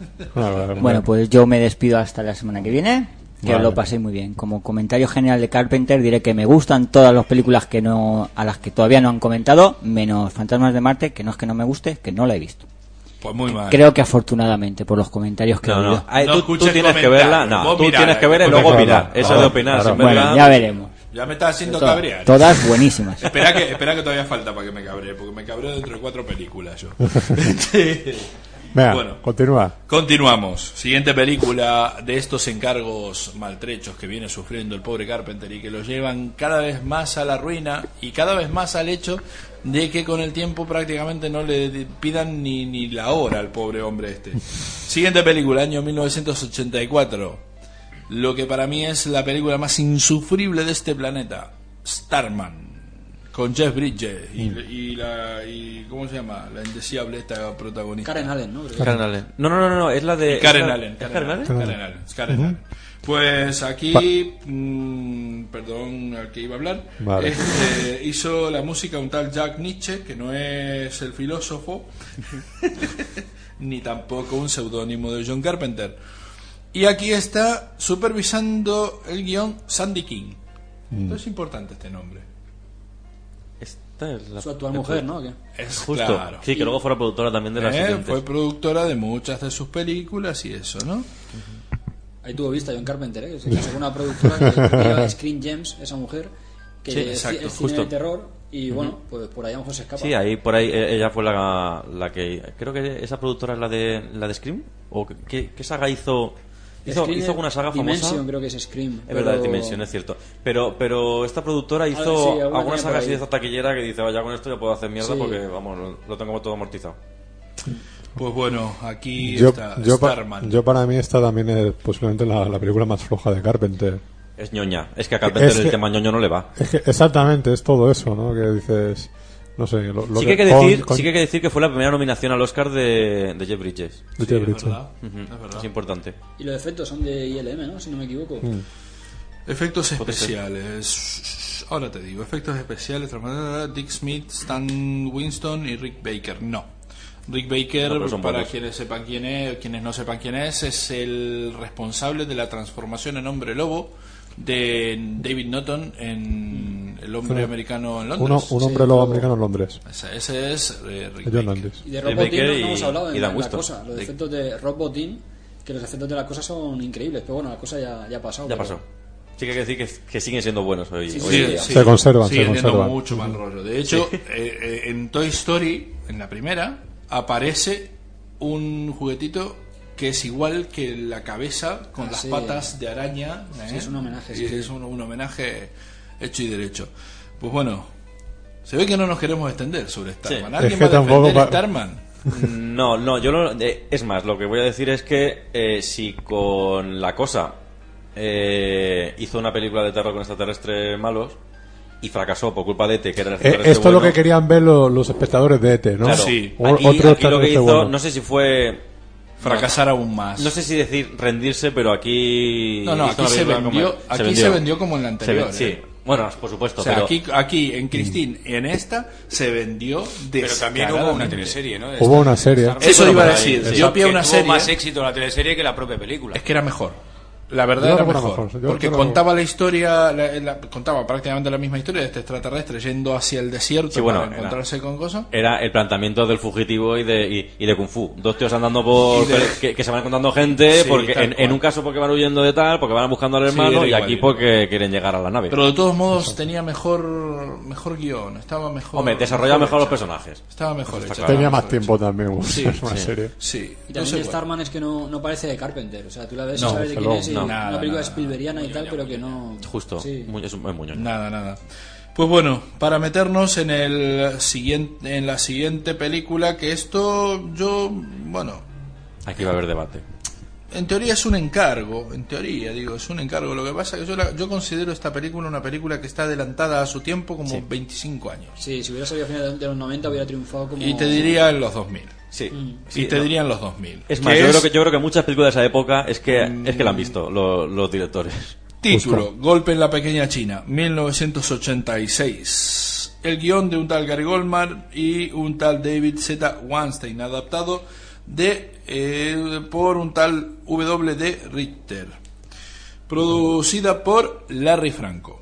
Bueno, pues yo me despido hasta la semana que viene. Que Vale. lo paséis muy bien. Como comentario general de Carpenter diré que me gustan todas las películas que no a las que todavía no han comentado, menos Fantasmas de Marte, que no es que no me guste, que no la he visto. Pues muy mal. Creo que afortunadamente por los comentarios que No, no. Ay, No tú, tú tienes que verla. No, tú mirá, tienes que verla y Claro, luego opinar. Eso de opinar. claro. Bueno, verla- ya veremos. Ya me está haciendo Todas- cabrear. Todas buenísimas. Espera que, espera que todavía falta para que me cabree, porque me cabreo dentro de cuatro películas yo. *laughs* Venga, Bueno. continúa. Continuamos. Siguiente película de estos encargos maltrechos que viene sufriendo el pobre Carpenter y que lo llevan cada vez más a la ruina y cada vez más al hecho de que con el tiempo prácticamente no le pidan ni, ni la hora al pobre hombre este. Siguiente película, año 1984. Lo que para mí es la película más insufrible de este planeta, Starman. Con Jeff Bridges y, y la y ¿cómo se llama? La indeseable esta protagonista. Karen Allen, ¿no? Karen Allen. No, no, no, no, es la de. Karen la- Allen. ¿Es Karen Karen Allen. Allen? Karen Allen, es Karen Allen. Pues aquí, mm, perdón al que iba a hablar, Vale. este, hizo la música un tal Jack Nietzsche, que no es el filósofo, *laughs* ni tampoco un seudónimo de John Carpenter. Y aquí está supervisando el guion Sandy King. Es importante este nombre. Esta es la. Su actual mujer, ¿no? Es Justo. claro. Sí, que luego fuera productora también de las Eh, siguientes. fue productora de muchas de sus películas y eso, ¿no? Ahí tuvo vista John Carpenter, ¿eh? que se casó con una productora que lleva Screen Gems, esa mujer, que Sí, es, exacto, es cine justo. de terror y bueno, pues por ahí a lo mejor se escapa. Sí, ahí por ahí eh, ella fue la, la que creo que esa productora es la de la de Scream o qué, qué saga hizo hizo, Scream hizo alguna saga Dimension, famosa. creo que es Scream. Es verdad, pero- Dimension, es cierto. Pero, pero esta productora hizo sí, alguna saga así de esta taquillera que dice, vaya, con esto ya puedo hacer mierda Sí. porque, vamos, lo, lo tengo todo amortizado. Pues bueno, aquí Yo, está yo, pa- Starman. yo para mí esta también es posiblemente la, la película más floja de Carpenter. Es ñoña. Es que a Carpenter Es el que- tema ñoño no le va. Es que exactamente es todo eso, ¿no? Que dices, no sé, lo, lo Sí que, hay que con- decir, con- sí que hay que decir que fue la primera nominación al Oscar de, de Jeff Bridges. de Sí, Jeff es Bridges. es verdad. Es importante. Y los efectos son de ILM, ¿no? Si no me equivoco. Mm. Efectos especiales. Ahora te digo, efectos especiales. Dick Smith, Stan Winston y Rick Baker. No. Rick Baker, No, para quienes sepan quién es, quienes no sepan quién es, es el responsable de la transformación en hombre lobo de David Norton en El hombre Sí. americano en Uno, Londres. un hombre lobo americano en Londres. Ese, ese es eh, Rick John. Landis. Y de Rick Rob Bottin Baker no, hemos hablado en y Dan la cosa. Los De- efectos de Rob Bottin, que los efectos de la cosa son increíbles. Pero bueno, la cosa ya, ya ha pasado. Ya pero- pasó. Sí que hay que decir que, que siguen siendo buenos hoy. Sí, sí, en sí. Se conservan, se conservan. mucho mal rollo. De hecho, eh, eh, en Toy Story, en la primera, aparece un juguetito que es igual que la cabeza con Ah, las sí. patas de araña. Sí, ¿eh? es un homenaje, sí. Es un, un homenaje hecho y derecho. Pues bueno, se ve que no nos queremos extender sobre Starman. Sí. ¿Alguien Es que va a tampoco defender pa- Starman? *laughs* No, no, yo lo, eh, es más, lo que voy a decir es que eh, si con la cosa eh, hizo una película de terror con extraterrestres malos y fracasó por culpa de ET, que era el Eh, esto es lo que querían ver lo- los espectadores de ET, ¿no? Claro, Sí. O- aquí, otro aquí lo que extraterrestre hizo, bueno. no sé si fue Fracasar aún más. No sé si decir rendirse, pero aquí. No, no, aquí se vendió- aquí se vendió como en la Se anterior, ven- sí, ¿eh? bueno, por supuesto. o sea, pero aquí, aquí en Christine, en esta, se vendió Pero también hubo una teleserie, ¿no? De Hubo una serie. Eso iba a decir. sí. Yo pillé una tuvo serie. más éxito la teleserie que la propia película. Es que era mejor. La verdad Yo era mejor. mejor. Yo- porque yo contaba la historia, la- la- contaba prácticamente la misma historia de este extraterrestre yendo hacia el desierto Sí, bueno, para era- encontrarse con cosas. Era el planteamiento del fugitivo y de, y, y de Kung Fu. Dos tíos andando por. De- Que, que se van encontrando gente, Sí, porque en, un caso porque van huyendo de tal, porque van buscando al Sí, hermano, era y igual, aquí igual. porque quieren llegar a la nave. Pero de todos modos tenía mejor mejor guion, estaba mejor. Hombre, desarrollaba mejor los personajes. Estaba mejor hecha. claro. Tenía más tiempo también. Sí, *laughs* es una sí. serie. Sí. Y No también. Starman es que no, no parece de Carpenter. O sea, tú la ves No, y sabes de quién es. Una película nada. Spielbergiana y tal, pero que no. Justo. Sí. Es, muy muñoño. Nada, nada. Pues bueno, para meternos en el siguiente en la siguiente película que esto yo, bueno, Aquí va a haber debate. En teoría es un encargo, en teoría, digo, es un encargo. Lo que pasa es que yo, la- yo considero esta película una película que está adelantada a su tiempo como 25 años. Sí, si hubiera salido a finales de los 90 hubiera triunfado como. Y te diría en los 2000. Sí. y te diría en los 2000. Es más, yo, creo que, yo creo que muchas películas de esa época es que, es que la han visto los, los directores. Título, Golpe en la Pequeña China, 1986. El guion de un tal Gary Goldman y un tal David Z. Weinstein, adaptado de eh, por un tal W.D. Richter. Producida por Larry Franco.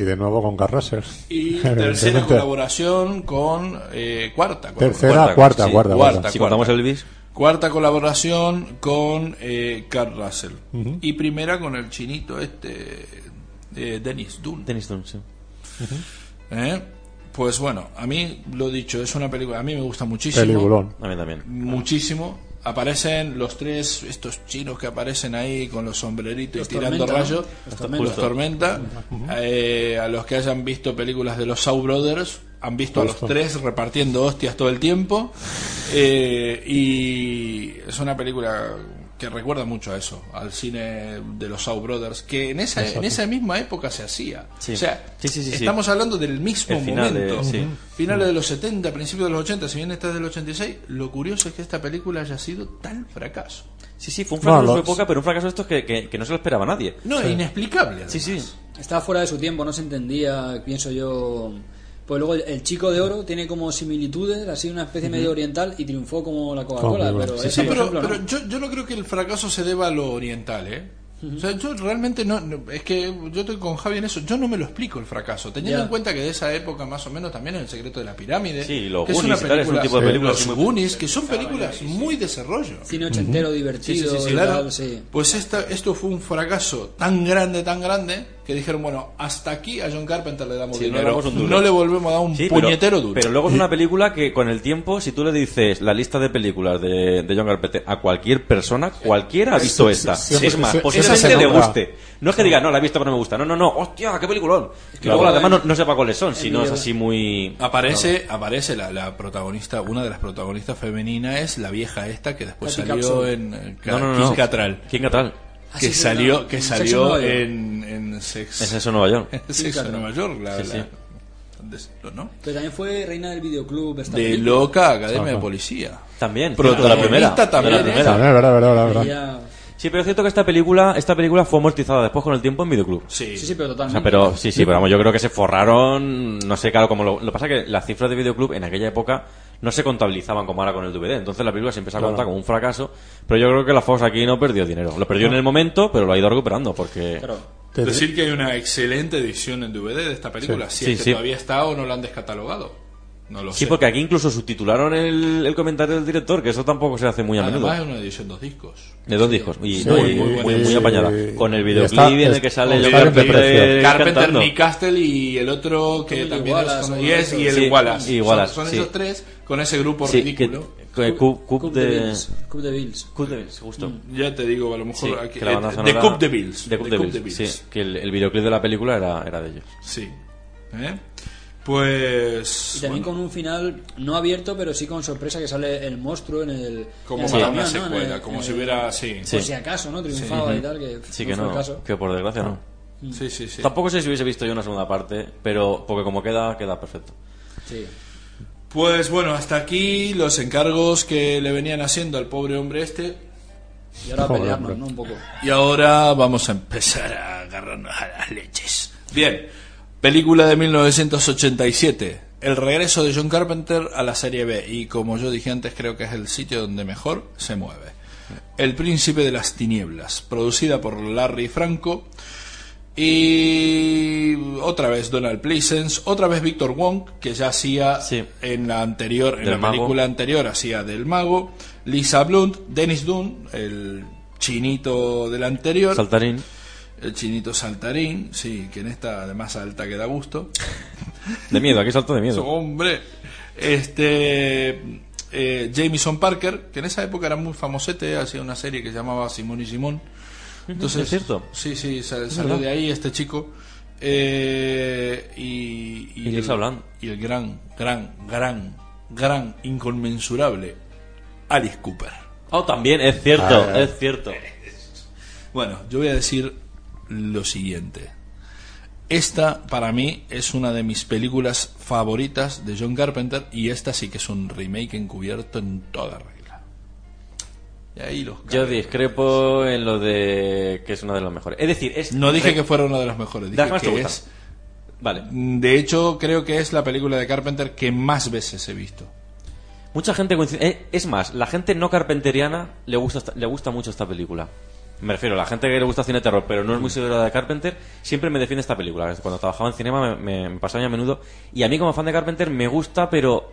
Y de nuevo con Carl Russell. Y *laughs* tercera colaboración con. eh, cuarta. Tercera, colaboración. cuarta, sí, cuarta, cuarta. cuarta. Si contamos Elvis, Cuarta colaboración con eh, Carl Russell. Y primera con el chinito este. eh, Dennis Dunn. Dennis Dunn, sí. ¿Eh? Pues bueno, a mí lo dicho, es una película. A mí me gusta muchísimo. Peliculón. A mí también. Muchísimo. Aparecen los tres, estos chinos que aparecen ahí con los sombreritos Los y tirando Tormenta, ¿no? rayos. Los Tormenta. Justo. Tormenta. Eh, a los que hayan visto películas de los Shaw Brothers, han visto a los tres repartiendo hostias todo el tiempo. Eh, y es una película que recuerda mucho a eso, al cine de los Shaw Brothers, que en esa, en esa misma época se hacía. Sí. O sea, Sí, sí, sí, sí. estamos hablando del mismo El final de- momento. sí. Finales de los 70, principios de los 80, si bien esta es del 86, lo curioso es que esta película haya sido tal fracaso. Sí, sí, fue un fracaso No, su época, pero un fracaso de estos que, que, que no se lo esperaba nadie. No, inexplicable. Sí, sí. Estaba fuera de su tiempo, no se entendía, pienso yo. Pues luego el, el chico de oro tiene como similitudes, así una especie medio oriental y triunfó como la Coca-Cola. Pero sí, Sí, pero, ejemplo, pero no. yo, yo no creo que el fracaso se deba a lo oriental, ¿eh? O sea, yo realmente no, no- es que yo estoy con Javi en eso, yo no me lo explico el fracaso, teniendo en cuenta que de esa época más o menos también el secreto de la pirámide, Sí, los que es una tal, es un película- tipo de películas los así muy- Goonies, que son películas muy desarrollo. Cine ochentero, divertido, Sí, sí, sí, y claro. tal, sí. Pues esta, esto fue un fracaso tan grande, tan grande, que dijeron, bueno, hasta aquí a John Carpenter le damos Sí, no le dinero, damos un duro. no le volvemos a dar un Sí, pero- puñetero duro. Pero luego es una película que con el tiempo, si tú le dices la lista de películas de, de John Carpenter a cualquier persona, cualquiera ha visto esta. es más, esa posiblemente le guste. No es que diga, no, la he visto pero no me gusta. No, no, no, hostia, qué peliculón. Que luego las demás no, no sepa cuáles son, si no es así muy... Aparece, aparece la, la protagonista, una de las protagonistas femeninas es la vieja esta que después Katy salió Capsule. en eh, No, no, no. No. Cattrall, ¿Quién Catral? Que sí, salió, no, que en Sexo salió Nueva York. en, en Sex, Es eso Nueva York. Sexo en Cattrall. Nueva York, la, Sí, la- sí. de- ¿no? Pero también fue reina del videoclub. Esta de película. loca Academia de Ajá. Policía. También. Protagonista de la primera. también, de la primera. También, verdad, verdad, verdad, verdad. Ella- Sí, pero es cierto que esta película, esta película fue amortizada después con el tiempo en videoclub. Sí. Sí, sí, pero O totalmente. sea, pero sí, sí, pero vamos, yo creo que se forraron, no sé, claro, como lo, lo pasa que las cifras de videoclub en aquella época, no se contabilizaban como ahora con el DVD. Entonces la película se empieza a contar como un fracaso. Pero yo creo que la Fox aquí no perdió dinero. Lo perdió en el momento, pero lo ha ido recuperando porque. Claro. Decir que hay una excelente edición en DVD de esta película, si Sí, es que sí. todavía está o no la han descatalogado. No lo Sí, sé. porque aquí incluso subtitularon el, el comentario del director, que eso tampoco se hace muy a menudo. Además es una edición dos discos. De dos discos. Y Sí, muy, y- muy, muy, y- apañada. Con el y videoclip en el que sale de Carpenter precio. Carpenter. Nick Castle y el otro que Lee también Wallace, es con- o y, el Sí, Wallace. y Wallace, son son sí. esos tres con ese grupo ridículo. que Cup, de... de de Bills. Cup de Bills, justo. Ya te digo, a lo mejor Sí, aquí, que la banda eh, de Cup de Bills. De Cup de de de Bills. sí. Que el, el videoclip de la película era, era de ellos. Sí. ¿Eh? Pues. Y también bueno, con un final no abierto, pero sí con sorpresa que sale el monstruo en el. como en el para camión, una secuela, el- como si hubiera. Sí. Sí. Por si acaso, ¿no? Triunfaba y tal, que Sí no que fue no, el caso. que por desgracia no. Sí, sí, sí. Tampoco sé si hubiese visto yo una segunda parte, pero porque como queda, queda perfecto. Sí. Pues bueno, hasta aquí los encargos que le venían haciendo al pobre hombre este. Y ahora pelearnos, hombre. ¿no? Un poco. Y ahora vamos a empezar a agarrarnos a las leches. Bien, película de 1987. El regreso de John Carpenter a la serie B. Y como yo dije antes, creo que es el sitio donde mejor se mueve. El Príncipe de las Tinieblas, producida por Larry Franco. Y otra vez Donald Pleasence, otra vez Victor Wong, que ya hacía Sí. en la anterior, en Del la mago. película anterior hacía del mago, Lisa Blunt, Dennis Dunn, el chinito del anterior, Saltarín. El chinito saltarín, sí, que en esta además alta que da gusto. De miedo, aquí salto de miedo. *laughs* Hombre, este eh, Jameson Parker, que en esa época era muy famosete, hacía una serie que se llamaba Simón y Simón. Entonces, ¿Es cierto? Sí, sí, sal- salió de ahí este chico. Eh, y, Y Lisa el, y el gran, gran, gran, gran, inconmensurable Alice Cooper. Oh, también, es cierto, Ah, es cierto. Bueno, yo voy a decir lo siguiente. Esta, para mí, es una de mis películas favoritas de John Carpenter y esta sí que es un remake encubierto en toda regla. Y ahí los Yo discrepo en lo de que es una de las mejores. Es decir, es... No dije que fuera una de las mejores, dije que es... Vale. De hecho, creo que es la película de Carpenter que más veces he visto. Mucha gente coincide... eh, es más, la gente no carpenteriana le gusta, le gusta mucho esta película. Me refiero, la gente que le gusta cine de terror, pero no es muy seguidora de Carpenter, siempre me defiende esta película. Cuando trabajaba en cinema me, me- pasaba a menudo. Y a mí como fan de Carpenter me gusta, pero...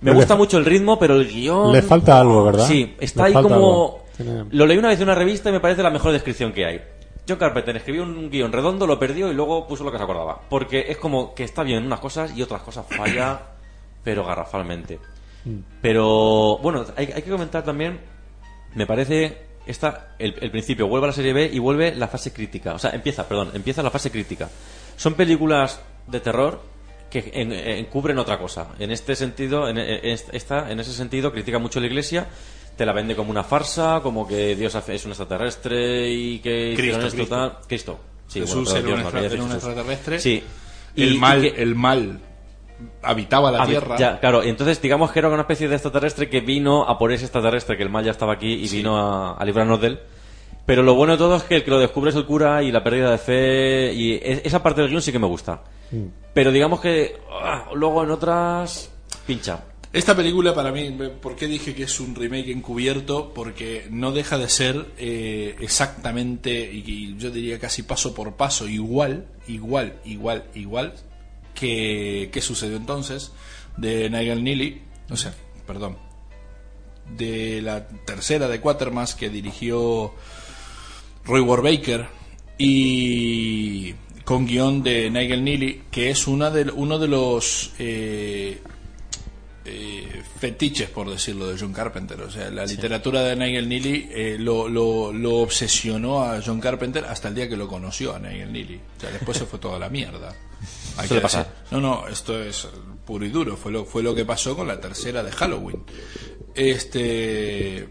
Me gusta mucho el ritmo, pero el guion... Le falta algo, ¿verdad? Sí, está Le ahí como... algo. Lo leí una vez en una revista y me parece la mejor descripción que hay. John Carpenter escribió un guion redondo, lo perdió y luego puso lo que se acordaba. Porque es como que está bien en unas cosas y otras cosas falla, *coughs* pero garrafalmente. Pero bueno, hay, hay que comentar también, me parece, esta, el, el principio, vuelve a la serie B y vuelve la fase crítica. O sea, empieza, perdón, empieza la fase crítica. Son películas de terror que en- en- encubren otra cosa. En este sentido, en, en- esta, en ese sentido, critica mucho la iglesia, te la vende como una farsa, como que Dios es un extraterrestre y que Cristo, Cristo. tal. Cristo. Sí, Jesús bueno, un, no, extraterrestre. Sí. Y- el y mal, que- el mal habitaba la ver, tierra. ya, claro, y entonces digamos que era una especie de extraterrestre que vino a por ese extraterrestre, que el mal ya estaba aquí y vino a, a librarnos de él. Pero lo bueno de todo es que el que lo descubre es el cura y la pérdida de fe y es- esa parte del guion sí que me gusta. Pero digamos que ah, luego en otras pincha. Esta película para mí, ¿por qué dije que es un remake encubierto? Porque no deja de ser eh, exactamente, y, y yo diría casi paso por paso, igual, igual, igual, igual que, que sucedió entonces de Nigel Neely, o sea, perdón, de la tercera de Quatermass que dirigió Roy Warbaker y con guion de Nigel Neely, que es una de, uno de los eh, eh, fetiches, por decirlo, de John Carpenter. O sea, la literatura de Nigel Neely eh, lo, lo, lo obsesionó a John Carpenter hasta el día que lo conoció a Nigel Neely. O sea, después se fue toda la mierda. *laughs* Hay Suele que pasar. No, no, esto es puro y duro. Fue lo, fue lo que pasó con la tercera de Halloween. Este.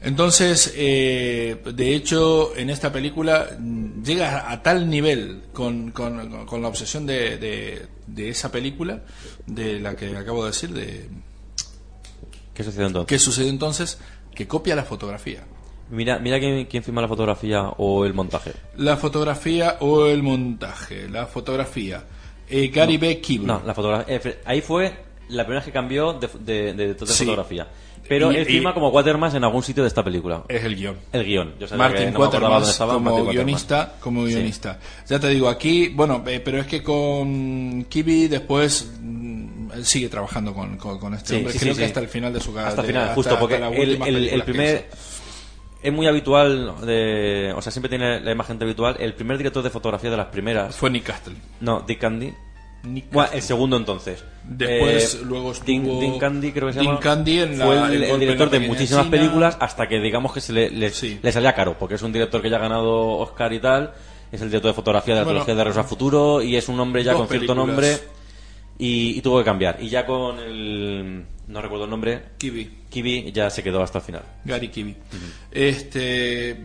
Entonces, eh, de hecho, en esta película llega a tal nivel con, con- con la obsesión de, de- de esa película, de la que acabo de decir, de ¿Qué sucedió entonces? qué sucedió entonces, que copia la fotografía. Mira, mira quién, quién firma la fotografía o el montaje. La fotografía o el montaje. La fotografía. Eh, Gary B. Kibble. No, la fotografía. eh, ahí fue la primera vez que cambió de, de, de, de Sí. fotografía. Pero Y- él y- firma como Quatermass en algún sitio de esta película. Es el guion. El guion. Yo sabía que Martin no Quatermass estaba, como Martin Quatermass. guionista, como Sí. guionista. Ya te digo, aquí, bueno, eh, pero es que con Kibi después mm, él sigue trabajando con, con, con este Sí, hombre, creo que hasta el final de su carrera. Hasta el final, justo, porque el, el- el primer... Es muy habitual, de, o sea, siempre tiene la imagen habitual. El primer director de fotografía de las primeras... Fue Nick Castle. No, Dick Candy. Nick Bueno, el segundo entonces. Después, Eh, luego estuvo Dean Candy, creo que se llama. Candy en la- Fue el, director de muchísimas China. películas hasta que digamos que se le, le, Sí. le salía caro, porque es un director que ya ha ganado Oscar y tal. Es el director de fotografía de la Bueno, trilogía de Regreso al Futuro y es un hombre ya con cierto nombre y, y tuvo que cambiar. Y ya con el. No recuerdo el nombre. Kibi. Kibi ya se quedó hasta el final. Gary Kibi. Este,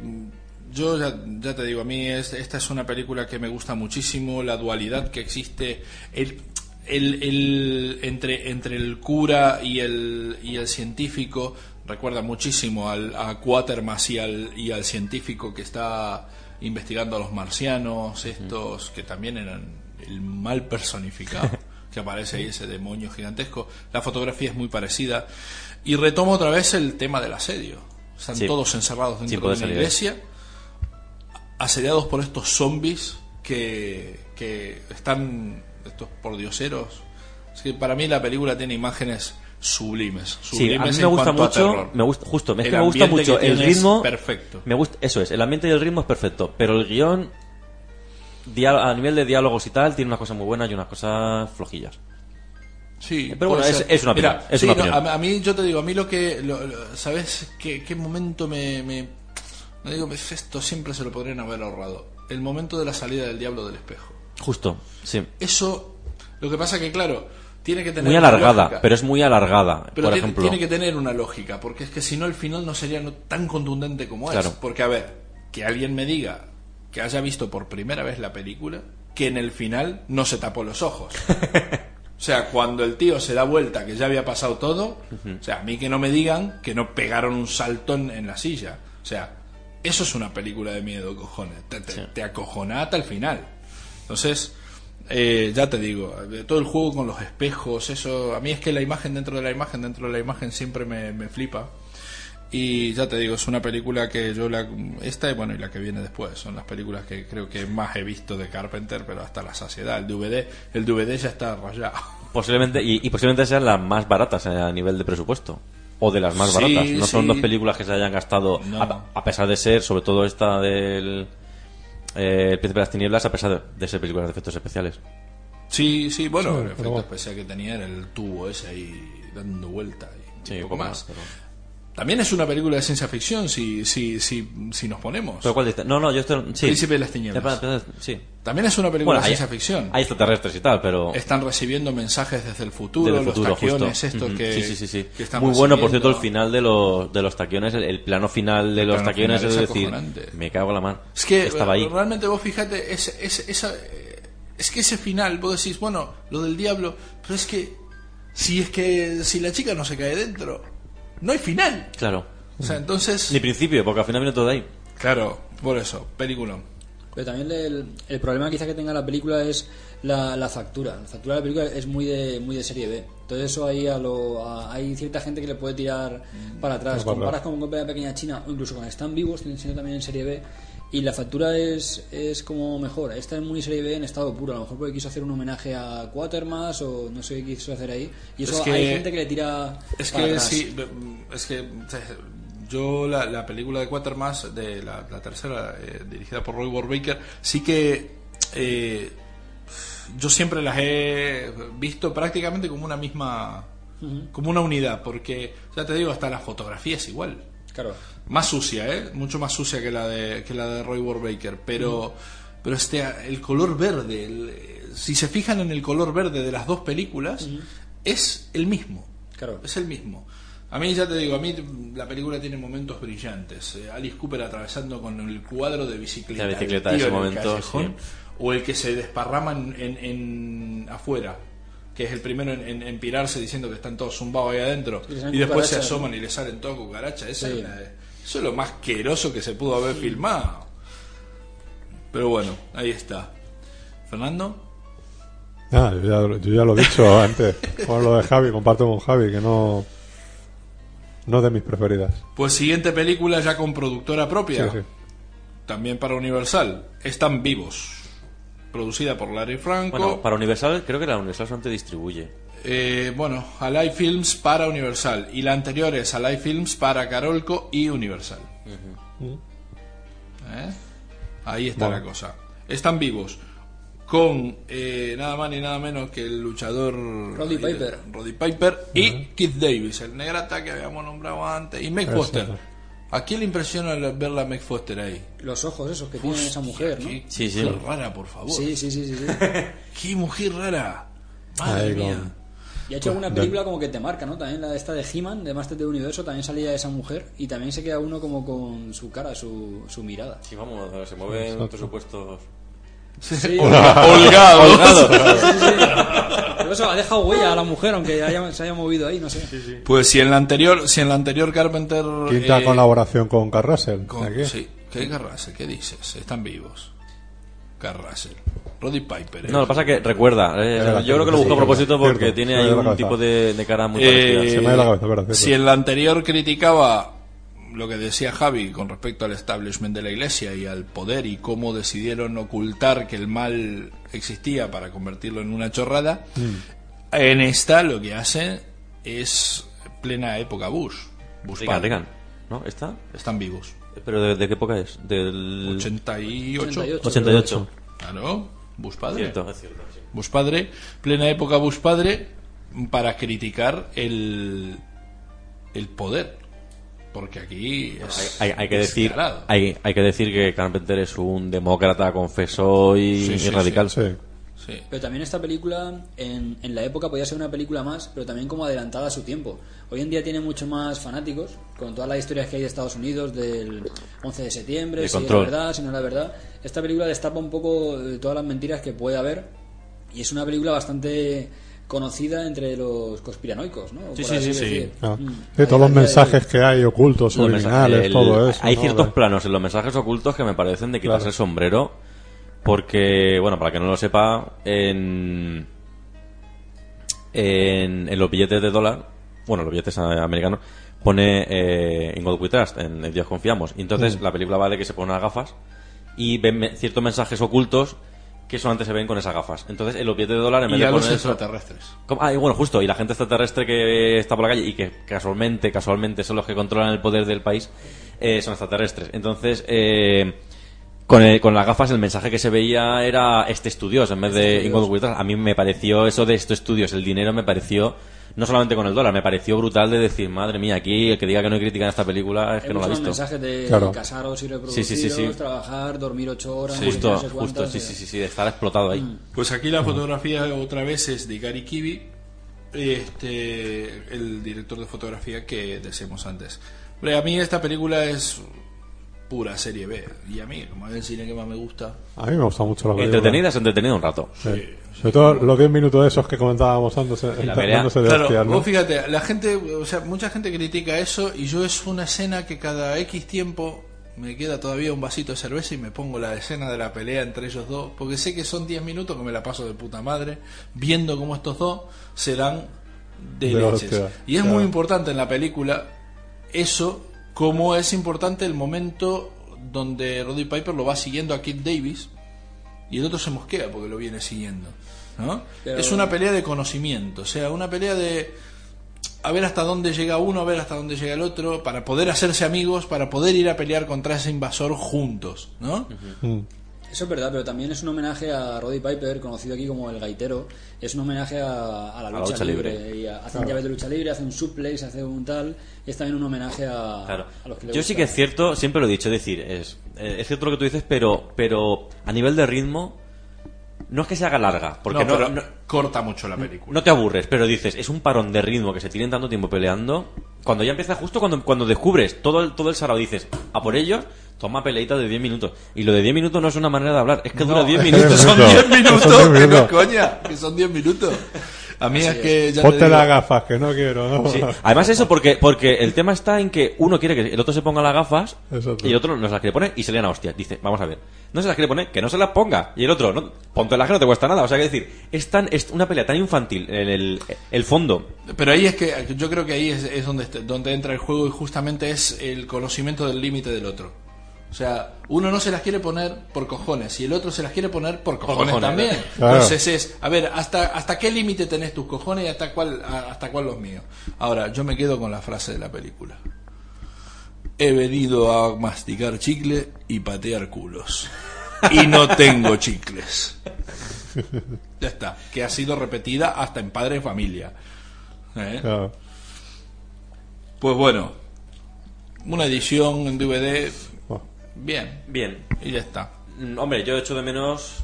yo ya, ya te digo, a mí es- esta es una película que me gusta muchísimo, la dualidad que existe el, el, el- entre, entre el cura y el, y el científico. Recuerda muchísimo al, a Quatermass y al, y al científico que está investigando a los marcianos, estos que también eran el mal personificado. *laughs* que aparece ahí ese demonio gigantesco. La fotografía es muy parecida. Y retomo otra vez el tema del asedio. Están Sí. todos encerrados dentro de poder una iglesia, asediados por estos zombies que, que están, estos pordioseros. Es que para mí la película tiene imágenes sublimes. Sí, sublimes a mí me gusta mucho, me gusta, justo, es que me gusta mucho el ritmo. perfecto. Me gusta, eso es, el ambiente y el ritmo es perfecto, pero el guion, a nivel de diálogos y tal, tiene unas cosas muy buenas y unas cosas flojillas. Sí, Pero bueno, es- una Mira, opinión, es sí, una no, a, a mí, yo te digo, a mí lo que. lo- lo- ¿Sabes qué, qué momento me, me- No digo, pues esto siempre se lo podrían haber ahorrado. El momento de la salida del diablo del espejo. Justo, sí. Eso. Lo que pasa que, claro, tiene que tener. Muy alargada, pero es muy alargada, Pero por tiene, ejemplo. tiene que tener una lógica, porque es que si no, el final no sería no- tan contundente como Claro. es. Porque, a ver, que alguien me diga que haya visto por primera vez la película, que en el final no se tapó los ojos. *laughs* O sea, cuando el tío se da vuelta, que ya había pasado todo, o sea, a mí que no me digan que no pegaron un saltón en la silla. O sea, eso es una película de miedo, cojones. Te, te, te acojona hasta el final. Entonces, eh, ya te digo, todo el juego con los espejos, eso, a mí es que la imagen dentro de la imagen, dentro de la imagen siempre me, me flipa. Y ya te digo, es una película que yo la esta y bueno y la que viene después son las películas que creo que más he visto de Carpenter, pero hasta la saciedad. El DVD, el DVD ya está rayado. Posiblemente, y, y posiblemente sean las más baratas a nivel de presupuesto. O de las más Sí, baratas. No son dos películas que se hayan gastado, No. a, a pesar de ser, sobre todo esta del eh, El Príncipe de las Tinieblas, a pesar de ser películas de efectos especiales. Sí, sí, bueno, Sí, el efecto bueno. especial que tenía era el tubo ese ahí dando vuelta y Sí, poco poco más. más, pero- También es una película de ciencia ficción si, si, si, si nos ponemos. ¿Pero cuál dices? No, no, yo estoy. Sí. Príncipe de las Tinieblas. Sí. También es una película Bueno, de hay, ciencia ficción. hay extraterrestres y tal, pero. Están recibiendo mensajes desde el futuro, Del los futuro, taquiones justo. estos que, sí, sí, sí, Muy bueno, por cierto, el final de los, de los taquiones, el, el plano final de El los taquiones, es es decir, me cago en la mano. Es que Estaba ahí. realmente vos fíjate, es, es, esa, es que ese final, vos decís, bueno, lo del diablo, pero es que si es que si la chica no se cae dentro, no hay final. Claro. O sea, entonces... Ni principio, porque al final viene todo de ahí. Claro, por eso, película. Pero también el, el problema quizá que tenga la película es la, la factura. La factura de la película es muy de, muy de serie B. Entonces eso ahí a lo, a- hay cierta gente que le puede tirar para atrás. para Comparas con Golpe de la Pequeña China o incluso con Están Vivos, siendo también en serie B. Y la factura es, es como mejor. Esta es muy serie B en estado puro. A lo mejor porque quiso hacer un homenaje a Quatermass o no sé qué quiso hacer ahí. Y eso Es que- hay gente que le tira Es para que atrás. sí, es que yo la, la película de Quatermass, de la, la tercera, eh, dirigida por Roy Warbaker, sí que eh, yo siempre las he visto prácticamente como una misma, como una unidad, porque ya te digo, hasta la fotografía es igual. Claro. Más sucia, ¿eh? Mucho más sucia que la de, que la de Roy Warbaker. Pero, pero este, el color verde, el- si se fijan en el color verde de las dos películas, es el mismo. Claro. Es el mismo. A mí, ya te digo, a mí la película tiene momentos brillantes. Eh, Alice Cooper atravesando con el cuadro de bicicleta. La bicicleta, tío ese en el momento, callejón, O el que se desparrama en, en- afuera. Que es el primero en, en- en pirarse diciendo que están todos zumbados ahí adentro. Y después se asoman y le salen todas cucarachas. Esa Sí. es una- eso es lo más queroso que se pudo haber filmado. Pero bueno, ahí está. Fernando. Ah, yo, ya, yo ya lo he dicho *laughs* antes. Con lo de Javi, comparto con Javi, que no. No es de mis preferidas. Pues siguiente película ya con productora propia. Sí, sí. También para Universal. Están vivos. Producida por Larry Franco. Bueno, para Universal, creo que la Universal solamente distribuye. Eh, bueno, Alive Films para Universal. Y la anterior es Alive Films para Carolco y Universal. ¿Eh? Ahí está Bueno. la cosa. Están vivos. Con eh, nada más ni nada menos que el luchador Roddy Piper. Roddy Piper y Keith Davis, el negrata que habíamos nombrado antes. Y Meg Foster. ¿A quién le impresiona ver la Meg Foster ahí? Los ojos esos que tiene esa mujer, ¿no? Qué Sí, sí. rara, por favor. Sí, sí, sí, sí. sí. *laughs* Qué mujer rara. Madre Ahí mía. con- Y ha hecho alguna película como que te marca, ¿no? También la esta de He-Man, de Masters del Universo, también salía esa mujer y también se queda uno como con su cara, su, su mirada. Sí, vamos, se mueven Exacto. presupuestos. Sí, Holgado. Pero eso ha dejado huella a la mujer, aunque haya- se haya movido ahí, no sé. Pues si en la anterior, si en la anterior Carpenter Quinta eh, colaboración con aquí. sí, ¿qué Carrasel? ¿Qué dices? Están vivos. Roddy Piper. eh. No, lo que pasa es que recuerda. eh, yo creo que lo sí, busco a propósito cierto, porque tiene ahí un tipo de, de cara muy Eh, parecida. Se me ha ido la cabeza, verdad, cierto. si en la anterior criticaba lo que decía Javi con respecto al establishment de la iglesia y al poder y cómo decidieron ocultar que el mal existía para convertirlo en una chorrada, Mm. en esta lo que hacen es plena época Bush. Bush Reagan, ¿no? ¿Está? Están vivos. ¿Pero de, de qué época es? Del 88. 88. 88. Claro, Bush padre. Cierto, es cierto. sí. Bush padre, plena época Bush padre, para criticar el, el poder. Porque aquí es Hay, hay que decir, hay, hay que decir que Carpenter es un demócrata, confesó y, Sí, y sí, radical. Sí. Pero también esta película, en, en la época podía ser una película más, pero también como adelantada a su tiempo. Hoy en día tiene mucho más fanáticos, con todas las historias que hay de Estados Unidos, del 11 de septiembre, De si control. es la verdad, si no es la verdad. Esta película destapa un poco todas las mentiras que puede haber, y es una película bastante conocida entre los conspiranoicos, ¿no? Sí, sí, sí. Ah. Mm. Sí, todos los de mensajes que hay ocultos, subliminales, el- todo eso. Hay ¿no? ciertos De- planos en los mensajes ocultos que me parecen de quitarse Claro. el sombrero. Porque, bueno, para que no lo sepa, en, en, en los billetes de dólar, bueno, los billetes americanos, pone eh, In God We Trust, en, en Dios confiamos. Y entonces Mm. la película va de que se pone unas gafas y ven me- ciertos mensajes ocultos que solamente se ven con esas gafas. Entonces en los billetes de dólar, en vez Y de a los poner eso- extraterrestres. Ah, y bueno, justo, y la gente extraterrestre que está por la calle y que casualmente, casualmente son los que controlan el poder del país, eh, son extraterrestres. Entonces, eh, con, el- con las gafas el mensaje que se veía era este estudios en vez de In God We Trust. A mí me pareció eso de estos estudios, el dinero me pareció, no solamente con el dólar, me pareció brutal de decir, madre mía, aquí el que diga que no hay crítica en esta película es que no la ha visto. mensajes de Claro. casaros y reproduciros, sí, sí, sí. trabajar, dormir ocho horas, Justo, no sé justo, sí, sí, sí, sí, de estar explotado ahí. Pues aquí la fotografía otra vez es de Gary Kibi, este, el director de fotografía que decíamos antes. Hombre, a mí esta película es pura serie B. Y a mí, como es el cine que más me gusta, A mí me gusta mucho la película. Entretenida, es entretenida un rato. Sí. Sobre todo los 10 minutos esos que comentábamos antes. eh, la pelea. dándose de Claro, hostias, ¿no? vos fíjate, la gente, o sea, mucha gente critica eso y yo es una escena que cada X tiempo me queda todavía un vasito de cerveza y me pongo la escena de la pelea entre ellos dos, porque sé que son 10 minutos que me la paso de puta madre viendo cómo estos dos se dan de, De leches. hostia, Y es claro. muy importante en la película eso, como es importante el momento donde Roddy Piper lo va siguiendo a Kid Davis y el otro se mosquea porque lo viene siguiendo. ¿no? Pero- Es una pelea de conocimiento, o sea, una pelea de a ver hasta dónde llega uno, a ver hasta dónde llega el otro, para poder hacerse amigos, para poder ir a pelear contra ese invasor juntos, ¿no? Eso es verdad, pero también es un homenaje a Roddy Piper, conocido aquí como el gaitero. Es un homenaje a, a la la lucha, lucha libre. libre. Y a- hacen llaves de lucha libre, hacen un suplex, hacen un tal. Y es también un homenaje a, Claro. a los que les Yo sí que es cierto, siempre lo he dicho, es decir, es, eh, es cierto lo que tú dices, pero, pero a nivel de ritmo, no es que se haga larga, porque no, pero no, corta mucho la película. no te aburres, pero dices, es un parón de ritmo que se tienen tanto tiempo peleando. Cuando ya empieza, justo cuando, cuando descubres todo el, todo el sarao, dices, a por ellos, toma peleita de 10 minutos. Y lo de 10 minutos no es una manera de hablar, es que dura 10 es minutos. son Minutos. 10 minutos, Son 10 que no coña, que son 10 minutos. A mí es que ya te Ponte digo- las gafas, que no quiero, ¿no? Sí. Además eso porque porque el tema está en que uno quiere que el otro se ponga las gafas Exacto. y el otro no se las quiere poner y se le a hostia. Dice, vamos a ver, no se las quiere poner, que no se las ponga. Y el otro, no, ponte las que no te cuesta nada. O sea, que decir, es, tan, es una pelea tan infantil el, el, el fondo. Pero ahí es que yo creo que ahí es, es donde, est- donde entra el juego y justamente es el conocimiento del límite del otro. O sea, uno no se las quiere poner por cojones y el otro se las quiere poner por cojones, cojones, también. Claro. Entonces es, a ver, ¿hasta, hasta qué límite tenés tus cojones y hasta cuál, hasta cuál los míos? Ahora, yo me quedo con la frase de la película. He venido a masticar chicle y patear culos. Y no tengo chicles. Ya está. Que ha sido repetida hasta en Padre de Familia. ¿Eh? Claro. Pues bueno, una edición en DVD, bien, Bien. y ya está. Mm, Hombre, yo echo de menos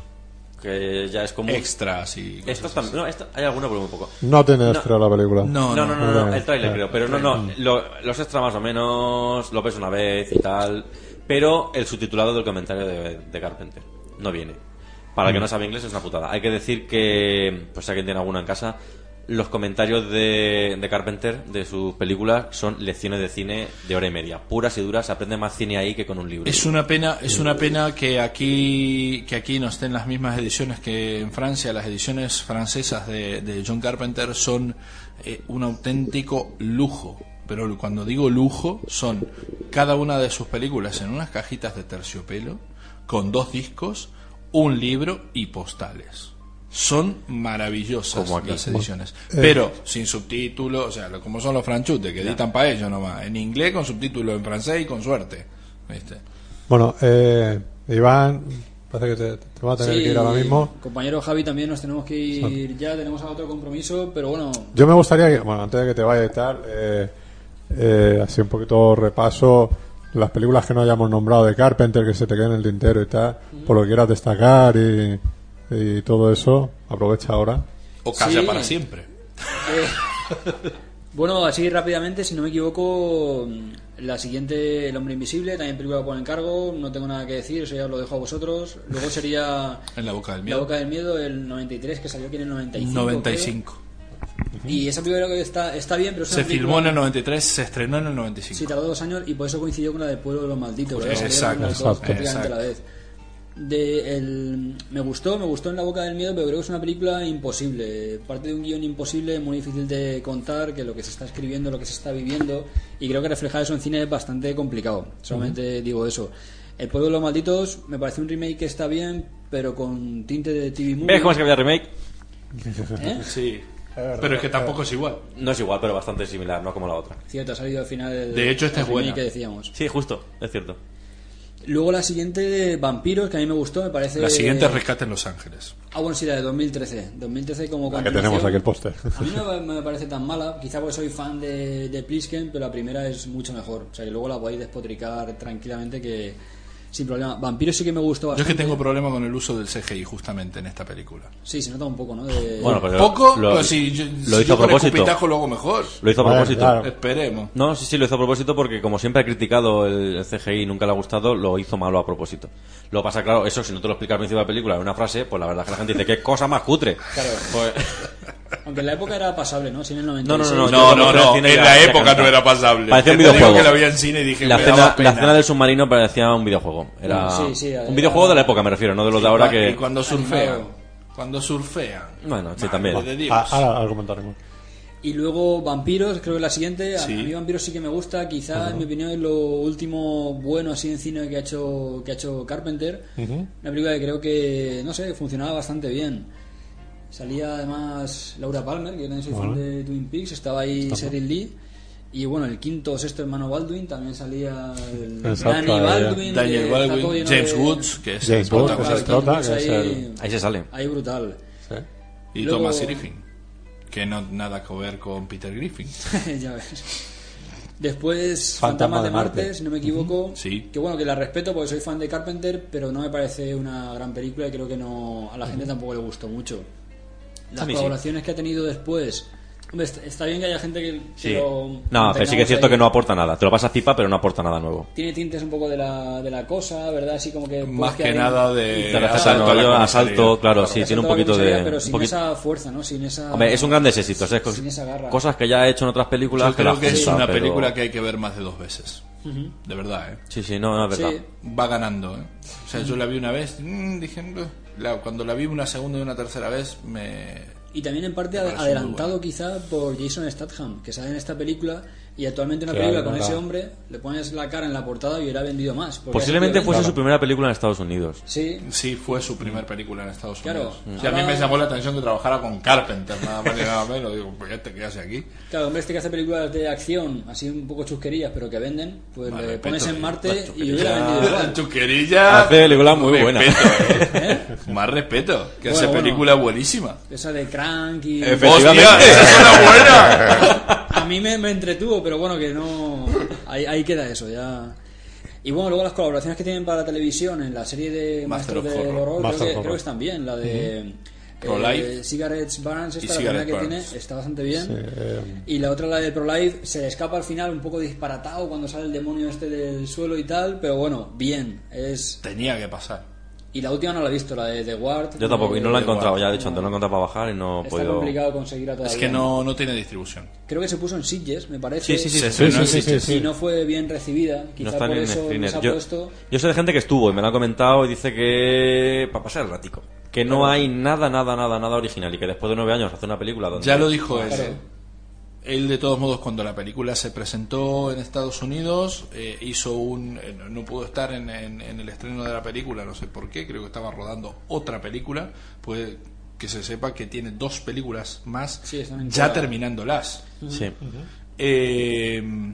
que ya es como... Extras y cosas Esto tam- así. no, esto- hay alguno, pero muy poco. No tiene No. extra la película. No, No, no, no, no, no. el tráiler creo, pero no, no, lo- los extras más o menos lo ves una vez y tal, pero el subtitulado del comentario de, de Carpenter no viene. Para el que no sabe inglés es una putada. Hay que decir que, pues si alguien tiene alguna en casa, los comentarios de, de Carpenter de sus películas son lecciones de cine de hora y media, puras y duras, se aprende más cine ahí que con un libro. Es una pena, es una pena que aquí que aquí no estén las mismas ediciones que en Francia. Las ediciones francesas de, de John Carpenter son eh, un auténtico lujo. Pero cuando digo lujo, son cada una de sus películas en unas cajitas de terciopelo, con dos discos, un libro y postales. Son maravillosas Como aquí. las ediciones. Pero sin subtítulos, o sea, como son los franchutes que editan para ellos nomás. En inglés con subtítulos en francés y con suerte. ¿Viste? Bueno, eh, Iván, parece que te, te va a tener Sí, que ir ahora mismo. Compañero Javi, también nos tenemos que ir ya, tenemos otro compromiso, pero bueno, Yo me gustaría que, bueno, antes de que te vaya y tal, eh, eh, así un poquito repaso las películas que no hayamos nombrado de Carpenter, que se te queden en el tintero y tal, por lo que quieras destacar y, y todo eso, aprovecha ahora. O calla Sí. para siempre. Eh, bueno, así rápidamente, si no me equivoco, la siguiente, El Hombre Invisible, también película por encargo, no tengo nada que decir, eso ya os lo dejo a vosotros. Luego sería *laughs* En la boca del La miedo. Boca del Miedo, el 93, que salió aquí en el 95. 95. creo. Y esa película que está, está bien, pero es Se película- filmó en el 93, se estrenó en el 95. Sí, tardó dos años y por eso coincidió con la del Pueblo de los Malditos. Pues exacto, exacto. prácticamente a la vez. De el, me gustó, me gustó en La Boca del Miedo, pero creo que es una película imposible. Parte de un guion imposible, muy difícil de contar, que lo que se está escribiendo, lo que se está viviendo, y creo que reflejar eso en cine es bastante complicado. Solamente digo eso. El Pueblo de los Malditos me parece un remake que está bien, pero con tinte de TV movie. ¿Ves cómo es que había remake? ¿Eh? *laughs* Sí. Pero es que tampoco es igual. No es igual, pero bastante similar, no como la otra. Cierto, ha salido al final el, De hecho, esta el es remake que decíamos. Sí, justo, es cierto. Luego la siguiente, Vampiros, que a mí me gustó, me parece... La siguiente es Rescate en Los Ángeles. Ah, bueno, sí, la de 2013. 2013 como La que tenemos aquí el póster. A mí no me me parece tan mala, quizá porque soy fan de, de Plisken, pero la primera es mucho mejor. O sea, que luego la podéis despotricar tranquilamente que sin problema. Vampiros sí que me gustó Yo es bastante. que tengo problema con el uso del CGI justamente en esta película. Sí, se nota un poco, ¿no? De- Bueno, pero Poco, lo, pero si yo, lo si hizo yo a propósito. lo hago mejor. Lo hizo a propósito. claro. Esperemos. No, sí, sí, lo hizo a propósito porque como siempre ha criticado el, el CGI y nunca le ha gustado, lo hizo malo a propósito. Lo pasa claro, eso si no te lo explica al principio de la película en una frase, pues la verdad es que la gente dice, qué cosa más cutre. Claro. Pues- Aunque en la época era pasable, ¿no? Sí, en el no, 96. no, no, No, no, no. cine En la época no era pasable. Parecía un videojuego. que la vi en cine y dije, la escena del submarino parecía un videojuego. Era Sí, sí, era- un videojuego de la época, me refiero, no de los de ahora Y que... cuando surfean. Cuando surfean. Bueno, sí, también. Ah, ahora, comentaremos. Y luego Vampiros, creo que la siguiente. A Sí. mí Vampiros sí que me gusta. Quizá, en mi opinión, es lo último bueno así en cine que ha hecho, que ha hecho Carpenter. Una película que creo que, no sé, funcionaba bastante bien. Salía además Laura Palmer, que yo también soy fan de Twin Peaks. Estaba ahí Sheryl Lee. Y bueno, el quinto o sexto hermano Baldwin también salía el Exacto, Danny Baldwin. Daniel Baldwin, James de- Woods, que es James el Woods, que ahí, el- Ahí se sale. ahí brutal. Sí. Y Luego- Thomas Griffin. Que no nada que ver con Peter Griffin. *laughs* ya ves. Después, Fantasma de de Marte, Marte. si no me equivoco. Sí. Que bueno, que la respeto porque soy fan de Carpenter, pero no me parece una gran película y creo que no a la gente tampoco le gustó mucho. A Las mí sí. colaboraciones que ha tenido después Hombre, está- bien que haya gente que, que Sí. lo No, pero sí que es cierto mantengamos que ahí. no aporta nada. Te lo pasas pipa, pero no aporta nada nuevo. Tiene tintes un poco de la, de la cosa, ¿verdad? Así como que... Más que nada de Te refleja asalto no, a asalto, claro, sí, tiene un a poquito de. Pero un sin poquito- esa fuerza, ¿no? Sin esa... Hombre, es un grandes éxitos. es Sin esa garra. cosas que ya ha hecho en otras películas. Yo creo las que es una pero- película que hay que ver más de dos veces. De verdad, ¿eh? Sí, sí, no, no es verdad. Sí. Va ganando, ¿eh? O sea, yo la vi una vez, mm, dije, "Ugh". La- cuando la vi una segunda y una tercera vez, me... Y también en parte adelantado bueno. quizá por Jason Statham, que sale en esta película y actualmente una película con ese hombre, le pones la cara en la portada y hubiera vendido más. Posiblemente fuese su primera película en Estados Unidos. Sí, Sí, fue su primer película en Estados Claro. Unidos. Sí, a mí me llamó la atención que trabajara con Carpenter, nada más y nada menos. Digo, pues ya te quedas aquí. claro, hombre, este que hace películas de acción, así un poco chusquerías, pero que venden, pues le respeto, pones en Marte y hubiera vendido La igual. *laughs* chuquerilla. Hace películas muy buenas. ¿eh? *laughs* ¿Eh? Más respeto, que Bueno, hace bueno. película buenísima. Esa de Crank y... Efectivamente. ¡Hostia! ¡Esa es una buena! *laughs* A mí me, me entretuvo, pero bueno, que no. Ahí, ahí queda eso, ya. Y bueno, luego las colaboraciones que tienen para la televisión en la serie de Master of del Horror. Master creo, que, creo están bien. La de. Pro-Life. eh, Cigarettes Burns, Y esta la Cigarette primera que Burns. tiene, está bastante bien. eh, Y la otra, la de Pro-Life, se le escapa al final un poco disparatado cuando sale el demonio este del suelo y tal, pero bueno, bien. es Tenía que pasar. Y la última no la he visto, la de The Ward. Yo tampoco, y no la he encontrado, ya de hecho, antes no he encontrado para bajar y no he Está podido. complicado conseguirla todavía. Es que no, no tiene distribución. Creo que se puso en Sitges, me parece. Sí, sí, sí, Se sí, estrenó sí, en sí, sí, Sitges. y no fue bien recibida. No Quizá está por ni en eso screener. nos ha Yo, puesto. yo sé de gente que estuvo y me lo ha comentado y dice que. para pasar el ratico. Que no hay nada, nada, nada, nada original y que después de nueve años hace una película donde. Ya lo dijo él. Claro. Él, de todos modos, cuando la película se presentó en Estados Unidos, eh, hizo un. eh, no- pudo estar en, en- en el estreno de la película, no sé por qué, creo que estaba rodando otra película. Pues que se sepa que tiene dos películas más Sí, ya terminándolas. Sí. Eh,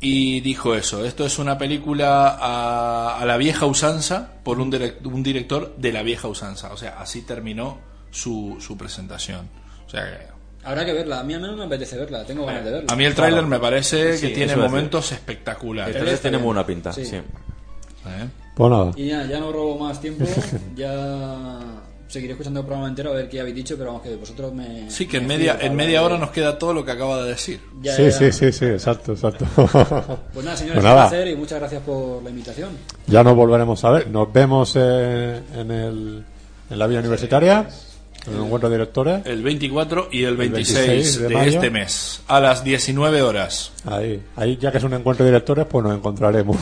y dijo eso: esto es una película a, a la vieja usanza por un, direc- un director de la vieja usanza. O sea, así terminó su, su presentación. O sea, que- Habrá que verla. A mí al menos me apetece verla. Tengo ganas de verla. a mí el tráiler me parece Sí, que tiene eso momentos El espectaculares. trailer está tiene bien. buena pinta, Sí. sí. ¿Eh? Pues nada. Y ya, ya no robo más tiempo. *laughs* ya seguiré escuchando el programa entero a ver qué habéis dicho, pero vamos que vosotros me. Sí, que en me media, fío para en media hablar hora de- nos queda todo lo que acaba de decir. Ya, sí, ya. sí, sí, sí, exacto, exacto. *laughs* Pues nada, señores, Pues nada. un placer y muchas gracias por la invitación. ya nos volveremos a ver. Nos vemos eh, en, el, en la vía universitaria, el encuentro de directores. El 24 y el 26, 26 de de, mayo. este mes, a las 19 horas. Ahí, ahí, ya que es un encuentro de directores, pues nos encontraremos.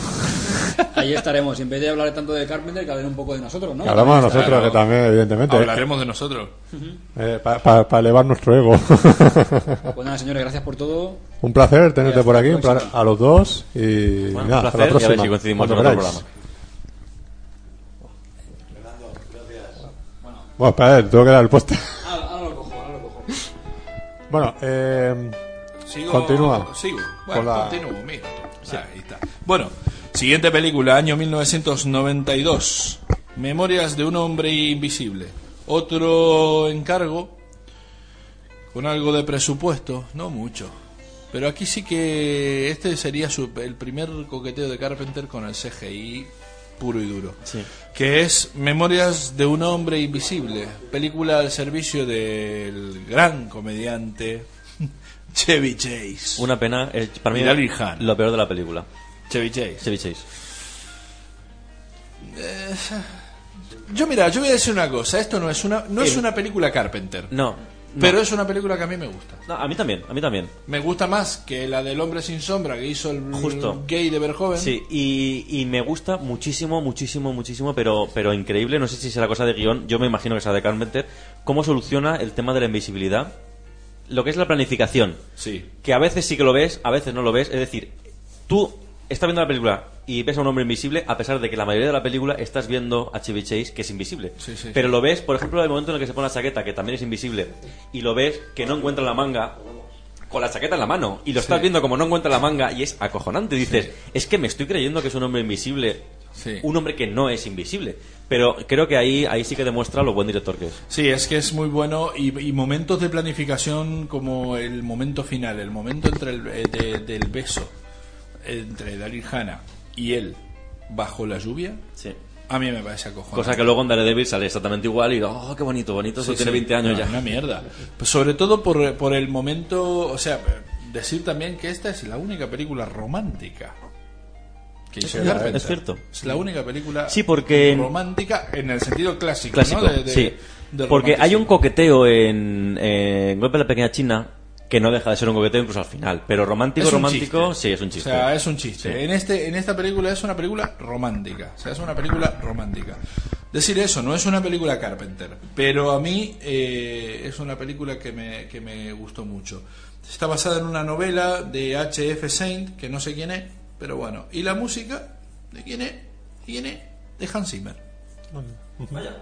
Ahí estaremos. Y en vez de hablar tanto de Carpenter, que hablen un poco de nosotros, ¿no? Que hablamos de nosotros, Claro. que también, evidentemente, Hablaremos de nosotros. para elevar nuestro ego. Pues nada, señores, gracias por todo. un placer tenerte hasta por aquí, próxima. a los dos. Y Bueno, nada, un hasta placer la y a próxima. ver si coincidimos en otro queráis. programa. Bueno, espera, tengo que dar el poste. *laughs* Ahora, ahora lo cojo, ahora lo cojo. bueno, eh, Sigo, Continúa. Sigo. Bueno, la- continúo, mira. Ahí está. Bueno, siguiente película, año 1992. Memorias de un hombre invisible. Otro encargo con algo de presupuesto, no mucho. Pero aquí sí que este sería su- el primer coqueteo de Carpenter con el CGI puro y duro. Sí. Que es Memorias de un hombre invisible, película al servicio del gran comediante *laughs* Chevy Chase. Una pena, eh, para mí, lo peor de la película. Chevy Chase. Chevy Chase. Yo mira, yo voy a decir una cosa, esto no es una no es una película Carpenter, No. Pero es una película que a mí me gusta. No, a mí también, a mí también. Me gusta más que la del hombre sin sombra que hizo el Justo. gay de Verhoeven. Sí, y, y me gusta muchísimo, muchísimo, muchísimo, pero, pero increíble, no sé si será cosa de guion, yo me imagino que será de Carpenter, cómo soluciona el tema de la invisibilidad, lo que es la planificación, Sí. que a veces sí que lo ves, a veces no lo ves, es decir, tú estás viendo la película y ves a un hombre invisible, a pesar de que la mayoría de la película estás viendo a Chevy Chase, que es invisible. Sí, sí, Pero lo ves, por ejemplo, el momento en el que se pone la chaqueta, que también es invisible, y lo ves que no encuentra la manga con la chaqueta en la mano, y lo estás viendo como no encuentra la manga, y es acojonante. Dices, es que me estoy creyendo que es un hombre invisible, Sí. un hombre que no es invisible. Pero creo que ahí, ahí sí que demuestra lo buen director que es. Sí, es que es muy bueno y, y momentos de planificación como el momento final, el momento entre el eh, de- del beso entre Daryl Hannah y él bajo la lluvia, Sí. A mí me parece acojonante. Cosa que luego en Daredevil sale exactamente igual y oh, qué bonito, bonito, eso Sí, tiene sí. 20 años No, ya. Una mierda. Pues sobre todo por, por el momento, o sea, decir también que esta es la única película romántica que hizo Carpenter. es cierto. Es la única película Sí, porque- romántica en el sentido clásico, Clásico, ¿no? De- de- sí. de Porque hay un coqueteo en, en Golpe de la Pequeña China que no deja de ser un coqueteo incluso al final. Pero romántico, romántico, chiste. sí, es un chiste. O sea, es un chiste. Sí. En este en esta película es una película romántica. O sea, es una película romántica. Decir eso, no es una película Carpenter, pero a mí eh, es una película que me, que me gustó mucho. Está basada en una novela de H.F. Saint, que no sé quién es, pero bueno. ¿Y la música? ¿De quién es? ¿De quién es? De Hans Zimmer. Vaya.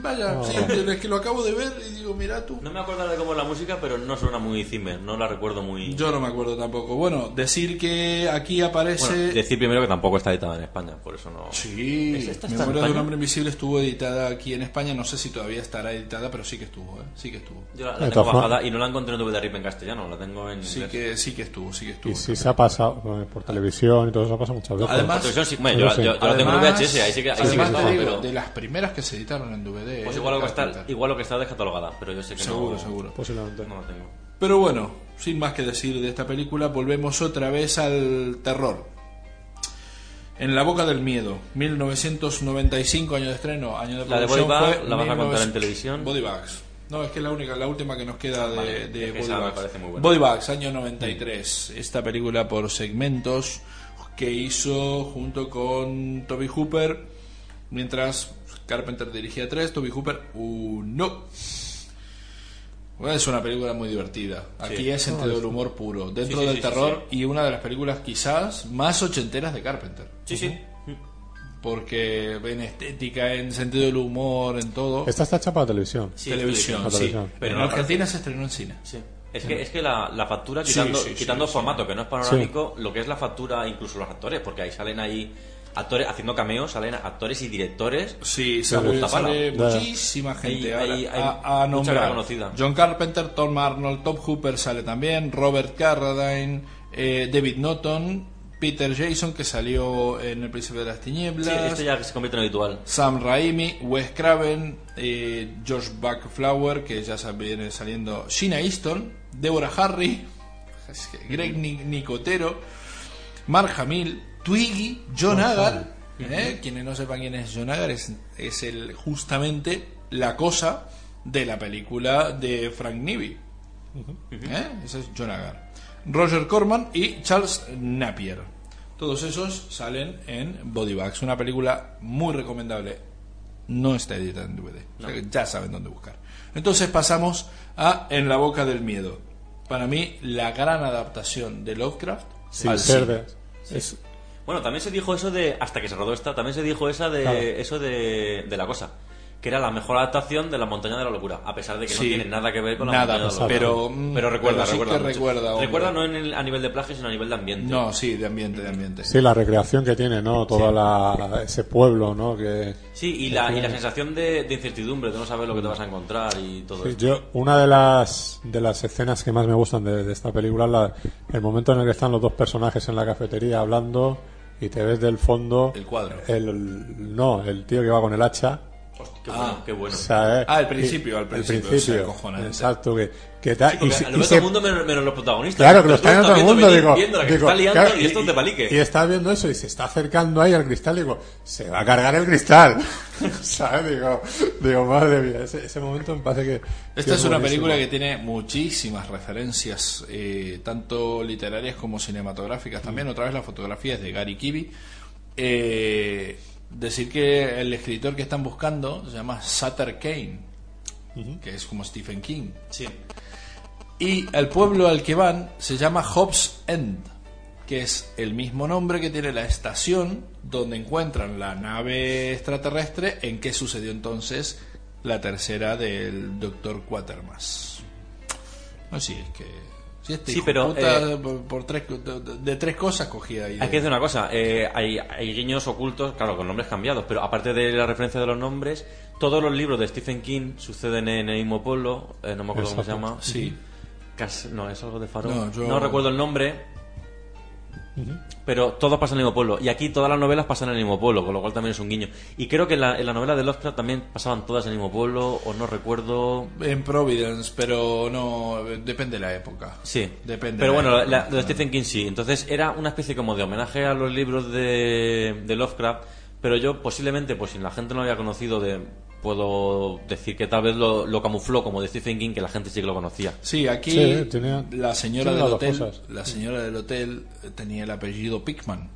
Vaya, sí, es que lo acabo de ver y digo, mira tú. No me acuerdo de cómo es la música, pero no suena muy Zimmer, no la recuerdo muy... Yo no me acuerdo tampoco. Bueno, decir que aquí aparece... Bueno, decir primero que tampoco está editada en España, por eso no... Sí, ¿Es esta Memoria de un hombre invisible estuvo editada aquí en España. No sé si todavía estará editada, pero sí que estuvo, ¿eh? Sí que estuvo. Yo la, la tengo bajada y no la encontré en DVD RIP en castellano, la tengo en Sí inglés. que, sí que estuvo, sí que estuvo. Y si se ha pasado por televisión y todo eso ha pasado muchas veces. Además- Por televisión sí, bueno, yo, sí. yo- yo la tengo en Además- VHS, ahí sí que, ahí sí que además te estaba, digo, pero... de las primeras que se editaron en DVD. Pues ¿eh? igual lo, que de está, igual lo que está descatalogada, pero yo sé que Seguro, no... seguro. Posiblemente. No la tengo. Pero bueno, sin más que decir de esta película, volvemos otra vez al terror. En la boca del miedo, 1995, año de estreno, año de La de producción. Body Bag, fue ¿la vas a contar 1900 en televisión? Body Bags. No, es que es la única, la última que nos queda de, Vale, de es que Body esa me Bags. parece muy buena. Body Bags, año 93. Esta película por segmentos que hizo junto con Toby Hooper, mientras Carpenter dirigía tres, Toby Hooper uno. Bueno, es una película muy divertida. Aquí Sí. es sentido del humor puro, dentro Sí, sí, del sí, sí, terror y una de las películas quizás más ochenteras de Carpenter. Sí, sí. Porque en estética, en sentido del humor, en todo. Esta está hecha para televisión. Sí, televisión, para sí. televisión. Pero en Argentina se estrenó en cine. Sí. Es que, es que la, la factura, quitando, sí, sí, quitando sí. formato, que no es panorámico, lo que es la factura, incluso los actores, porque ahí salen ahí actores haciendo cameos, salen actores y directores. Sí, Se sale, gusta sale muchísima gente. Hay- hay- hay a, a mucha nombrar. cara conocida. John Carpenter, Tom Arnold, Tom Hooper sale también, Robert Carradine, eh, David Norton, Peter Jason, que salió en El Príncipe de las Tinieblas. Sí, esto ya se convierte en habitual. Sam Raimi, Wes Craven, eh, Josh Backflower, que ya viene saliendo, Sheena Easton, Deborah Harry, *laughs* Greg Ni- Nicotero, Mark Hamill, Twiggy, John Agar. ¿eh? Quienes no sepan quién es John Agar, es, es el, justamente la cosa de la película de Frank Nivi. ¿Eh? Ese es John Agar. Roger Corman y Charles Napier. Todos esos salen en Body Bags, una película muy recomendable. No está editada en DVD, o sea que ya saben dónde buscar. Entonces pasamos a En la boca del miedo. Para mí, la gran adaptación de Lovecraft Sin al ser es- Bueno, también se dijo eso de, hasta que se rodó esta, también se dijo esa de, Claro. eso de, de la cosa, que era la mejor adaptación de la montaña de la locura, a pesar de que Sí. no tiene nada que ver con la Nada, montaña de la locura. pero, mm, pero recuerda, pero sí recuerda, que recuerda. Recuerda no en el- a nivel de plagio, sino a nivel de ambiente. No, sí, de ambiente, de ambiente. sí, la recreación que tiene, ¿no? Todo la, ese pueblo, ¿no? Que, Sí, y la, y la sensación de, de incertidumbre, de no saber lo que te vas a encontrar y todo Sí, esto. yo, una de las, de las escenas que más me gustan de, de esta película es el momento en el que están los dos personajes en la cafetería hablando y te ves del fondo El cuadro. el, no, el tío que va con el hacha. Hostia, qué bueno, qué Ah, al principio, al principio, o sea, acojonante. exacto, que, que ta- Porque y, lo y se- el mundo menos, menos los protagonistas. Claro, que lo está viendo todo el mundo, digo, viendo la que digo, está liando claro, y esto es de palique. Y está viendo eso y se está acercando ahí al cristal, digo, se va a cargar el cristal. *laughs* ¿Sabes? Digo, digo, madre mía, ese, ese momento me parece que. que Esta es una película que tiene muchísimas referencias, eh, tanto literarias como cinematográficas también. Otra vez la fotografía es de Gary Kibi. Eh, decir que el escritor que están buscando se llama Sutter Kane, que es como Stephen King. Sí. Y el pueblo al que van se llama Hobbs End, que es el mismo nombre que tiene la estación donde encuentran la nave extraterrestre en que sucedió entonces la tercera del Doctor Quatermass. No, sí, es que... Si este Sí, hijo pero, puta, eh, por, por tres, de, de tres cosas cogía ahí. Hay que decir una cosa, eh, hay, hay guiños ocultos, claro, con nombres cambiados, pero aparte de la referencia de los nombres, todos los libros de Stephen King suceden en el mismo pueblo, eh, no me acuerdo cómo se llama. Sí. No, es algo de Faro. No, recuerdo el nombre. Pero todo pasa en el mismo pueblo. Y aquí todas las novelas pasan en el mismo pueblo, con lo cual también es un guiño. Y creo que en la, en la novela de Lovecraft también pasaban todas en el mismo pueblo, o no recuerdo. En Providence, pero no. Depende de la época. Sí, Depende Pero de bueno, la de Stephen King sí. Entonces era una especie como de homenaje a los libros de, de Lovecraft, pero yo posiblemente, pues si la gente no había conocido, de, puedo decir que tal vez lo, lo camufló como de Stephen King, que la gente sí que lo conocía. Sí, aquí Sí, tenía- la señora del hotel, cosas. la señora del hotel tenía el apellido Pickman,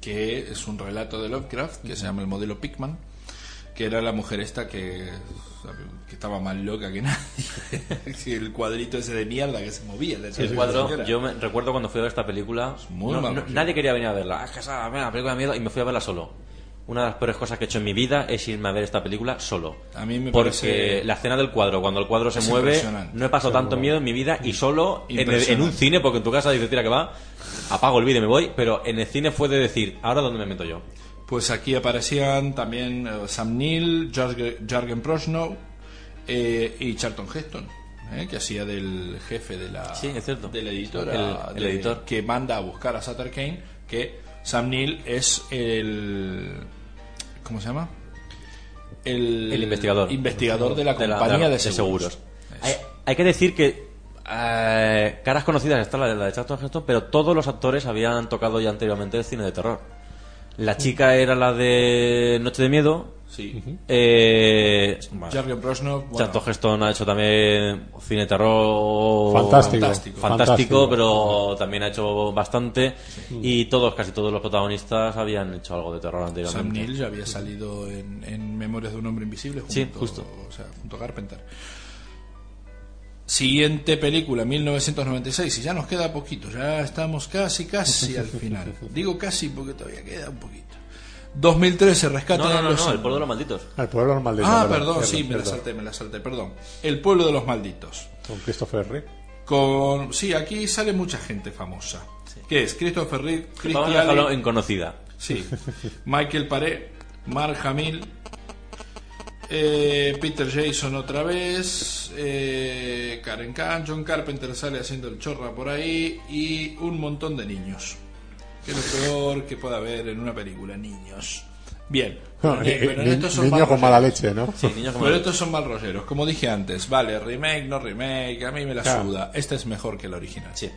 que es un relato de Lovecraft que se llama el modelo Pickman, que era la mujer esta que, que estaba más loca que *laughs* nadie. El cuadrito ese de mierda que se movía. El cuadro, yo me, recuerdo cuando fui a ver esta película, muy no- mal no- rollo. nadie quería venir a verla. Es que esa película de miedo y me fui a verla solo. Una de las peores cosas que he hecho en mi vida es irme a ver esta película solo. A mí me Porque la escena del cuadro, cuando el cuadro se mueve, no he pasado tanto miedo en mi vida y solo en, el- en un cine, porque en tu casa dices, tira que va, apago el vídeo y me voy, pero en el cine fue de decir, ¿ahora dónde me meto yo? Pues aquí aparecían también eh, Sam Neill, Jarg- Jargen Prosnow eh, y Charlton Heston, eh, que hacía del jefe de la, Sí, es cierto. de la editora, El- el de- editor. que manda a buscar a Sutter Kane, que Sam Neill es el... ¿Cómo se llama? El, El investigador. investigador de la De la- compañía de, de seguros. seguros. Hay, hay que decir que eh, caras conocidas está la de, la de Charlton Heston, pero todos los actores habían tocado ya anteriormente el cine de terror. La chica era la de Noche de Miedo. Sí. Eh, Jargen Prosnow, bueno, Charlton Heston ha hecho también cine terror Fantástico. Fantástico. fantástico, pero también ha hecho bastante y todos, casi todos los protagonistas habían hecho algo de terror Sam anteriormente. Neill ya había salido en, en Memorias de un hombre invisible junto, Sí, justo. o sea, junto a Carpenter. Siguiente película, 1996, y ya nos queda poquito, ya estamos casi, casi al final. *laughs* Digo casi porque todavía queda un poquito. 2013, Rescate No, no, de no, los no, el pueblo de los malditos. El pueblo de los malditos. Ah, perdón, sí, me la salté, me la salté, perdón. El pueblo de los malditos. Con Christopher Reeve. Con, sí, aquí sale mucha gente famosa. ¿Qué es? Christopher Reeve, Vamos a dejarlo en conocida. Sí. Michael Paré, Mark Hamill, eh, Peter Jason otra vez, eh, Karen Khan, John Carpenter sale haciendo el chorra por ahí y un montón de niños. Que es lo peor que pueda haber en una película, niños. Bien. Ni- pero ni- estos son niño mal con mala leche, ¿no? Sí, niños como Pero estos son mal rolleros. Como dije antes, vale, remake, no remake, a mí me la Claro. suda. Esta es mejor que la original. Sí.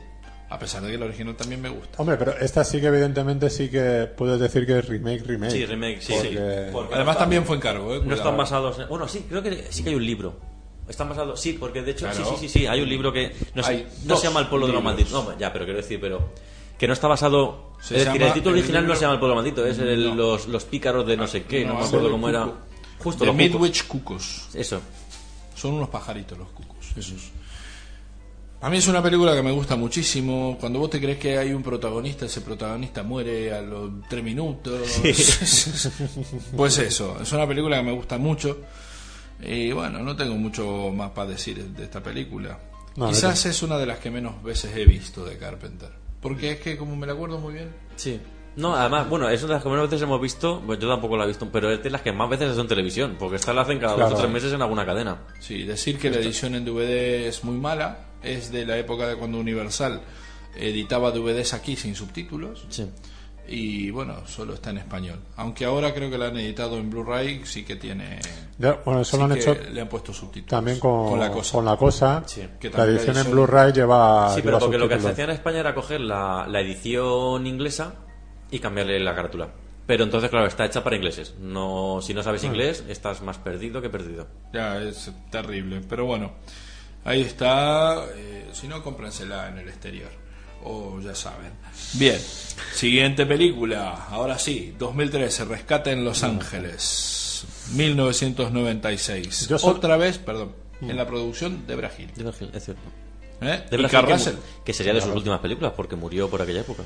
A pesar de que la original también me gusta. Hombre, pero esta sí que evidentemente sí que puedes decir que es remake, remake. Sí, remake, sí. Porque- sí. Porque Además no también fue encargo, ¿eh? No están basados en... Bueno, sí, creo que sí que hay un libro. Están basados... Sí, porque de hecho... Claro. Sí, sí, sí, sí, hay un libro que... No, se- Hay no se llama El pueblo de los malditos. No, ya, pero quiero decir, pero... Que no está basado... Se es decir, el título el original libro- no se llama El pueblo maldito, es el- los, los pícaros de no sé qué, no, No, me acuerdo cómo era. Justo los cucos. Midwich Cucos. Eso. Son unos pajaritos los cucos. Esos. A mí es una película que me gusta muchísimo. Cuando vos te crees que hay un protagonista, ese protagonista muere a los tres minutos. *laughs* pues eso, es una película que me gusta mucho. Y bueno, no tengo mucho más para decir de esta película. No, no Quizás es una de las que menos veces he visto de Carpenter. Porque es que como me la acuerdo muy bien. Sí. No, además, bueno, es una de las que menos veces hemos visto, pues yo tampoco la he visto, pero es de las que más veces es en televisión, porque esta la hacen cada Claro. dos o tres meses en alguna cadena. Sí, decir que la edición en DVD es muy mala es de la época de cuando Universal editaba DVDs aquí sin subtítulos Sí. Y bueno, solo está en español. Aunque ahora creo que la han editado en Blu-ray, sí que tiene. Ya, bueno, eso sí lo han que hecho le han puesto subtítulos. también con, la cosa. con la cosa. Sí. Que La edición en Blu-ray lleva. Sí, pero lleva porque lo que se hacía en España era coger la, la edición inglesa y cambiarle la carátula. Pero entonces, claro, está hecha para ingleses. No, si no sabes inglés, estás más perdido que perdido. Ya, es terrible. Pero bueno, ahí está. eh, si no, cómprensela en el exterior. O ya saben. Bien, siguiente película. Ahora sí, 2013, Rescate en Los Ángeles. 1996. Yo so- Otra vez, perdón, en la producción de Brasil. De Brasil, es cierto. ¿Eh? De Y Brasil, Carl que, Russell. que sería de sus últimas películas, porque murió por aquella época.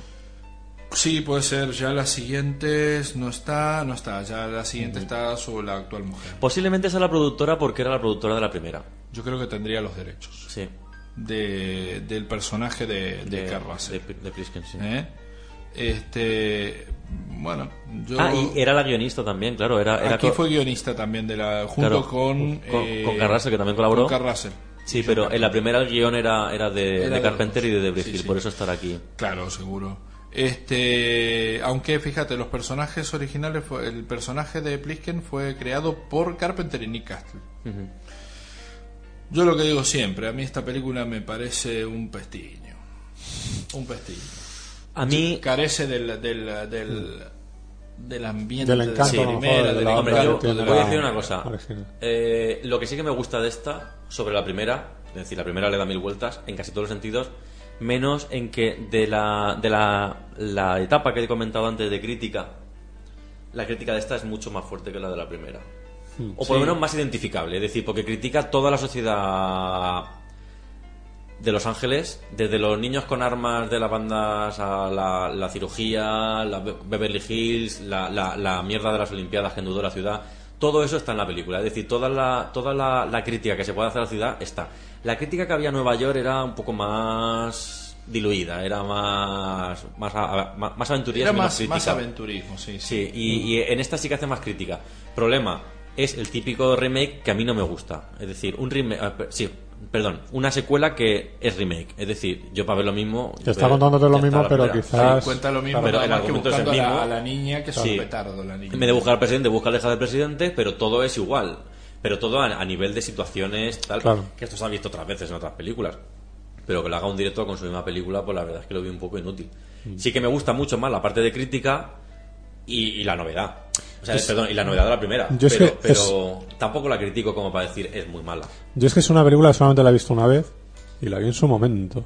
Sí, puede ser. Ya las siguientes no está, no está. Ya la siguiente está sobre la actual mujer. Posiblemente sea la productora porque era la productora de la primera. Yo creo que tendría los derechos Sí. De, del personaje de, de, de, de Plisken, sí. ¿Eh? Este, bueno, yo Ah, y era la guionista también, claro. Era, era aquí fue guionista también de la junto Claro, con con- eh, con que también colaboró. con. Sí, pero en la primera el guion era, era de, Era de Carpenter y de Debris Sí, por eso estar aquí. Claro, seguro. Este, aunque fíjate, los personajes originales, fue, el personaje de Plisken fue creado por Carpenter y Nick Castle. Yo lo que digo siempre, a mí esta película me parece un pestiño. Un pestiño. A mí, Carece del, del, del, del ambiente Del encanto, de la primera, de Hombre, yo voy a decir una cosa. Eh, lo que sí que me gusta de esta, sobre la primera, es decir, la primera le da mil vueltas en casi todos los sentidos, menos en que de la, de la, la etapa que he comentado antes de crítica, la crítica de esta es mucho más fuerte que la de la primera. O por lo menos más identificable, es decir, porque critica toda la sociedad de Los Ángeles, desde los niños con armas de las bandas a la, la cirugía, la Be- Beverly Hills, la, la- la mierda de las Olimpiadas que enudó la ciudad, todo eso está en la película. Es decir, toda la, toda la, crítica que se puede hacer a la ciudad está. La crítica que había en Nueva York era un poco más diluida, era más más, a- más, más aventurilla, Era más, más aventurismo, sí. Sí, y, y en esta sí que hace más crítica. Problema, es el típico remake que a mí no me gusta. Es decir, un remake... ah, sí, perdón, una secuela que es remake. Es decir, yo para ver lo mismo... Te está contándote lo mismo, pero primera. quizás- Sí, cuenta lo mismo, Pero el argumento es el buscando a la, mismo. a la niña que es Sí. un petardo, la niña. En vez de buscar al presidente, busca hija del presidente, pero todo es igual. Pero todo a, a nivel de situaciones tal. Claro. Que esto se ha visto otras veces en otras películas. Pero que lo haga un director con su misma película, pues la verdad es que lo vi un poco inútil. Mm. Sí que me gusta mucho más la parte de crítica y, y la novedad. O sea, perdón, y la novedad de la primera. Yo es pero que pero tampoco la critico como para decir es muy mala. Yo es que es una película que solamente la he visto una vez y la vi en su momento.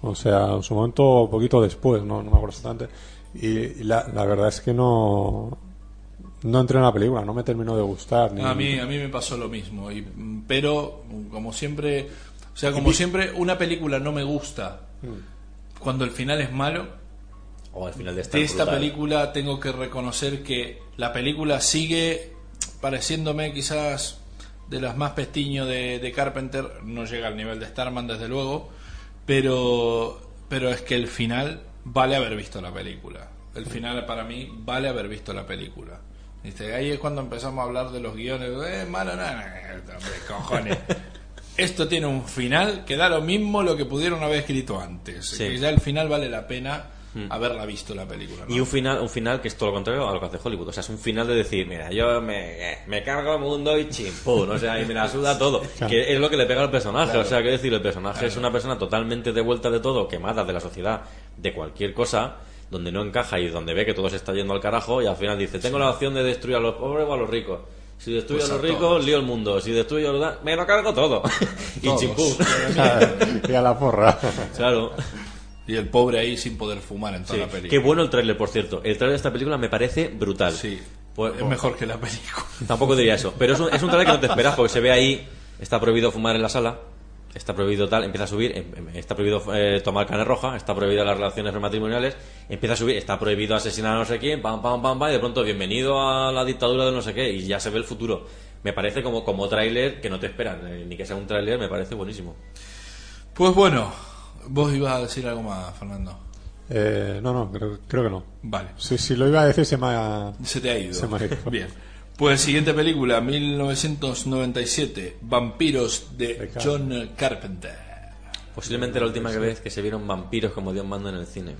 O sea, en su momento, un poquito después, no, no me acuerdo exactamente. Y, y la, la verdad es que no. No entré en la película, no me terminó de gustar. Ni, A mí, a mí me pasó lo mismo. Y, pero, como siempre, o sea, como siempre, una película no me gusta cuando el final es malo. O al final de esta. De esta brutal. película tengo que reconocer que la película sigue pareciéndome quizás de las más pestiño de, de Carpenter. No llega al nivel de Starman, desde luego. Pero, pero es que el final vale haber visto la película. El final para mí vale haber visto la película. ¿Viste? Ahí es cuando empezamos a hablar de los guiones. Eh, malo, no, no, no, hombre, cojones. *laughs* Esto tiene un final que da lo mismo lo que pudieron haber escrito antes. Sí. Que ya el final vale la pena haberla visto la película. ¿no? Y un final, un final que es todo lo contrario a lo que hace Hollywood. O sea, es un final de decir, mira, yo me, eh, me cargo el mundo y chimpún. O sea, y me la suda todo. Que es lo que le pega al personaje. O sea, que decir, el personaje es una persona totalmente devuelta de todo, quemada de la sociedad, de cualquier cosa, donde no encaja y donde ve que todo se está yendo al carajo y al final dice, tengo la opción de destruir a los pobres o a los ricos. Si destruyo Pues a los a ricos, todos. lío el mundo. Si destruyo a los... Me lo cargo todo. *laughs* y chimpún. *laughs* y a la porra. claro. Y el pobre ahí sin poder fumar en toda Sí. la película. Qué bueno el tráiler, por cierto. El tráiler de esta película me parece brutal. Sí. Pues- es mejor que la película. *laughs* Tampoco diría eso. Pero es un, es un trailer que no te esperas porque se ve ahí, está prohibido fumar en la sala, está prohibido tal, empieza a subir, em- em- está prohibido eh, tomar carne roja, está prohibido las relaciones prematrimoniales, empieza a subir, está prohibido asesinar a no sé quién, pam, pam, pam, pam, y de pronto bienvenido a la dictadura de no sé qué, y ya se ve el futuro. Me parece como, como tráiler que no te esperan, eh, ni que sea un tráiler, me parece buenísimo. Pues bueno, vos ibas a decir algo más, Fernando. Eh, no, no, creo, creo que no. Vale. Si, si lo iba a decir, se me ha. Se te ha ido. Se me ha ido. *laughs* Bien. Pues siguiente película, 1997, Vampiros de John Carpenter. Posiblemente la última vez que se vieron vampiros como Dios manda en el cine.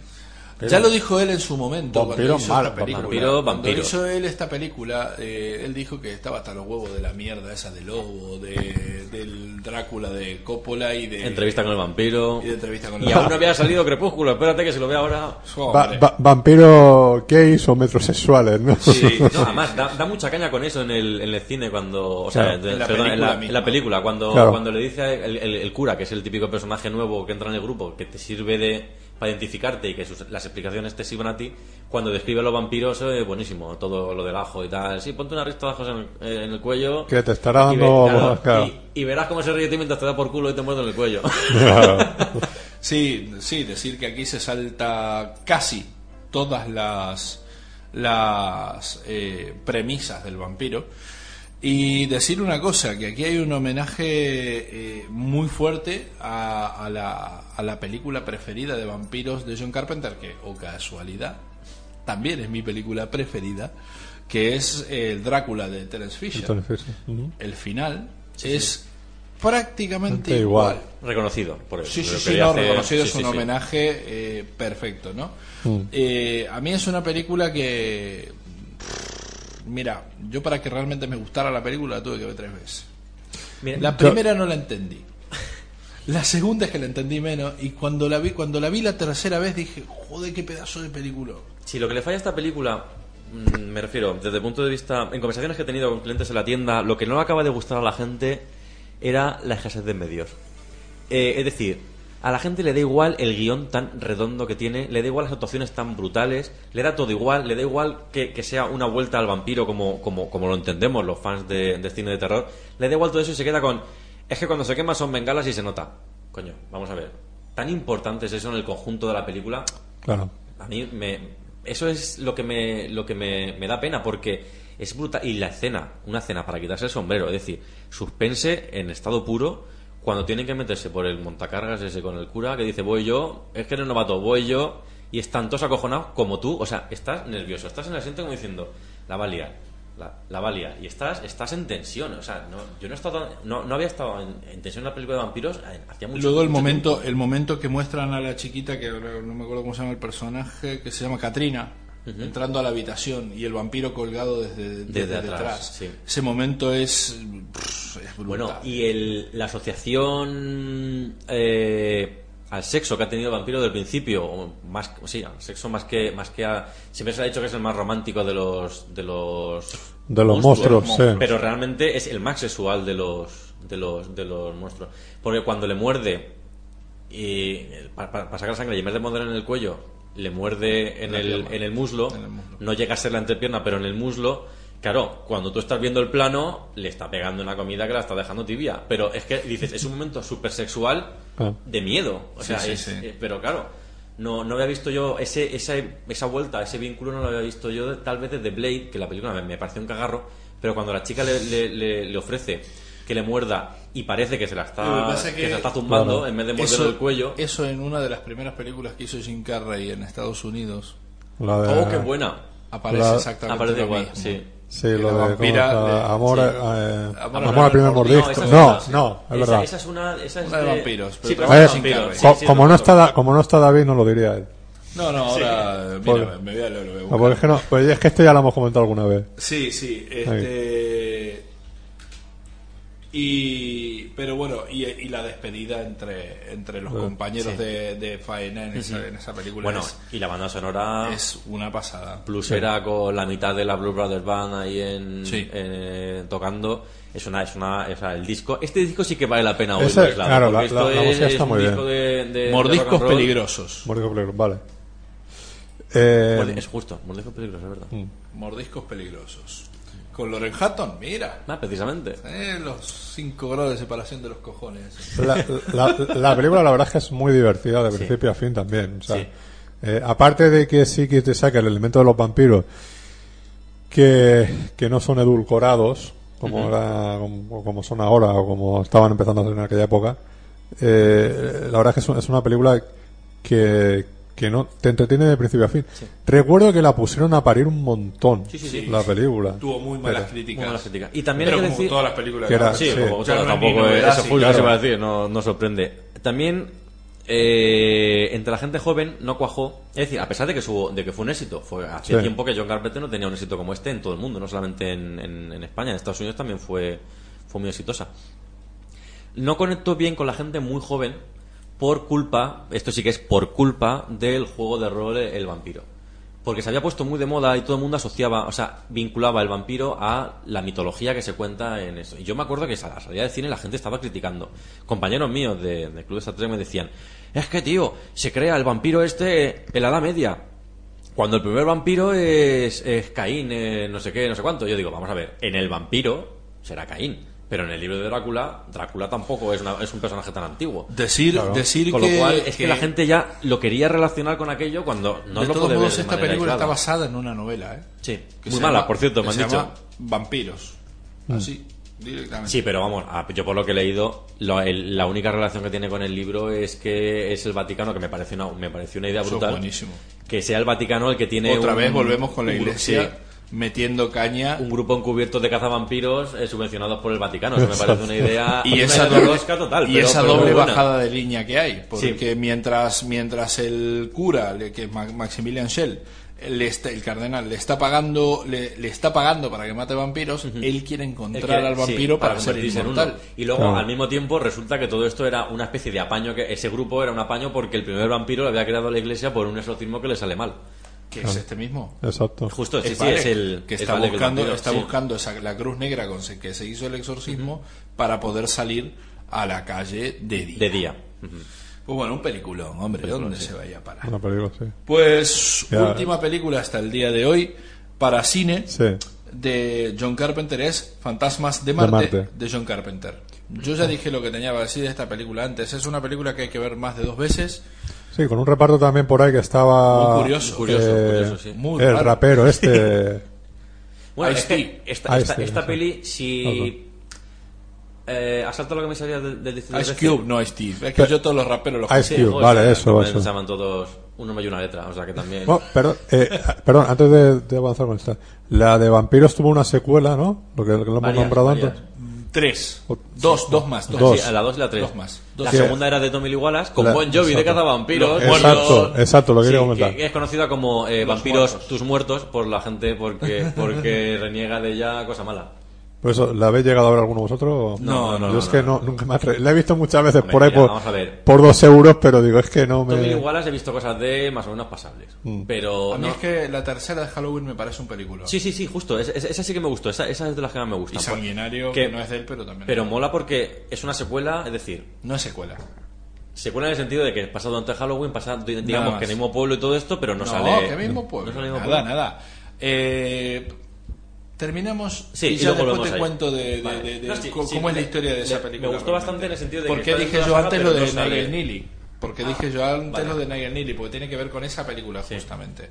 Ya lo dijo él en su momento Vampiro cuando hizo malo, esta película. vampiro, Cuando vampiro. hizo él esta película, eh, él dijo que estaba hasta los huevos de la mierda esa de Lobo, de, del Drácula de Coppola y de Entrevista con el vampiro. y de entrevista con Y aún no había salido Crepúsculo, espérate que se lo vea ahora. Va- Hombre. va- vampiro gays o metrosexuales, ¿no? Sí, *laughs* No, además, da, da mucha caña con eso en el, en el cine cuando... O sea, Claro. En la perdón, en, película la, en misma. la película, cuando, Claro. cuando le dice el- el cura, que es el típico personaje nuevo que entra en el grupo, que te sirve de para identificarte y que sus- las explicaciones te sirvan a ti, cuando describe a los vampiros es buenísimo, todo lo del ajo y tal. Sí, ponte una rista de ajos en, el- en el cuello. Que te estará y dando- claro, claro. y, y verás cómo se ríe de ti mientras te da por culo y te muerde en el cuello. *laughs* Sí, sí, decir que aquí se salta casi todas las las eh, premisas del vampiro y decir una cosa que aquí hay un homenaje eh, muy fuerte a, a la, a la película preferida de vampiros de John Carpenter que o casualidad también es mi película preferida que es el Drácula de Terence Fisher Entonces, el final es prácticamente Da igual. igual. Reconocido, por eso. Sí, sí, sí, no, hacer- reconocido sí, es sí, un sí. homenaje eh, perfecto, ¿no? Mm. Eh, a mí es una película que... Mira, yo para que realmente me gustara la película la tuve que ver tres veces. Mira, La primera no la entendí. La segunda es que la entendí menos y cuando la vi cuando la vi la tercera vez dije, joder, qué pedazo de película. Si lo que le falla a esta película, mm, me refiero, desde el punto de vista, en conversaciones que he tenido con clientes en la tienda, lo que no le acaba de gustar a la gente era la escasez de medios. Eh, es decir, a la gente le da igual el guion tan redondo que tiene, le da igual las actuaciones tan brutales, le da todo igual, le da igual que, que sea una vuelta al vampiro como, como, como lo entendemos los fans de, de cine de terror, le da igual todo eso y se queda con, es que cuando se quema son bengalas y se nota. Coño, vamos a ver. ¿Tan importante es eso en el conjunto de la película? Claro. A mí me, eso es lo que me, lo que me, me da pena porque es brutal. Y la escena, una escena para quitarse el sombrero, es decir, suspense en estado puro cuando tienen que meterse por el montacargas ese con el cura que dice voy yo, es que eres novato, voy yo y están todos acojonados como tú, o sea, estás nervioso, estás en el asiento como diciendo la va a liar, la, la va a liar y estás, estás en tensión, o sea, no, yo no, he estado, no, no había estado en, en tensión en la película de vampiros eh, hacía mucho Luego el mucho momento, tiempo. el momento que muestran a la chiquita, que ahora no me acuerdo cómo se llama el personaje, que se llama Katrina, entrando a la habitación y el vampiro colgado desde, desde, Desde atrás, sí. Ese momento es, pff, es brutal. Bueno, y el, la asociación eh, al sexo que ha tenido el vampiro del principio, o más, sí, al sexo más que, más que a, siempre se ha dicho que es el más romántico de los, de los, De los monstruos, sí. pero realmente es el más sexual de los, de los, de los monstruos, porque cuando le muerde y para, sacar sangre y en vez de morder en el cuello le muerde en el, en el muslo, En el muslo. no llega a ser la entrepierna, pero en el muslo, claro, cuando tú estás viendo el plano, le está pegando una comida que la está dejando tibia. Pero es que dices, es un momento súper sexual de miedo. O sea, sí, es- sí. pero claro, no, no había visto yo ese, esa, esa vuelta, ese vínculo no lo había visto yo tal vez desde Blade, que la película me, me pareció un cagarro, pero cuando la chica le, le- le- le ofrece que le muerda y parece que se la Lo está, que que- se está zumbando Claro. en vez de morder eso, el cuello. eso en una de las primeras películas que hizo Jim Carrey en Estados Unidos La de, Oh, qué buena. aparece La- exactamente Aparece lo igual, mismo. sí. Sí, lo la de vampira le- amor, sí. eh, Amor amor al primer mordisco. es No, no, es esa, verdad. esa es una, esa es Una de vampiros, pero Sí, pero también es de. Sí, Co- como, lo no está, como no está David, no lo diría él. No, no, ahora mira, Por- me voy a, lo voy a No, porque es que no, pues es que esto ya lo hemos comentado alguna vez. Sí, sí, este y pero bueno, y, y la despedida entre entre los compañeros de, de faena en esa, en esa película Bueno, es, y la banda sonora es una pasada. plusera con la mitad de la Blue Brothers Band ahí en, Sí. eh, tocando. Es una, es una, o sea, el disco, este disco sí que vale la pena oírlo, claro, claro, la- esto la- la es, música está es muy un bien. disco de, de- de rock Mordiscos peligrosos. Mordisco peligroso, vale. Eh, Es justo, mordiscos peligrosos, es verdad. Mm. Mordiscos peligrosos. Con Loren Hatton, mira. Ah, precisamente. Eh, los 5 grados de separación de los cojones. la, la- la película la verdad es que es muy divertida de principio a fin también. O sea, Sí. eh, aparte de que sí que te saca el elemento de los vampiros que, que no son edulcorados como, era- como, como son ahora o como estaban empezando a ser en aquella época, eh, la verdad es que es una película que, que no te entretiene de principio a fin. Recuerdo que la pusieron a parir un montón Sí, sí, sí. la película. Tuvo muy malas Pero- críticas. Muy buena crítica. Y también Pero hay que como decir... todas las películas Que era-. Sí, Sí. como no ni tampoco lo que claro. se iba a decir, no, no sorprende. También eh, entre la gente joven no cuajó, es decir, a pesar de que, su, de que fue un éxito, fue hace Sí. tiempo que John Carpenter no tenía un éxito como este en todo el mundo, no solamente en, en- en España, en Estados Unidos también fue, fue muy exitosa. No conectó bien con la gente muy joven por culpa, esto sí que es por culpa del juego de rol El Vampiro. Porque se había puesto muy de moda y todo el mundo asociaba, o sea, vinculaba el vampiro a la mitología que se cuenta en eso. Y yo me acuerdo que a la salida de cine la gente estaba criticando. Compañeros míos de, Club de Star Trek me decían, es que tío, se crea el vampiro este en la Edad Media. Cuando el primer vampiro es, es Caín, eh, no sé qué, no sé cuánto. Yo digo, vamos a ver, en el vampiro será Caín. Pero en el libro de Drácula, Drácula tampoco es, una- es un personaje tan antiguo. Decir, decir Con que, lo cual, es que, la gente ya lo quería relacionar con aquello cuando no de lo todos puede modos, ver de esta película está basada en una novela, ¿eh? Sí, Que muy mala, llama- por cierto, que me han se dicho. llama Vampiros. Así, directamente. Sí, pero vamos, yo por lo que he leído, lo- el- la única relación que tiene con el libro es que es el Vaticano, que me parece una, me pareció una idea Eso es brutal. buenísimo. Que sea el Vaticano el que tiene. Otra un- vez volvemos con la un- iglesia. sí, metiendo caña. Un grupo encubierto de cazavampiros eh, subvencionados por el Vaticano. Eso me parece una idea. *laughs* y esa doble, total. y pero- esa pero doble bajada de línea que hay porque Sí. mientras mientras el cura que es Ma- Maximilian Schell le está- el cardenal le está pagando le, le está pagando para que mate vampiros él quiere Él encontrar quiere- al sí, vampiro para, ser inmortal uno. Y luego, al mismo tiempo, resulta que todo esto era una especie de apaño. que Ese grupo era un apaño porque el primer vampiro lo había creado la iglesia por un exorcismo que le sale mal. Que es este mismo Exacto. Justo, sí, Es sí, Valek, es el. que es está buscando está sí. buscando esa, la cruz negra con se- que se hizo el exorcismo para poder salir a la calle de día De día. pues bueno un peliculón hombre ¿dónde se vaya a parar? Una película, sí. Pues Ya. última película hasta el día de hoy para cine Sí. de John Carpenter es Fantasmas de Marte, de Marte. John Carpenter. Yo ya dije lo que tenía para decir de esta película antes. Es una película que hay que ver más de dos veces. Sí, con un reparto también por ahí que estaba. Muy curioso. Curioso, eh, curioso, sí. Muy el raro. rapero *laughs* este. Bueno, es que esta, esta, este, esta sí. peli, si. Eh, asalta lo que me salía del, del distrito Ice 13. Cube, no Ice T. Es que yo todos los raperos los Ice Sí, Cube, vale, sí, eso, eso. Se llaman todos un nombre y una letra, o sea que también. Bueno, perdón, eh, perdón, antes de, de avanzar con esta. La de Vampiros tuvo una secuela, ¿no? Lo que, lo que lo hemos Varias, nombrado varias. antes. Tres. O- Dos, dos más. Dos. Dos. Sí, la 2 y la 3. Dos más. Dos La segunda era de Tommy Lee Wallace con La- Bon Jovi de exacto. cazavampiros. Los Exacto, muertos. exacto, lo quería Sí, comentar. que es conocida como eh, Vampiros tus muertos por la gente porque porque *laughs* reniega de ella cosa mala. Por eso, ¿la habéis llegado a ver alguno vosotros? o- No, no, Yo no, es no, que no. no, nunca me atre- La he visto muchas veces Hombre, por ahí mira, por, vamos a ver. por dos euros, pero digo, es que no me. Tommy Wallace he visto cosas de más o menos pasables. Mm. Pero A mí no- es que la tercera de Halloween me parece un película. Sí, sí, sí, justo. Esa, esa- esa sí que me gustó. Esa, esa es de las que más me Y gusta. Sanguinario, Que- que no es de él, pero también. Pero mola porque es una secuela, es decir, No es secuela. secuela en el sentido de que pasa durante Halloween, pasa di- digamos que en el mismo pueblo y todo esto, pero no, No, sale. que mismo pueblo. no sale el mismo nada, pueblo. nada. Eh, terminamos Sí, y y ya luego después te ahí. cuento de, de- Vale. de- de No, sí, co- sí, cómo es la historia de esa película. me gustó bastante en el sentido de ¿Por que qué está dije yo antes lo de no. Nigel Neely? Porque dije yo antes Vale. lo de Nigel Neely, porque tiene que ver con esa película justamente.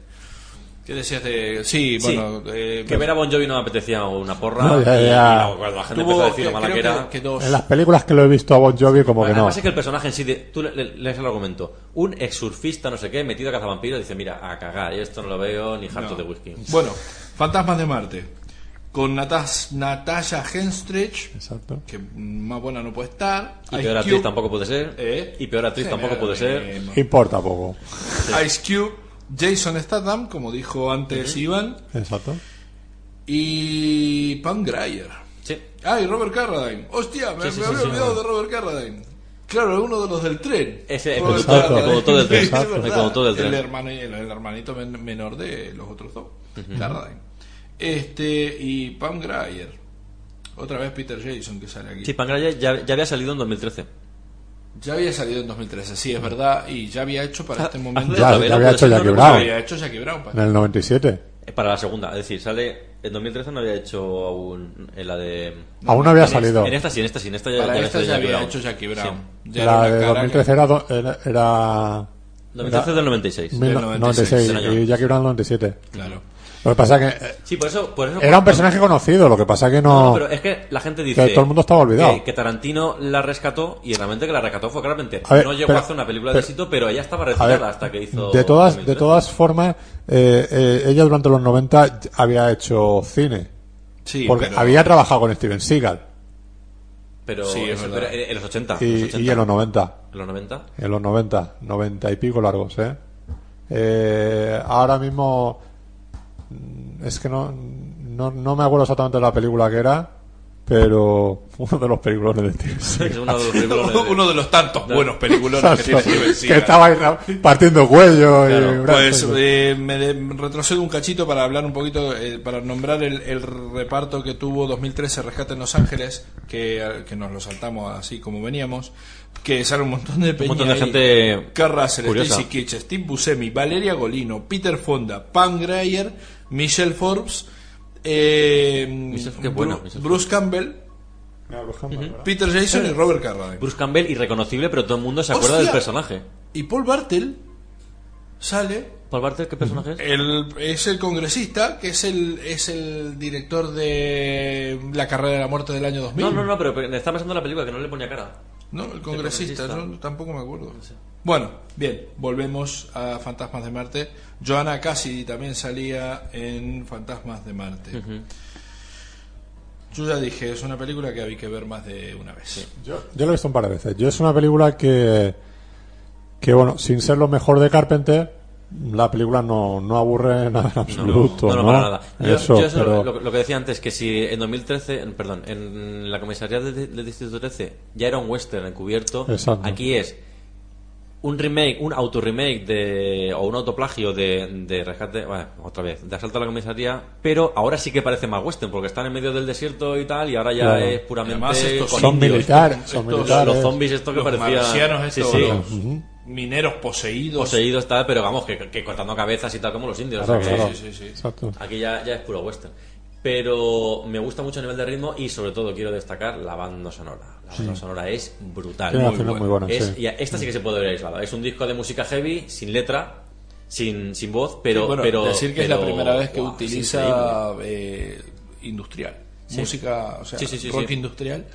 ¿Qué decías de...? Sí, Sí, bueno... eh, que ver a Bon Jovi no me apetecía una porra. No, ya, y- ya. y cuando la gente tuvo, empezó a decir lo que- mala que era. que, que dos... En las películas que lo he visto a Bon Jovi, como que no. Además es que el personaje en sí, de, tú le- le- lees el argumento, un ex surfista, no sé qué, metido a cazavampiros, dice, mira, a cagar, esto no lo veo ni harto No. de whisky. Bueno, Fantasmas de Marte. Con Natas- Natasha Henstridge, Exacto. que más buena no puede estar. Y Ice peor Cube, actriz tampoco puede ser. ¿eh? Y peor actriz Sí, tampoco puede ser. Importa poco. Ice Cube, Jason Statham, como dijo antes Iván, Exacto. y Pam Grier. Sí. Ah, y Robert Carradine. Hostia, me, Sí, sí, me sí, había sí. olvidado de Robert Carradine. Claro, uno de los del tren. Ese, el Robert conductor, el Carradine. conductor del tren. *laughs* Es. El verdad. conductor del tren. El, hermano, el, el hermanito men- menor de los otros dos. Carradine. Este, y Pam Grier. Otra vez Peter Jason que sale aquí. Sí, Pangraya ya, ya había salido en 2013. Ya había salido en 2013, sí, es verdad. Y ya había hecho para este momento. Ya, ya había hecho Jackie Brown. había hecho Jackie Brown. En el 97. Eh, Para la segunda, es decir, sale en 2013 no había hecho aún en la de... Aún no había en salido. En esta sí, en esta sí, en esta ya, Para ya esta había ya había Jackie hecho Jackie Brown. Sí. Ya era La de cara 2013 era, do- era, era 2013 del 96. mil- Del 96, 96, del año. y Jackie Brown 97. que- Claro. Lo que pasa que eh, Sí, por eso... Por eso era un personaje conocido, lo que pasa que No, no... no, pero es que la gente dice Que todo el mundo estaba olvidado. Que, que Tarantino la rescató y realmente que la rescató fue Carpenter. A ver, no llegó pero- a hacer una película pero- de éxito, pero ella estaba retirada hasta que hizo. de todas, de 2013. todas formas, eh, eh, ella durante los 90 había hecho cine. Sí, porque pero- había trabajado con Steven Seagal. Pero, Sí, es eso, pero en los 80. Y, en los 80. y en los 90. En los 90. En los 90. 90 y pico largos, ¿eh? Eh, ahora mismo... Es que no, no, no me acuerdo exactamente de la película que era, pero *laughs* uno de los peliculones de Steven Seagal. Es uno de los de- Uno de los tantos buenos peliculones que tiene Steven que Seagal. estaba ahí ra- partiendo cuello Claro, y Pues eh, me, retrocedo un cachito para hablar un poquito, eh, para nombrar el, el reparto que tuvo 2013 Rescate en Los Ángeles, que, que nos lo saltamos así como veníamos, que sale un montón de peña montón de ahí. gente curiosa. Stacy Kitsch, Steve Buscemi, Valeria Golino, Peter Fonda, Pam Grier, Michelle Forbes, eh, Michelle- qué bueno, Bru- Bruce Campbell, Peter Jason y Robert Carradine. Bruce Campbell, irreconocible, pero todo el mundo se acuerda ¡Hostia! del personaje. Y Paul Bartel sale Paul Bartel, ¿qué personaje es? El, es el congresista, que es el, es el director de La carrera de la muerte del año 2000. No, no, no, pero, pensando en la película que no le ponía cara. No, el congresista, yo tampoco me acuerdo. Bueno, bien, volvemos a Fantasmas de Marte. Joanna Cassidy también salía en Fantasmas de Marte. Yo ya dije, es una película que había que ver más de una vez. Yo, yo lo he visto un par de veces. Yo es una película que, que bueno, sin ser lo mejor de Carpenter, la película no, no aburre nada en absoluto. No, no, ¿no? para nada. Yo, Eso, yo eso pero- lo, lo que decía antes, que si en 2013, en- perdón, en la comisaría del, del Distrito 13 ya era un western encubierto, Exacto. aquí es un remake, un auto-remake de, o un autoplagio de, de rescate, bueno, otra vez, de asalto a la comisaría, pero ahora sí que parece más western, porque están en medio del desierto y tal, y ahora ya Claro. es puramente Además, estos son militares, son militares. Los zombies, esto que Los parecía. sí. Mineros poseídos. Poseídos tal, pero vamos, que, que cortando cabezas y tal como los indios. Claro, o sea que- claro. Sí, sí, sí. Exacto. Aquí ya, ya es puro western. Pero me gusta mucho a nivel de ritmo y sobre todo quiero destacar la banda sonora. La banda sonora es brutal. Muy buena. muy buenas, Es- sí. y esta sí que se puede ver aislada. Es un disco de música heavy, sin letra, sin, sin voz, pero... Sí, bueno, pero decir que es la primera vez que utiliza eh, industrial. Música, o sea, Sí, sí, sí, rock sí. industrial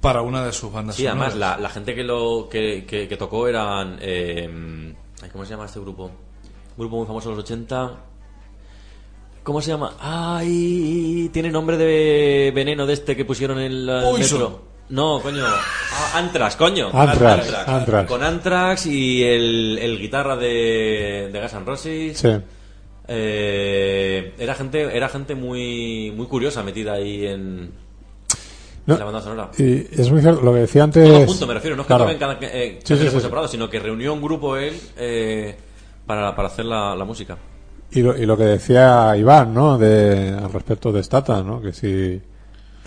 para una de sus bandas Sí, además sonoras. la, la gente que lo que, que- que tocó eran... eh, ay, ¿Cómo se llama este grupo? Un grupo muy famoso de los 80... ¿Cómo se llama? Ay, tiene nombre de veneno de este que pusieron en el Poison. metro. No, coño. Ah, Anthrax, coño. Anthrax, Anthrax. Con Anthrax y el, el guitarra de, de Guns N' Roses. Sí. Eh, era gente era gente muy muy curiosa metida ahí en, No, la banda sonora. y es muy cierto, lo que decía antes. Todo junto, me refiero. No es que Claro. toquen cada eh, Sí, sí, por sí. separado, sino que reunió un grupo él eh, para, para hacer la, la música. Y lo, y lo que decía Iván, ¿no? De, al respecto de Stata, ¿no? Que si.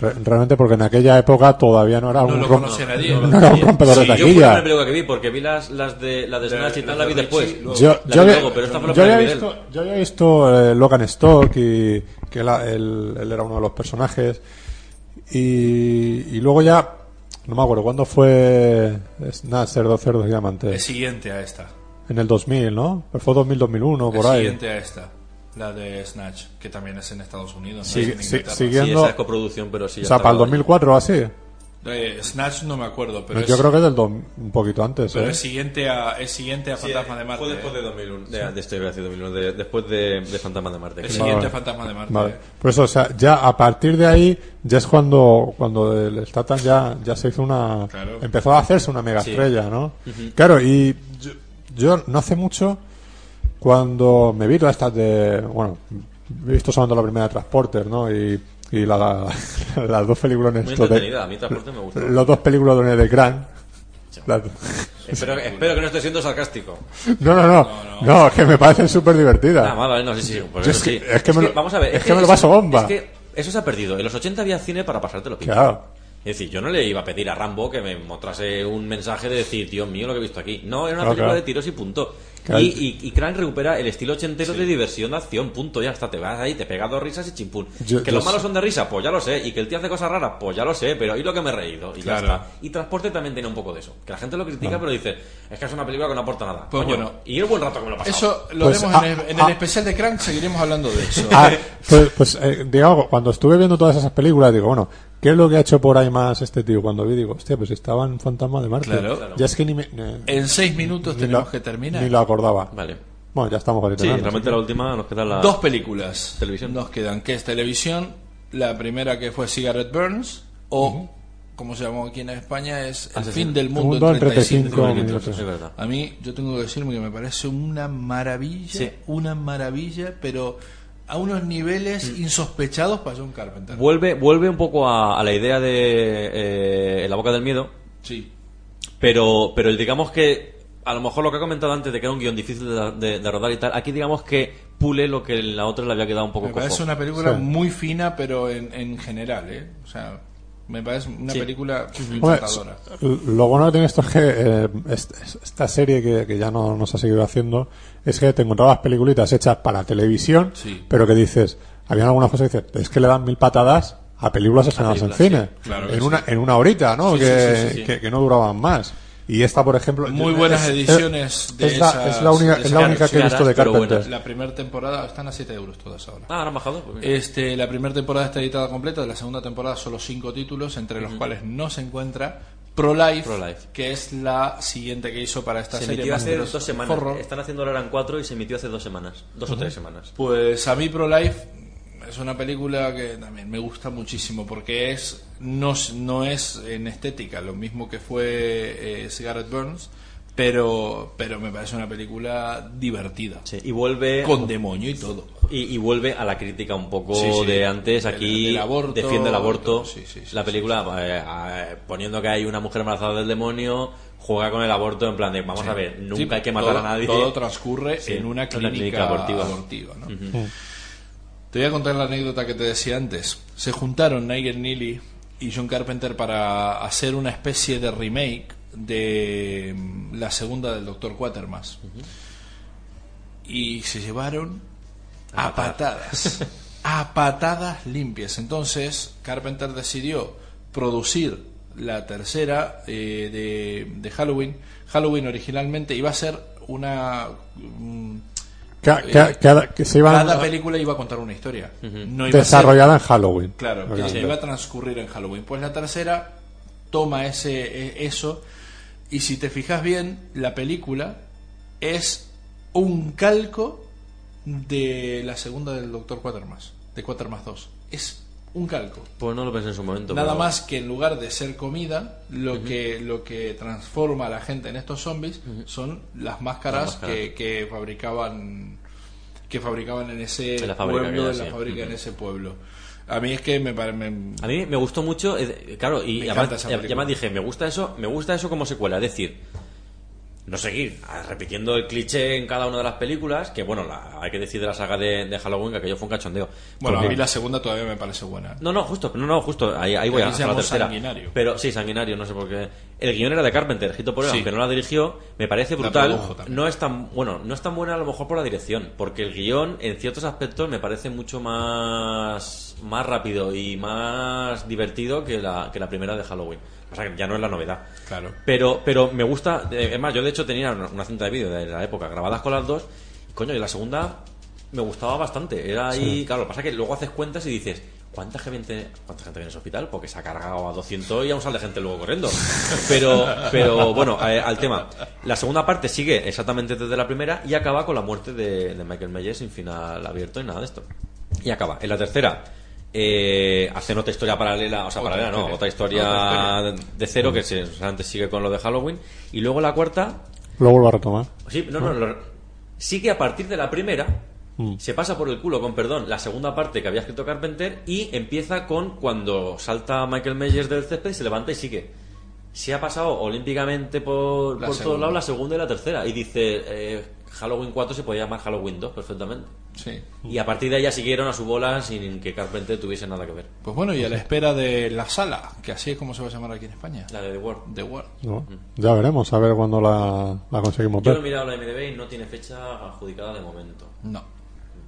re- realmente, porque en aquella época todavía no era No un. lo rom- conocía nadie. no era un rompedor de Sí, yo fue la taquilla. primera película que vi, porque vi las, las de, las de Snatch y tal, la vi de después. Yo, La había, la visto, yo había visto eh, Logan Stock y que él, él- él era uno de los personajes y, y luego ya no me acuerdo cuándo fue Snatch, Cerdo, Cerdos y Diamantes Es siguiente a esta. en el 2000 ¿no? Pero fue 2000 2001 por es ahí siguiente a esta. La de Snatch, que también es en Estados Unidos. Sí, no es en sí, Inglaterra. sigue- Sí, esa es coproducción, pero sí. o sea para el ahí. 2004 o así Eh, Snatch no me acuerdo, pero, yo es, creo que es del do- un poquito antes pero ¿eh? es siguiente a es siguiente a Sí, Fantasma de Marte. Fue después de 2001. De, de este, decir 2001, de- después de, de Fantasma de Marte. Es Sí. siguiente Vale. a Fantasma de Marte. Vale. Por eso, o sea, ya a partir de ahí, ya es cuando, cuando el Statan ya, ya se hizo una. Claro. Empezó a hacerse una mega Sí. estrella, ¿no? Claro, y yo, yo no hace mucho, cuando me vi todas estas de. Bueno, he visto solamente la primera de Transporter, ¿no? Y, y la, las dos películas Muy entretenida, a mí Transporte me gustó. Los dos películas de Grant. Las- Espero, espero que no esté siendo sarcástico. No, no, no, no, que me parecen súper divertidas. No, sí. eso es que- sí. es que me lo- vamos a ver. es que me lo paso bomba. Es que eso se ha perdido. En los 80 había cine para pasártelo pico. Claro. Es decir, yo no le iba a pedir a Rambo que me mostrase un mensaje de decir, Dios mío, lo que he visto aquí. No, era una película de tiros y punto. Y, y, y Crank recupera el estilo ochentero de diversión, de acción, punto. Ya está, te vas ahí, te pegas dos risas y chimpún. Yo- que yo los malos sé- son de risa, pues ya lo sé. Y que el tío hace cosas raras, pues ya lo sé. Pero y lo que me he reído, y Claro. ya está. Y Transporte también tiene un poco de eso. Que la gente lo critica, pero dice, es que es una película que no aporta nada. Pues Coño, bueno. y el buen rato que me lo pasado. Eso lo Pues, haremos ah, en, el, en ah. el especial de Crank, seguiremos hablando de eso. Ah, pues, pues eh, digamos, cuando estuve viendo todas esas películas, digo, bueno, ¿qué es lo que ha hecho por ahí más este tío? Cuando vi, digo, hostia, pues estaba en Fantasma de Marte. Claro. Claro. Ya es que ni me. ni- En seis minutos ni tenemos que terminar. Ni lo acordaba. Vale. Bueno, ya estamos Sí, realmente la última nos queda la... Dos películas Televisión. nos quedan, que es televisión, la primera que fue Cigarette Burns, o, como se llamó aquí en España, es El Asesino. fin del El mundo, mundo en en 35 35 minutos. A mí, yo tengo que decirme que me parece una maravilla, Sí. una maravilla, pero a unos niveles Mm. insospechados para John Carpenter. Vuelve, vuelve un poco a, a la idea de eh, En la boca del miedo, Sí. pero, pero digamos que a lo mejor lo que ha comentado antes de que era un guion difícil de, de- de rodar y tal, aquí digamos que pule lo que en la otra le había quedado un poco Me cojo. parece una película Sí. muy fina, pero en, en general, ¿eh? O sea, me parece una Sí. película lo bueno que tiene esto es que eh, est- est- esta serie que, que ya no nos ha seguido haciendo es que te encontrabas peliculitas hechas para televisión, Sí. pero que dices, habían algunas cosas que dices, es que le dan mil patadas a películas estrenadas en cine, Claro en sí. una en una horita, ¿no? Sí, que, sí, sí, sí, sí. Que, que no duraban más. Y esta, por ejemplo, Muy buenas es- ediciones es, de es la, esas- es la única, de es la esas única que he visto de Carpenter. buenas. La primera temporada están a 7 euros todas ahora. Ah, ahora han bajado. Pues. Este, la primera temporada está editada completa, de la segunda temporada solo cinco títulos, entre los cuales no se encuentra Pro-Life, que es la siguiente que hizo para esta Se serie. emitió hace dos semanas. Horror. Están haciendo ahora en cuatro y se emitió hace dos semanas. Dos o tres semanas. Pues a mí Pro-Life es una película que también me gusta muchísimo porque es no, es- no es en estética lo mismo que fue eh, Cigarette Burns, pero, pero me parece una película divertida. Sí, y vuelve Con demonio y todo. y, y vuelve a la crítica un poco Sí, sí. de antes. Aquí aborto, defiende el aborto. todo. Sí, sí, sí, la sí, película, eh, poniendo que hay una mujer embarazada del demonio, juega con el aborto en plan de, vamos a ver, nunca Sí, hay que matar todo- a nadie. Todo transcurre Sí, en una clínica, una clínica abortiva. abortiva, ¿no? Te voy a contar la anécdota que te decía antes. Se juntaron Nigel Neely y John Carpenter para hacer una especie de remake de mm, la segunda del Doctor Quatermass. Y se llevaron a patadas. *laughs* a patadas limpias. Entonces Carpenter decidió producir la tercera eh, de, de Halloween. Halloween originalmente iba a ser una... mm, Ca- ca- cada- que se iban cada a- película iba a contar una historia. No iba a ser- desarrollada en Halloween. Claro, que Obviamente. iba a transcurrir en Halloween. Pues la tercera toma ese e- eso y si te fijas bien, la película es un calco de la segunda del Doctor Quatermass, de Quatermass 2. Es un calco. Pues no lo pensé en su momento. Nada pero- más que en lugar de ser comida, lo que lo que transforma a la gente en estos zombies son las máscaras, Las máscaras. Que, que fabricaban que fabricaban en ese En pueblo, en la fábrica en ese pueblo. A mí es que me parece A mí me gustó mucho, claro, y Me además, encanta esa y película. además dije, me gusta eso, me gusta eso como secuela, es decir, no seguir repitiendo el cliché en cada una de las películas, que bueno, la- hay que decir de la saga de, de Halloween que aquello fue un cachondeo. Bueno, Porque- a mí la segunda todavía me parece buena. No, no, justo, no, no, justo, ahí, ahí voy a, la tercera. Sanguinario. Pero sí, sanguinario, no sé por qué. El guion era de Carpenter, Hito por él, Sí. aunque no la dirigió, me parece brutal. No es tan, bueno, no es tan buena a lo mejor por la dirección, porque el guion en ciertos aspectos me parece mucho más, más rápido y más divertido que la, que la primera de Halloween. O sea, que ya no es la novedad. Claro. Pero, pero me gusta, eh, es más, yo de hecho tenía una, una cinta de vídeo de la época grabadas con las dos, y coño, y la segunda me gustaba bastante. Era ahí, claro, lo que pasa es que luego haces cuentas y dices, ¿cuánta gente, cuánta gente viene a ese hospital? Porque se ha cargado a 200 y aún sale gente luego corriendo. *laughs* Pero, pero bueno, al tema. La segunda parte sigue exactamente desde la primera y acaba con la muerte de, de Michael Myers sin final abierto y nada de esto. Y acaba. En la tercera, eh, hacen otra historia paralela, o sea, Otra paralela no, historia. otra historia Otra de cero que se, o sea, antes sigue con lo de Halloween. Y luego la cuarta, Lo vuelvo a retomar. Sí, no, no, lo- sigue a partir de la primera, Mm. se pasa por el culo, con perdón, la segunda parte que había escrito Carpenter y empieza con cuando salta Michael Myers del césped y se levanta y sigue. Se ha pasado olímpicamente por, La por todos segunda. lados la segunda y la tercera. Y dice, eh, Halloween 4 se podía llamar Halloween 2 perfectamente. Sí. Y a partir de ahí ya siguieron a su bola sin que Carpenter tuviese nada que ver. Pues bueno, y a la espera de la sala, que así es como se va a llamar aquí en España. La de The World. The World. ¿no? Ya veremos, a ver cuándo la, la conseguimos Yo lo he ver. mirado la MDB y no tiene fecha adjudicada de momento. No.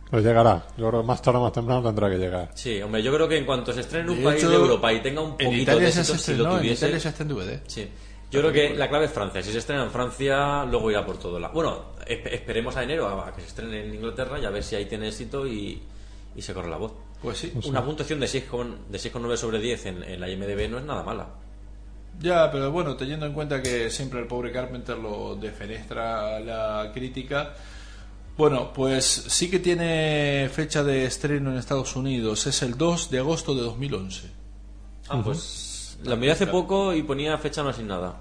Pues llegará. Yo creo que más tarde o más temprano tendrá que llegar. Sí, hombre, yo creo que en cuanto se estrene en un De país hecho, de Europa y tenga un En poquito Italia de se éxito, si lo estrenó, en. Italia ya está en DVD. Sí. Yo creo que la clave es Francia. Si se estrena en Francia, luego irá por todo lado. Bueno, esp- esperemos a enero a, a que se estrene en Inglaterra y a ver si ahí tiene éxito y, y se corre la voz. Pues sí. Una puntuación de 6,9 de 6,9 sobre 10 en, en la IMDB no es nada mala. Ya, pero bueno, teniendo en cuenta que siempre el pobre Carpenter lo defenestra la crítica. Bueno, pues sí que tiene fecha de estreno en Estados Unidos. Es el 2 de agosto de 2011. Ah, pues la miré hace poco y ponía fecha no sin nada.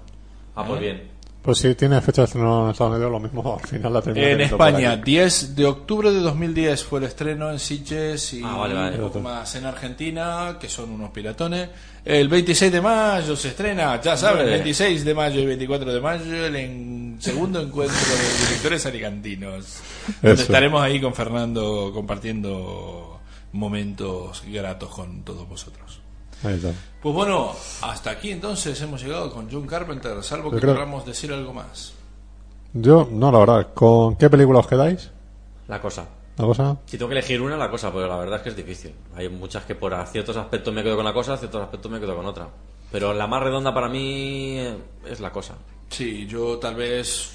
Ah, pues ¿Eh? bien. Pues si tiene fecha de estreno en Estados Unidos, lo mismo *laughs* al final la termina En España, aquí. 10 de octubre de 2010 fue el estreno en Sitges y Ah, vale, vale. un poco más en Argentina, que son unos piratones. El 26 de mayo se estrena, ya saben, Hombre. 26 de mayo y 24 de mayo, el en- segundo encuentro de directores alicantinos. Donde estaremos ahí con Fernando compartiendo momentos gratos con todos vosotros. Ahí está. Pues bueno, hasta aquí entonces hemos llegado con John Carpenter, salvo Yo que creo- queramos decir algo más. Yo, no, la verdad. ¿Con qué película os quedáis? La cosa. ¿La cosa? Si tengo que elegir una, la cosa, pero la verdad es que es difícil. Hay muchas que por ciertos aspectos me quedo con la cosa, ciertos aspectos me quedo con otra. Pero la más redonda para mí eh, es la cosa. Sí, yo tal vez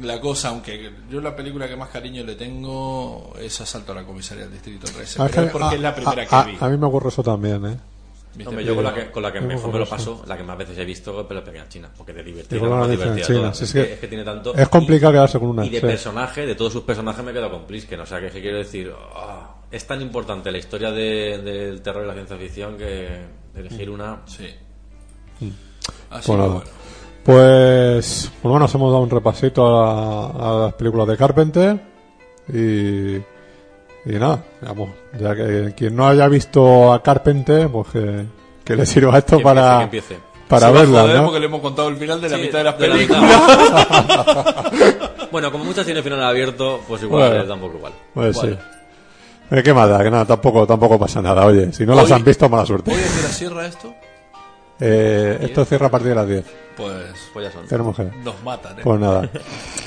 la cosa, aunque yo la película que más cariño le tengo es Asalto a la comisaría del Distrito 13, Ah, pero es que- porque ah, es la primera ah, que vi. ah, A mí me ocurre eso también, ¿eh? Yo con la que, con la que mejor me lo paso, la que más veces he visto, pero pequeña China, porque de más divertida China, todas. si es, es que, que es que tiene tanto. es complicado y- quedarse con una, Y de sí. personaje, de todos sus personajes, me he quedado con Plis, que no sé a qué quiero decir. ah, es tan importante la historia de- del terror y la ciencia ficción que elegir una. Sí. Mm. Así que nada. bueno. Pues, pues bueno, nos hemos dado un repasito a, a las películas de Carpenter y, y nada, vamos, ya que quien no haya visto a Carpenter, pues que, que le sirva esto Que para, empiece, que empiece. para Se verla, ¿no? porque le hemos contado el final de la Sí, mitad de las de la películas. *laughs* bueno, como muchas tiene final abierto, pues igual Bueno. les da un poco igual. Pues Bueno. sí. Eh, ¿Qué más da? Que nada, tampoco, tampoco pasa nada. Oye, si no las han visto, mala suerte. ¿Hoy es que la sierra esto? Eh, esto cierra a partir de las 10. Pues Pues ya son. Tenemos que... nos matan, ¿eh? Pues nada. *laughs*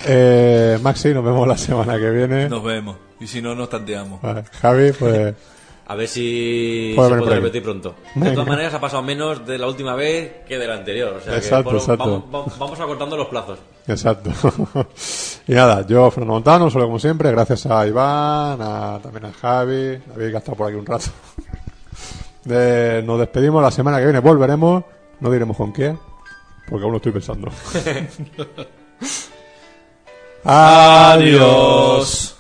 Eh, Maxi, nos vemos la semana que viene. Nos vemos. Y si no, nos tanteamos. Vale, Javi, pues... *laughs* A ver si Puede se puede repetir pronto. De todas maneras, ha pasado menos de la última vez que de la anterior. O sea que, Exacto, bueno, exacto. Vamos, vamos- vamos acortando los plazos. Exacto. *laughs* y nada, yo, Fernando Montano, solo como siempre, gracias a Iván, a- también a Javi, David que ha estado por aquí un rato. De- nos despedimos la semana que viene, volveremos, no diremos con quién, porque aún lo estoy pensando. *laughs* Adiós.